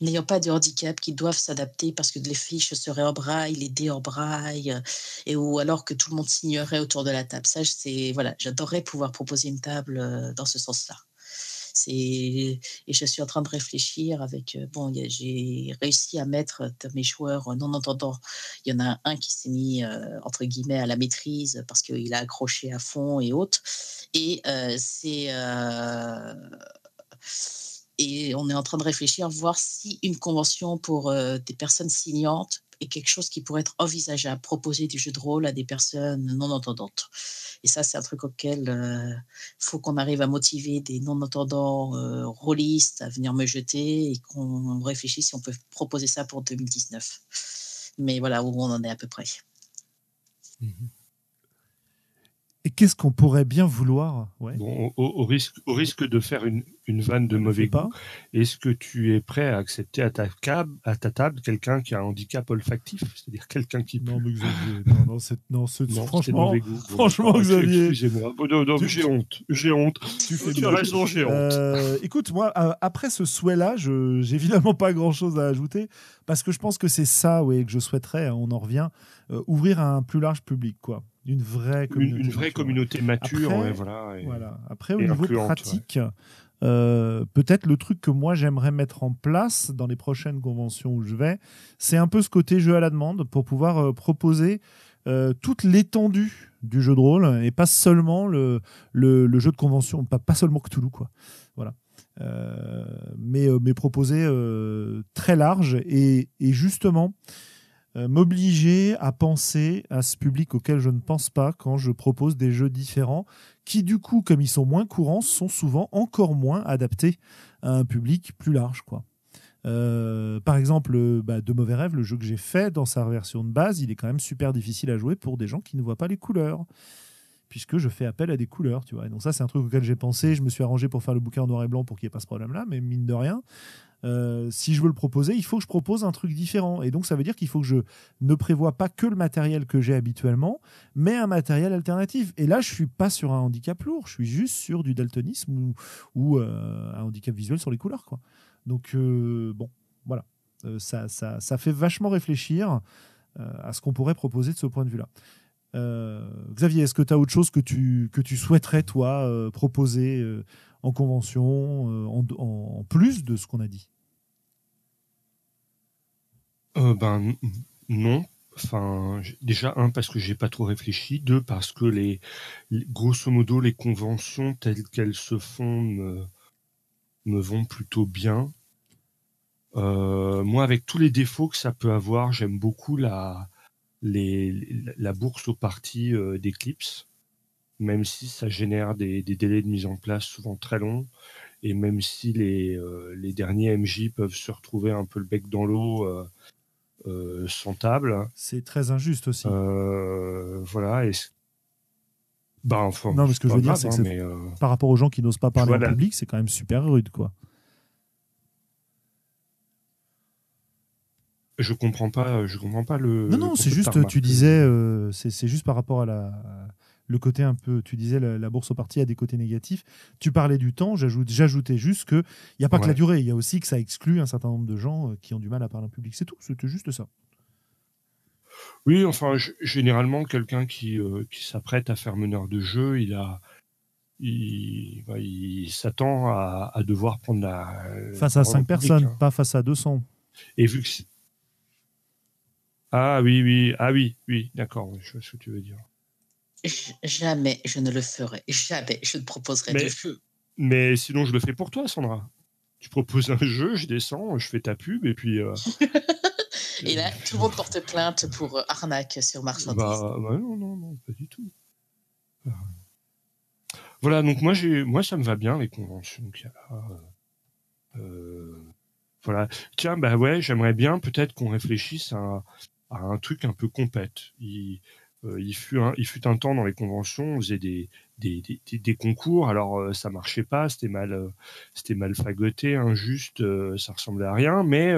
n'ayant pas de handicap qui doivent s'adapter parce que les fiches seraient en braille, les dés en braille, euh, et ou alors que tout le monde signerait autour de la table. Ça, c'est voilà, j'adorerais pouvoir proposer une table euh, dans ce sens-là. C'est et je suis en train de réfléchir avec euh, bon, j'ai réussi à mettre mes joueurs non entendants. Il y en a un qui s'est mis entre guillemets à la maîtrise parce qu'il a accroché à fond et autres. Et c'est et on est en train de réfléchir, voir si une convention pour euh, des personnes signantes est quelque chose qui pourrait être envisageable, proposer du jeu de rôle à des personnes non entendantes. Et ça, c'est un truc auquel il euh, faut qu'on arrive à motiver des non-entendants euh, rôlistes à venir me jeter et qu'on réfléchisse si on peut proposer ça pour 2019. Mais voilà où on en est à peu près. Mmh et qu'est-ce qu'on pourrait bien vouloir? Au, risque, au risque de faire une, une vanne de mauvais goût, est-ce que tu es prêt à accepter à ta, cab, à ta table quelqu'un qui a un handicap olfactif? C'est-à-dire quelqu'un qui. Non, mais Xavier, non, non, c'est, non, c'est, franchement, (laughs) franchement, Xavier. Excusez-moi, j'ai honte, j'ai honte. Tu, fais tu as raison, j'ai honte. Euh, écoute, moi, euh, après ce souhait-là, je, j'ai évidemment pas grand-chose à ajouter, parce que je pense que c'est ça, ouais, que je souhaiterais, hein, on en revient, euh, ouvrir à un plus large public, quoi une vraie communauté, une, vraie communauté mature. Après, voilà, voilà. Après, au niveau pratique, euh, peut-être le truc que moi j'aimerais mettre en place dans les prochaines conventions où je vais, c'est un peu ce côté jeu à la demande pour pouvoir euh, proposer euh, toute l'étendue du jeu de rôle et pas seulement le, le, jeu de convention, pas, pas seulement Cthulhu, quoi. Voilà. mais, mais proposer très large et, et justement euh, m'obliger à penser à ce public auquel je ne pense pas quand je propose des jeux différents, qui du coup, comme ils sont moins courants, sont souvent encore moins adaptés à un public plus large. Quoi. Euh, par exemple, bah, De Mauvais Rêves, le jeu que j'ai fait dans sa version de base, il est quand même super difficile à jouer pour des gens qui ne voient pas les couleurs puisque je fais appel à des couleurs, tu vois. donc ça, c'est un truc auquel j'ai pensé. Je me suis arrangé pour faire le bouquin en noir et blanc pour qu'il n'y ait pas ce problème-là, mais mine de rien, euh, si je veux le proposer, il faut que je propose un truc différent. Et donc, ça veut dire qu'il faut que je ne prévoie pas que le matériel que j'ai habituellement, mais un matériel alternatif. Et là, je suis pas sur un handicap lourd, je suis juste sur du daltonisme ou, euh, un handicap visuel sur les couleurs. Quoi. Donc, euh, bon, voilà. Ça, ça, ça, fait vachement réfléchir à ce qu'on pourrait proposer de ce point de vue-là. Xavier, est-ce que tu as autre chose que tu, que tu souhaiterais, toi, proposer en convention, en, plus de ce qu'on a dit euh, ben non. Déjà un parce que j'ai pas trop réfléchi, deux parce que les, grosso modo les conventions telles qu'elles se font me, vont plutôt bien. Euh, moi, avec tous les défauts que ça peut avoir, j'aime beaucoup la bourse aux parties euh, d'Eclipse, même si ça génère des, délais de mise en place souvent très longs, et même si les, euh, les derniers MJ peuvent se retrouver un peu le bec dans l'eau euh, sans table. C'est très injuste aussi. Euh, voilà. Et bah, enfin, non, mais ce que je veux dire, c'est que hein, euh, par rapport aux gens qui n'osent pas parler en public, c'est quand même super rude, quoi. Je comprends pas, je comprends pas le. Non, non, c'est juste, tu disais, c'est juste par rapport à la, le côté un peu, tu disais la, bourse au parti a des côtés négatifs. Tu parlais du temps, j'ajoutais juste que il n'y a pas que la durée, il y a aussi que ça exclut un certain nombre de gens euh, qui ont du mal à parler en public. C'est tout, c'était juste ça. Oui, enfin, généralement, quelqu'un qui, euh, qui s'apprête à faire meneur de jeu, il a, il, bah, s'attend à, devoir prendre la. Face à 5 personnes, hein. pas face à 200. Et vu que. Ah oui, oui, ah oui, oui, d'accord, je vois ce que tu veux dire. Jamais je ne le ferai. Jamais je ne proposerai mais, de jeu. Mais sinon, je le fais pour toi, Sandra. Tu proposes un jeu, je descends, je fais ta pub et puis. Euh, (laughs) et là, tout le monde porte plainte pour euh, arnaque sur marchandise. Bah, bah, non, non, non, pas du tout. Euh, voilà, donc moi, j'ai, moi, ça me va bien les conventions qu'il y a là. voilà. Tiens, bah ouais, j'aimerais bien peut-être qu'on réfléchisse à, à, un truc un peu compète. Il, euh, il, fut un, il fut un temps dans les conventions, on faisait des, des, des, concours, alors euh, ça marchait pas, c'était mal, euh, c'était mal fagoté, injuste, ça ressemblait à rien, mais,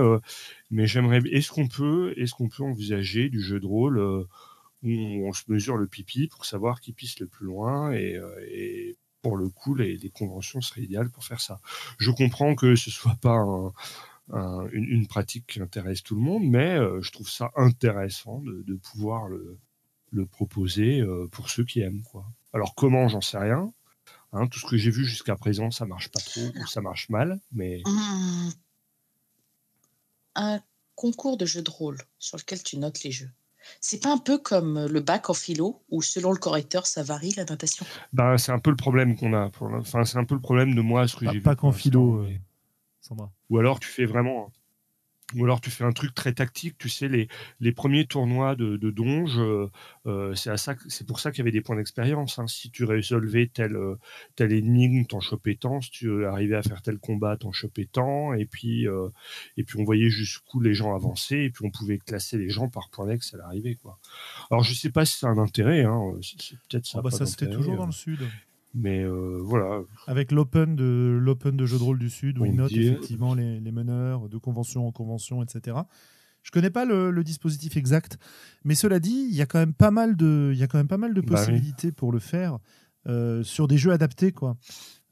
mais j'aimerais, est-ce qu'on peut, est-ce peut envisager du jeu de rôle où on, se mesure le pipi pour savoir qui pisse le plus loin et, pour le coup, les, les, conventions seraient idéales pour faire ça. Je comprends que ce soit pas une, une, pratique qui intéresse tout le monde, mais je trouve ça intéressant de, de pouvoir le, le proposer euh, pour ceux qui aiment. Quoi. Alors comment, j'en sais rien. Hein, tout ce que j'ai vu jusqu'à présent, ça marche pas trop ou ça marche mal, mais mmh. un concours de jeux de rôle sur lequel tu notes les jeux. C'est pas un peu comme le bac en philo où selon le correcteur ça varie la notation? Ben, c'est un peu le problème qu'on a. Enfin, c'est un peu le problème de moi ce que j'ai Pas qu'en philo, euh, Sandra. Ou alors tu fais vraiment ou alors tu fais un truc très tactique, tu sais, les, les premiers tournois de, de donge, euh, euh c'est c'est pour ça qu'il y avait des points d'expérience. Hein. Si tu résolvais telle, euh, telle énigme, t'en chopais tant, si tu arrivais à faire tel combat, t'en chopais tant, et puis, euh, et puis on voyait jusqu'où les gens avançaient, et puis on pouvait classer les gens par point d'ex à l'arrivée. Quoi. Alors je sais pas si c'est un intérêt, hein. c'est, peut-être ça. Ah bah ça c'était toujours dans le sud. Mais euh, voilà. Avec l'open de l'open de jeux de rôle du Sud, où ils notent effectivement les, meneurs de convention en convention, etc. Je connais pas le, dispositif exact, mais cela dit, il y a quand même pas mal de, il y a quand même pas mal de bah possibilités pour le faire euh, sur des jeux adaptés, quoi.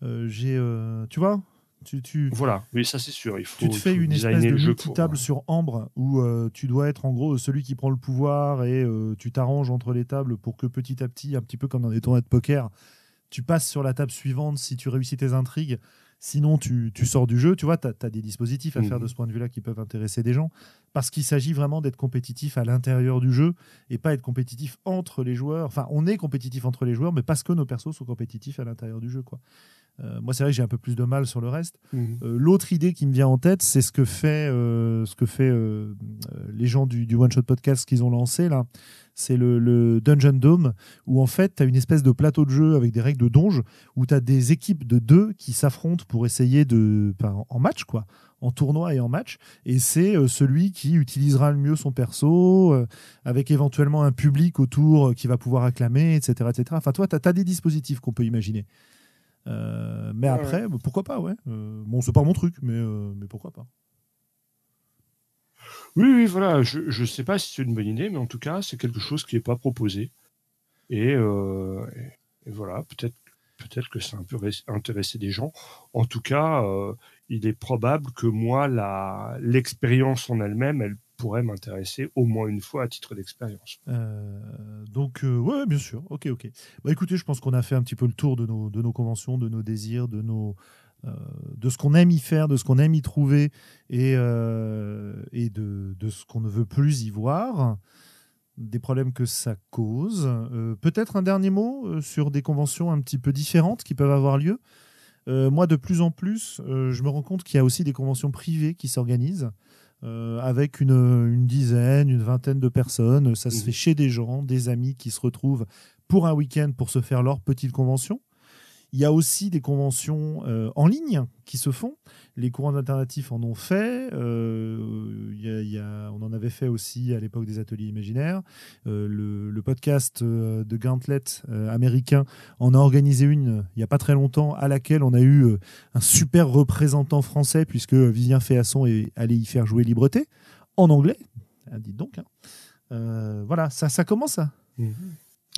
Euh, j'ai, tu vois, tu, tu, voilà, oui, ça c'est sûr. Il faut, tu te fais une espèce de multi-table sur Ambre où tu dois être en gros celui qui prend le pouvoir et tu t'arranges entre les tables pour que petit à petit, un petit peu comme dans des tournois de poker, tu passes sur la table suivante si tu réussis tes intrigues. Sinon, tu, sors du jeu. Tu vois, tu as, des dispositifs à faire de mhm. ce point de vue-là qui peuvent intéresser des gens. Parce qu'il s'agit vraiment d'être compétitif à l'intérieur du jeu et pas être compétitif entre les joueurs. Enfin, on est compétitif entre les joueurs, mais parce que nos persos sont compétitifs à l'intérieur du jeu. Quoi. Euh, moi, c'est vrai que j'ai un peu plus de mal sur le reste. Mhm. Euh, l'autre idée qui me vient en tête, c'est ce que fait, euh, ce que fait les gens du, du One Shot Podcast qu'ils ont lancé là c'est le, Dungeon Dome, où en fait, tu as une espèce de plateau de jeu avec des règles de donge, où tu as des équipes de deux qui s'affrontent pour essayer de. en match, quoi, en tournoi et en match. Et c'est euh, celui qui utilisera le mieux son perso, euh, avec éventuellement un public autour qui va pouvoir acclamer, etc. etc. Enfin, toi, tu as, des dispositifs qu'on peut imaginer. Euh, mais après, pourquoi pas, ouais. bon, c'est pas mon truc, mais, mais pourquoi pas. Oui, oui, voilà. Je ne sais pas si c'est une bonne idée, mais en tout cas, c'est quelque chose qui n'est pas proposé. Et, euh, voilà, peut-être peut-être que ça a un peu intéressé des gens. En tout cas, euh, il est probable que moi, l'expérience en elle-même, elle pourrait m'intéresser au moins une fois à titre d'expérience. Euh, donc, ouais, bien sûr. Ok, ok. Bah, écoutez, je pense qu'on a fait un petit peu le tour de nos, conventions, de nos désirs, de nos, euh, de ce qu'on aime y faire, de ce qu'on aime y trouver et, euh, de, ce qu'on ne veut plus y voir. des problèmes que ça cause. Peut-être un dernier mot sur des conventions un petit peu différentes qui peuvent avoir lieu. moi, de plus en plus, je me rends compte qu'il y a aussi des conventions privées qui s'organisent. Avec une, dizaine, une vingtaine de personnes. Ça se mmh. fait chez des gens, des amis qui se retrouvent pour un week-end pour se faire leur petite convention. Il y a aussi des conventions euh, en ligne qui se font. Les courants alternatifs en ont fait. Euh, on en avait fait aussi à l'époque des ateliers imaginaires. Euh, le, podcast de Gauntlet américain en a organisé une il n'y a pas très longtemps, à laquelle on a eu un super représentant français, puisque Vivien Féasson est allé y faire jouer Libreté, en anglais. Ah, dites donc. Hein. voilà, ça, commence à. Mmh.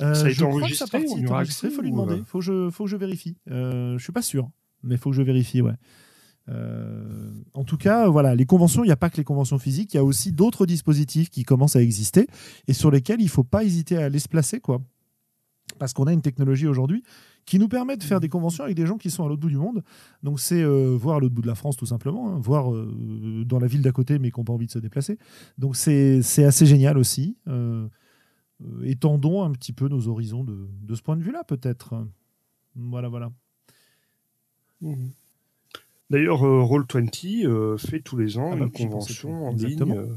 Euh, ça a été enregistré, Il faut lui demander. Il faut, que je, faut que je vérifie. Euh, je suis pas sûr, mais il faut que je vérifie, ouais. Euh, en tout cas, voilà, les conventions, il n'y a pas que les conventions physiques, il y a aussi d'autres dispositifs qui commencent à exister et sur lesquels il ne faut pas hésiter à aller se placer, quoi. Parce qu'on a une technologie aujourd'hui qui nous permet de faire des conventions avec des gens qui sont à l'autre bout du monde. Donc c'est euh, voir à l'autre bout de la France tout simplement, hein, voir dans la ville d'à côté mais qui n'ont pas envie de se déplacer. Donc c'est assez génial aussi. Euh, étendons un petit peu nos horizons de, de ce point de vue-là, peut-être. Voilà, voilà. Mhm. D'ailleurs, euh, Roll20 euh, fait tous les ans ah bah, une convention en ligne.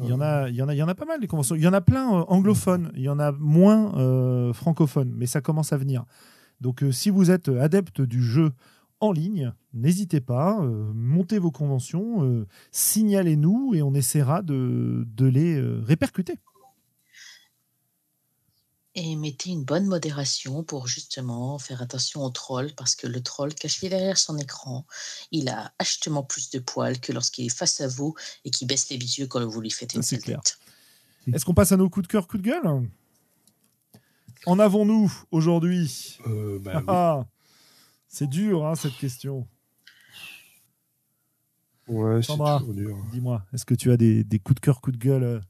Il y, en a, il, y en a, il y en a pas mal des conventions. Il y en a plein anglophones, il y en a moins francophones, mais ça commence à venir. Donc si vous êtes adepte du jeu en ligne, n'hésitez pas, montez vos conventions, signalez-nous et on essaiera de, de les répercuter et mettez une bonne modération pour justement faire attention au troll parce que le troll caché derrière son écran, il a achetement plus de poils que lorsqu'il est face à vous et qui baisse les yeux quand vous lui faites une tête. Est-ce qu'on passe à nos coups de cœur, coups de gueule? En avons-nous aujourd'hui? Euh, bah ah, C'est dur hein, cette question. Ouais, Sandra, dis-moi, est-ce que tu as des, des coups de cœur, coups de gueule euh,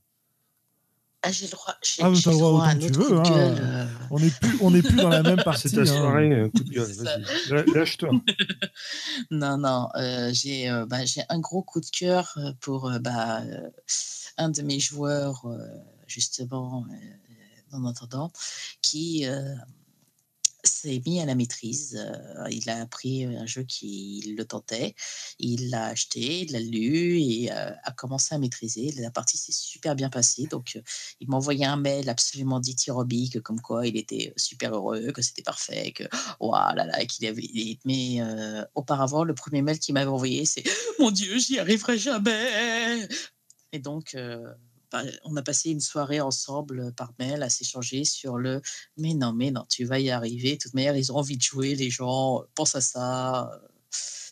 ah, j'ai le droit. J'ai, ah, le droit à un autre veux, coup de hein. gueule. Euh. On n'est plus, on est plus dans la même partie. (laughs) C'est ta hein. soirée, hein. coup de (laughs) gueule. Vas-y, lâche-toi. (laughs) non, non. Euh, j'ai, euh, bah, j'ai un gros coup de cœur pour bah, un de mes joueurs, justement, en attendant, qui s'est mis à la maîtrise. Euh, il a appris un jeu qui le tentait, il l'a acheté, il l'a lu et euh, a commencé à maîtriser. La partie s'est super bien passée. Donc, euh, il m'a envoyé un mail absolument dithyrobique, comme quoi il était super heureux, que c'était parfait, que voilà, là là, qu'il avait. Mais auparavant, le premier mail qu'il m'avait envoyé, c'est Mon Dieu, j'y arriverai jamais. Et donc, on a passé une soirée ensemble euh, par mail à s'échanger sur le mais non, mais non, tu vas y arriver. De toute manière, ils ont envie de jouer, les gens, pense à ça, euh,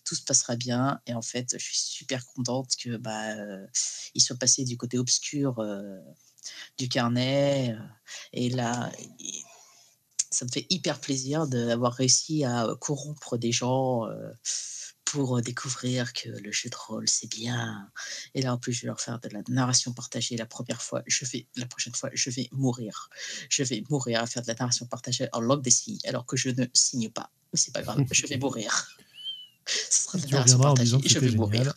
tout se passera bien. Et en fait, je suis super contente que bah, euh, ils soient passés du côté obscur du carnet. et là, ça me fait hyper plaisir d'avoir réussi à corrompre des gens pour découvrir que le jeu de rôle, c'est bien. Et là, en plus, je vais leur faire de la narration partagée la première fois. Je vais, la prochaine fois, je vais mourir. Je vais mourir à faire de la narration partagée en langue des signes, alors que je ne signe pas. Mais c'est pas grave, je vais (laughs) mourir. (laughs) Ce sera de la narration partagée je vais mourir.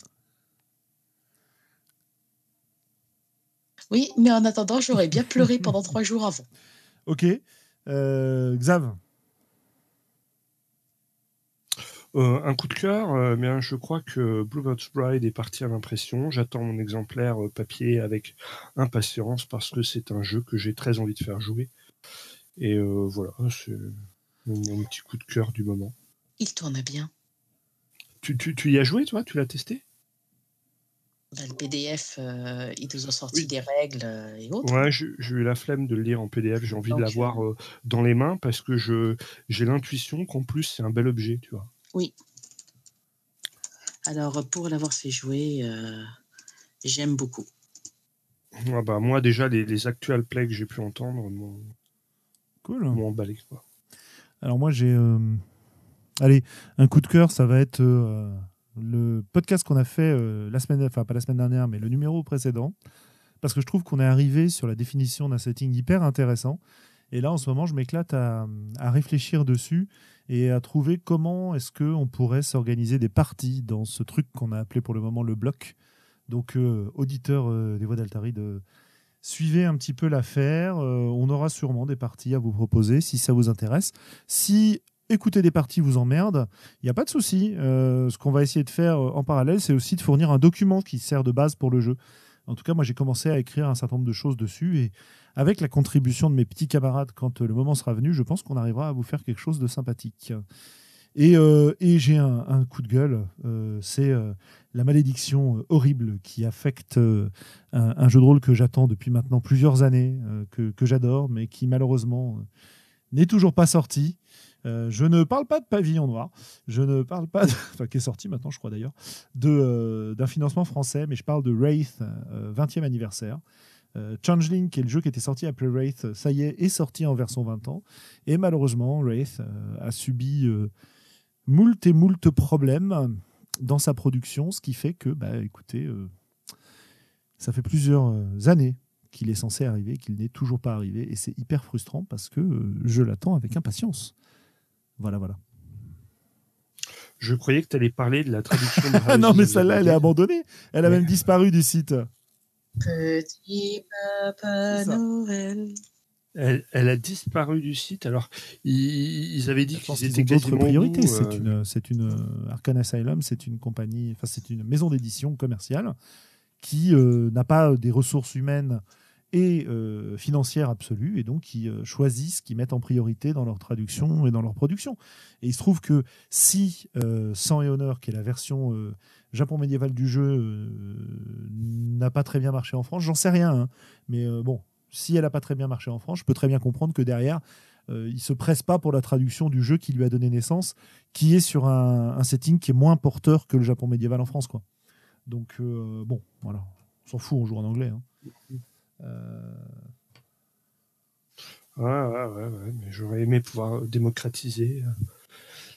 Oui, mais en attendant, j'aurais bien pleuré pendant trois (laughs) jours avant. Ok. Euh, Xav? Euh, un coup de cœur, euh, mais je crois que Bluebird's Bride est parti à l'impression. J'attends mon exemplaire euh, papier avec impatience parce que c'est un jeu que j'ai très envie de faire jouer. Et voilà, c'est mon, petit coup de cœur du moment. Il tourne bien. Tu, tu, y as joué, toi? Tu l'as testé? Bah, le PDF, ils nous ont sorti des règles et autres. Ouais, j'ai eu la flemme de le lire en PDF. J'ai envie de l'avoir dans les mains parce que j'ai l'intuition qu'en plus c'est un bel objet, tu vois. Oui. Alors, pour l'avoir fait jouer, euh, j'aime beaucoup. Ah bah, moi, déjà, les, actuels plays que j'ai pu entendre m'ont cool. emballé. Quoi. Alors, moi, j'ai. Euh, allez, un coup de cœur, ça va être euh, le podcast qu'on a fait la semaine. Enfin, pas la semaine dernière, mais le numéro précédent. Parce que je trouve qu'on est arrivé sur la définition d'un setting hyper intéressant. Et là, en ce moment, je m'éclate à, réfléchir dessus et à trouver comment est-ce qu'on pourrait s'organiser des parties dans ce truc qu'on a appelé pour le moment le bloc. Donc, euh, auditeur euh, des voix d'Altaride, Suivez un petit peu l'affaire. euh, on aura sûrement des parties à vous proposer si ça vous intéresse. Si écouter des parties vous emmerde, il n'y a pas de souci. Euh, ce qu'on va essayer de faire en parallèle, c'est aussi de fournir un document qui sert de base pour le jeu. En tout cas, moi, j'ai commencé à écrire un certain nombre de choses dessus et avec la contribution de mes petits camarades, quand euh, le moment sera venu, je pense qu'on arrivera à vous faire quelque chose de sympathique. Et, euh, j'ai un, coup de gueule, euh, c'est la malédiction horrible qui affecte un, jeu de rôle que j'attends depuis maintenant plusieurs années, que, j'adore, mais qui malheureusement n'est toujours pas sorti. Je ne parle pas de Pavillon Noir, je ne parle pas, de, enfin qui est sorti maintenant, je crois d'ailleurs, d'un financement français, mais je parle de Wraith, euh, 20e anniversaire. Euh, Changeling, qui est le jeu qui était sorti après Wraith, ça y est, est sorti en version 20 ans. Et malheureusement, Wraith euh, a subi euh, moult et moult problèmes dans sa production, ce qui fait que, bah, écoutez, euh, ça fait plusieurs euh, années qu'il est censé arriver, qu'il n'est toujours pas arrivé, et c'est hyper frustrant parce que euh, je l'attends avec impatience. Voilà, voilà. Je croyais que tu allais parler de la traduction de (laughs) Ah non, mais celle-là, elle est abandonnée. Elle a Ouais. même disparu du site. Petit Papa. Noël. Elle, elle a disparu du site. Alors, ils, ils avaient dit qu'ils étaient d'autres priorités. C'est euh, une, c'est une euh, Arcane Asylum, c'est une compagnie, enfin c'est une maison d'édition commerciale qui euh, n'a pas des ressources humaines et euh, financières absolues, et donc qui euh, choisissent, qui mettent en priorité dans leur traduction et dans leur production. Et il se trouve que si euh, Sang et Honneur, qui est la version euh, Japon médiéval du jeu, euh, n'a pas très bien marché en France, j'en sais rien, hein, mais euh, bon, si elle n'a pas très bien marché en France, je peux très bien comprendre que derrière, euh, il se presse pas pour la traduction du jeu qui lui a donné naissance, qui est sur un, setting qui est moins porteur que le Japon médiéval en France. Donc euh, bon, voilà, on s'en fout, on joue en anglais. hein. Ouais, ouais, ouais, ouais, mais j'aurais aimé pouvoir démocratiser.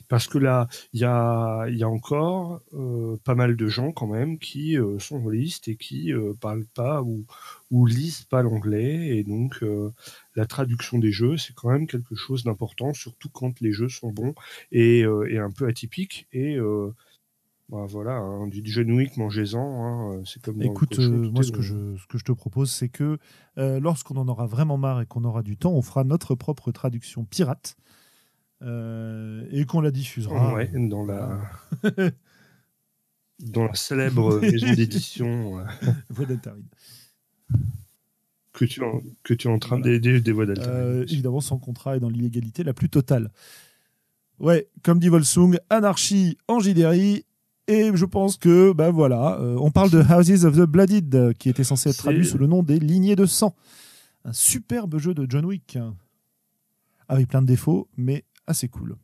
Parce que là, il y a, il y a encore euh, pas mal de gens quand même qui euh, sont holistes et qui euh, parlent pas ou, ou lisent pas l'anglais. Et donc, euh, la traduction des jeux, c'est quand même quelque chose d'important, surtout quand les jeux sont bons et, et un peu atypiques. Et bah, voilà, hein, du John Wick, mangez-en. hein, c'est comme Écoute, euh, moi, ce que, je, ce que je te propose, c'est que euh, lorsqu'on en aura vraiment marre et qu'on aura du temps, on fera notre propre traduction pirate et qu'on la diffusera. Ouais, dans la (laughs) dans la célèbre maison d'édition euh, (laughs) Voix d'Altaride. que tu en, que tu es en train Voilà. d'aider des voix d'alternance. Euh, évidemment, sans contrat et dans l'illégalité la plus totale. Ouais, comme dit Volsung, anarchie en JDRI. Et je pense que, ben voilà, euh, on parle de Houses of the Blooded, euh, qui était censé être traduit sous le nom des Lignées de sang. Un superbe jeu de John Wick, hein, avec plein de défauts, mais assez cool.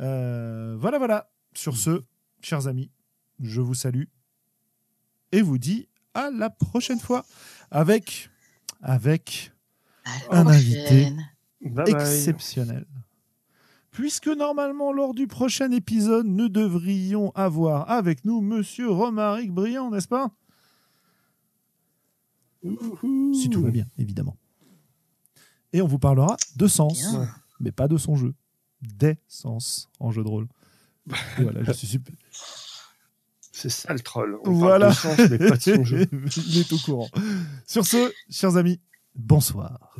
Euh, voilà, voilà. Sur ce, chers amis, je vous salue et vous dis à la prochaine fois avec, Un invité. prochaine. Bye bye. exceptionnel. Puisque normalement, lors du prochain épisode, nous devrions avoir avec nous Monsieur Romaric Briand, n'est-ce pas? Ouhou. Si tout va bien, évidemment. Et on vous parlera de sens, Bien. Mais pas de son jeu. Des sens en jeu de rôle. Et voilà, je suis super. C'est ça le troll. On Voilà. parle de sens, mais pas de son jeu. (laughs) Il est au courant. Sur ce, chers amis, bonsoir.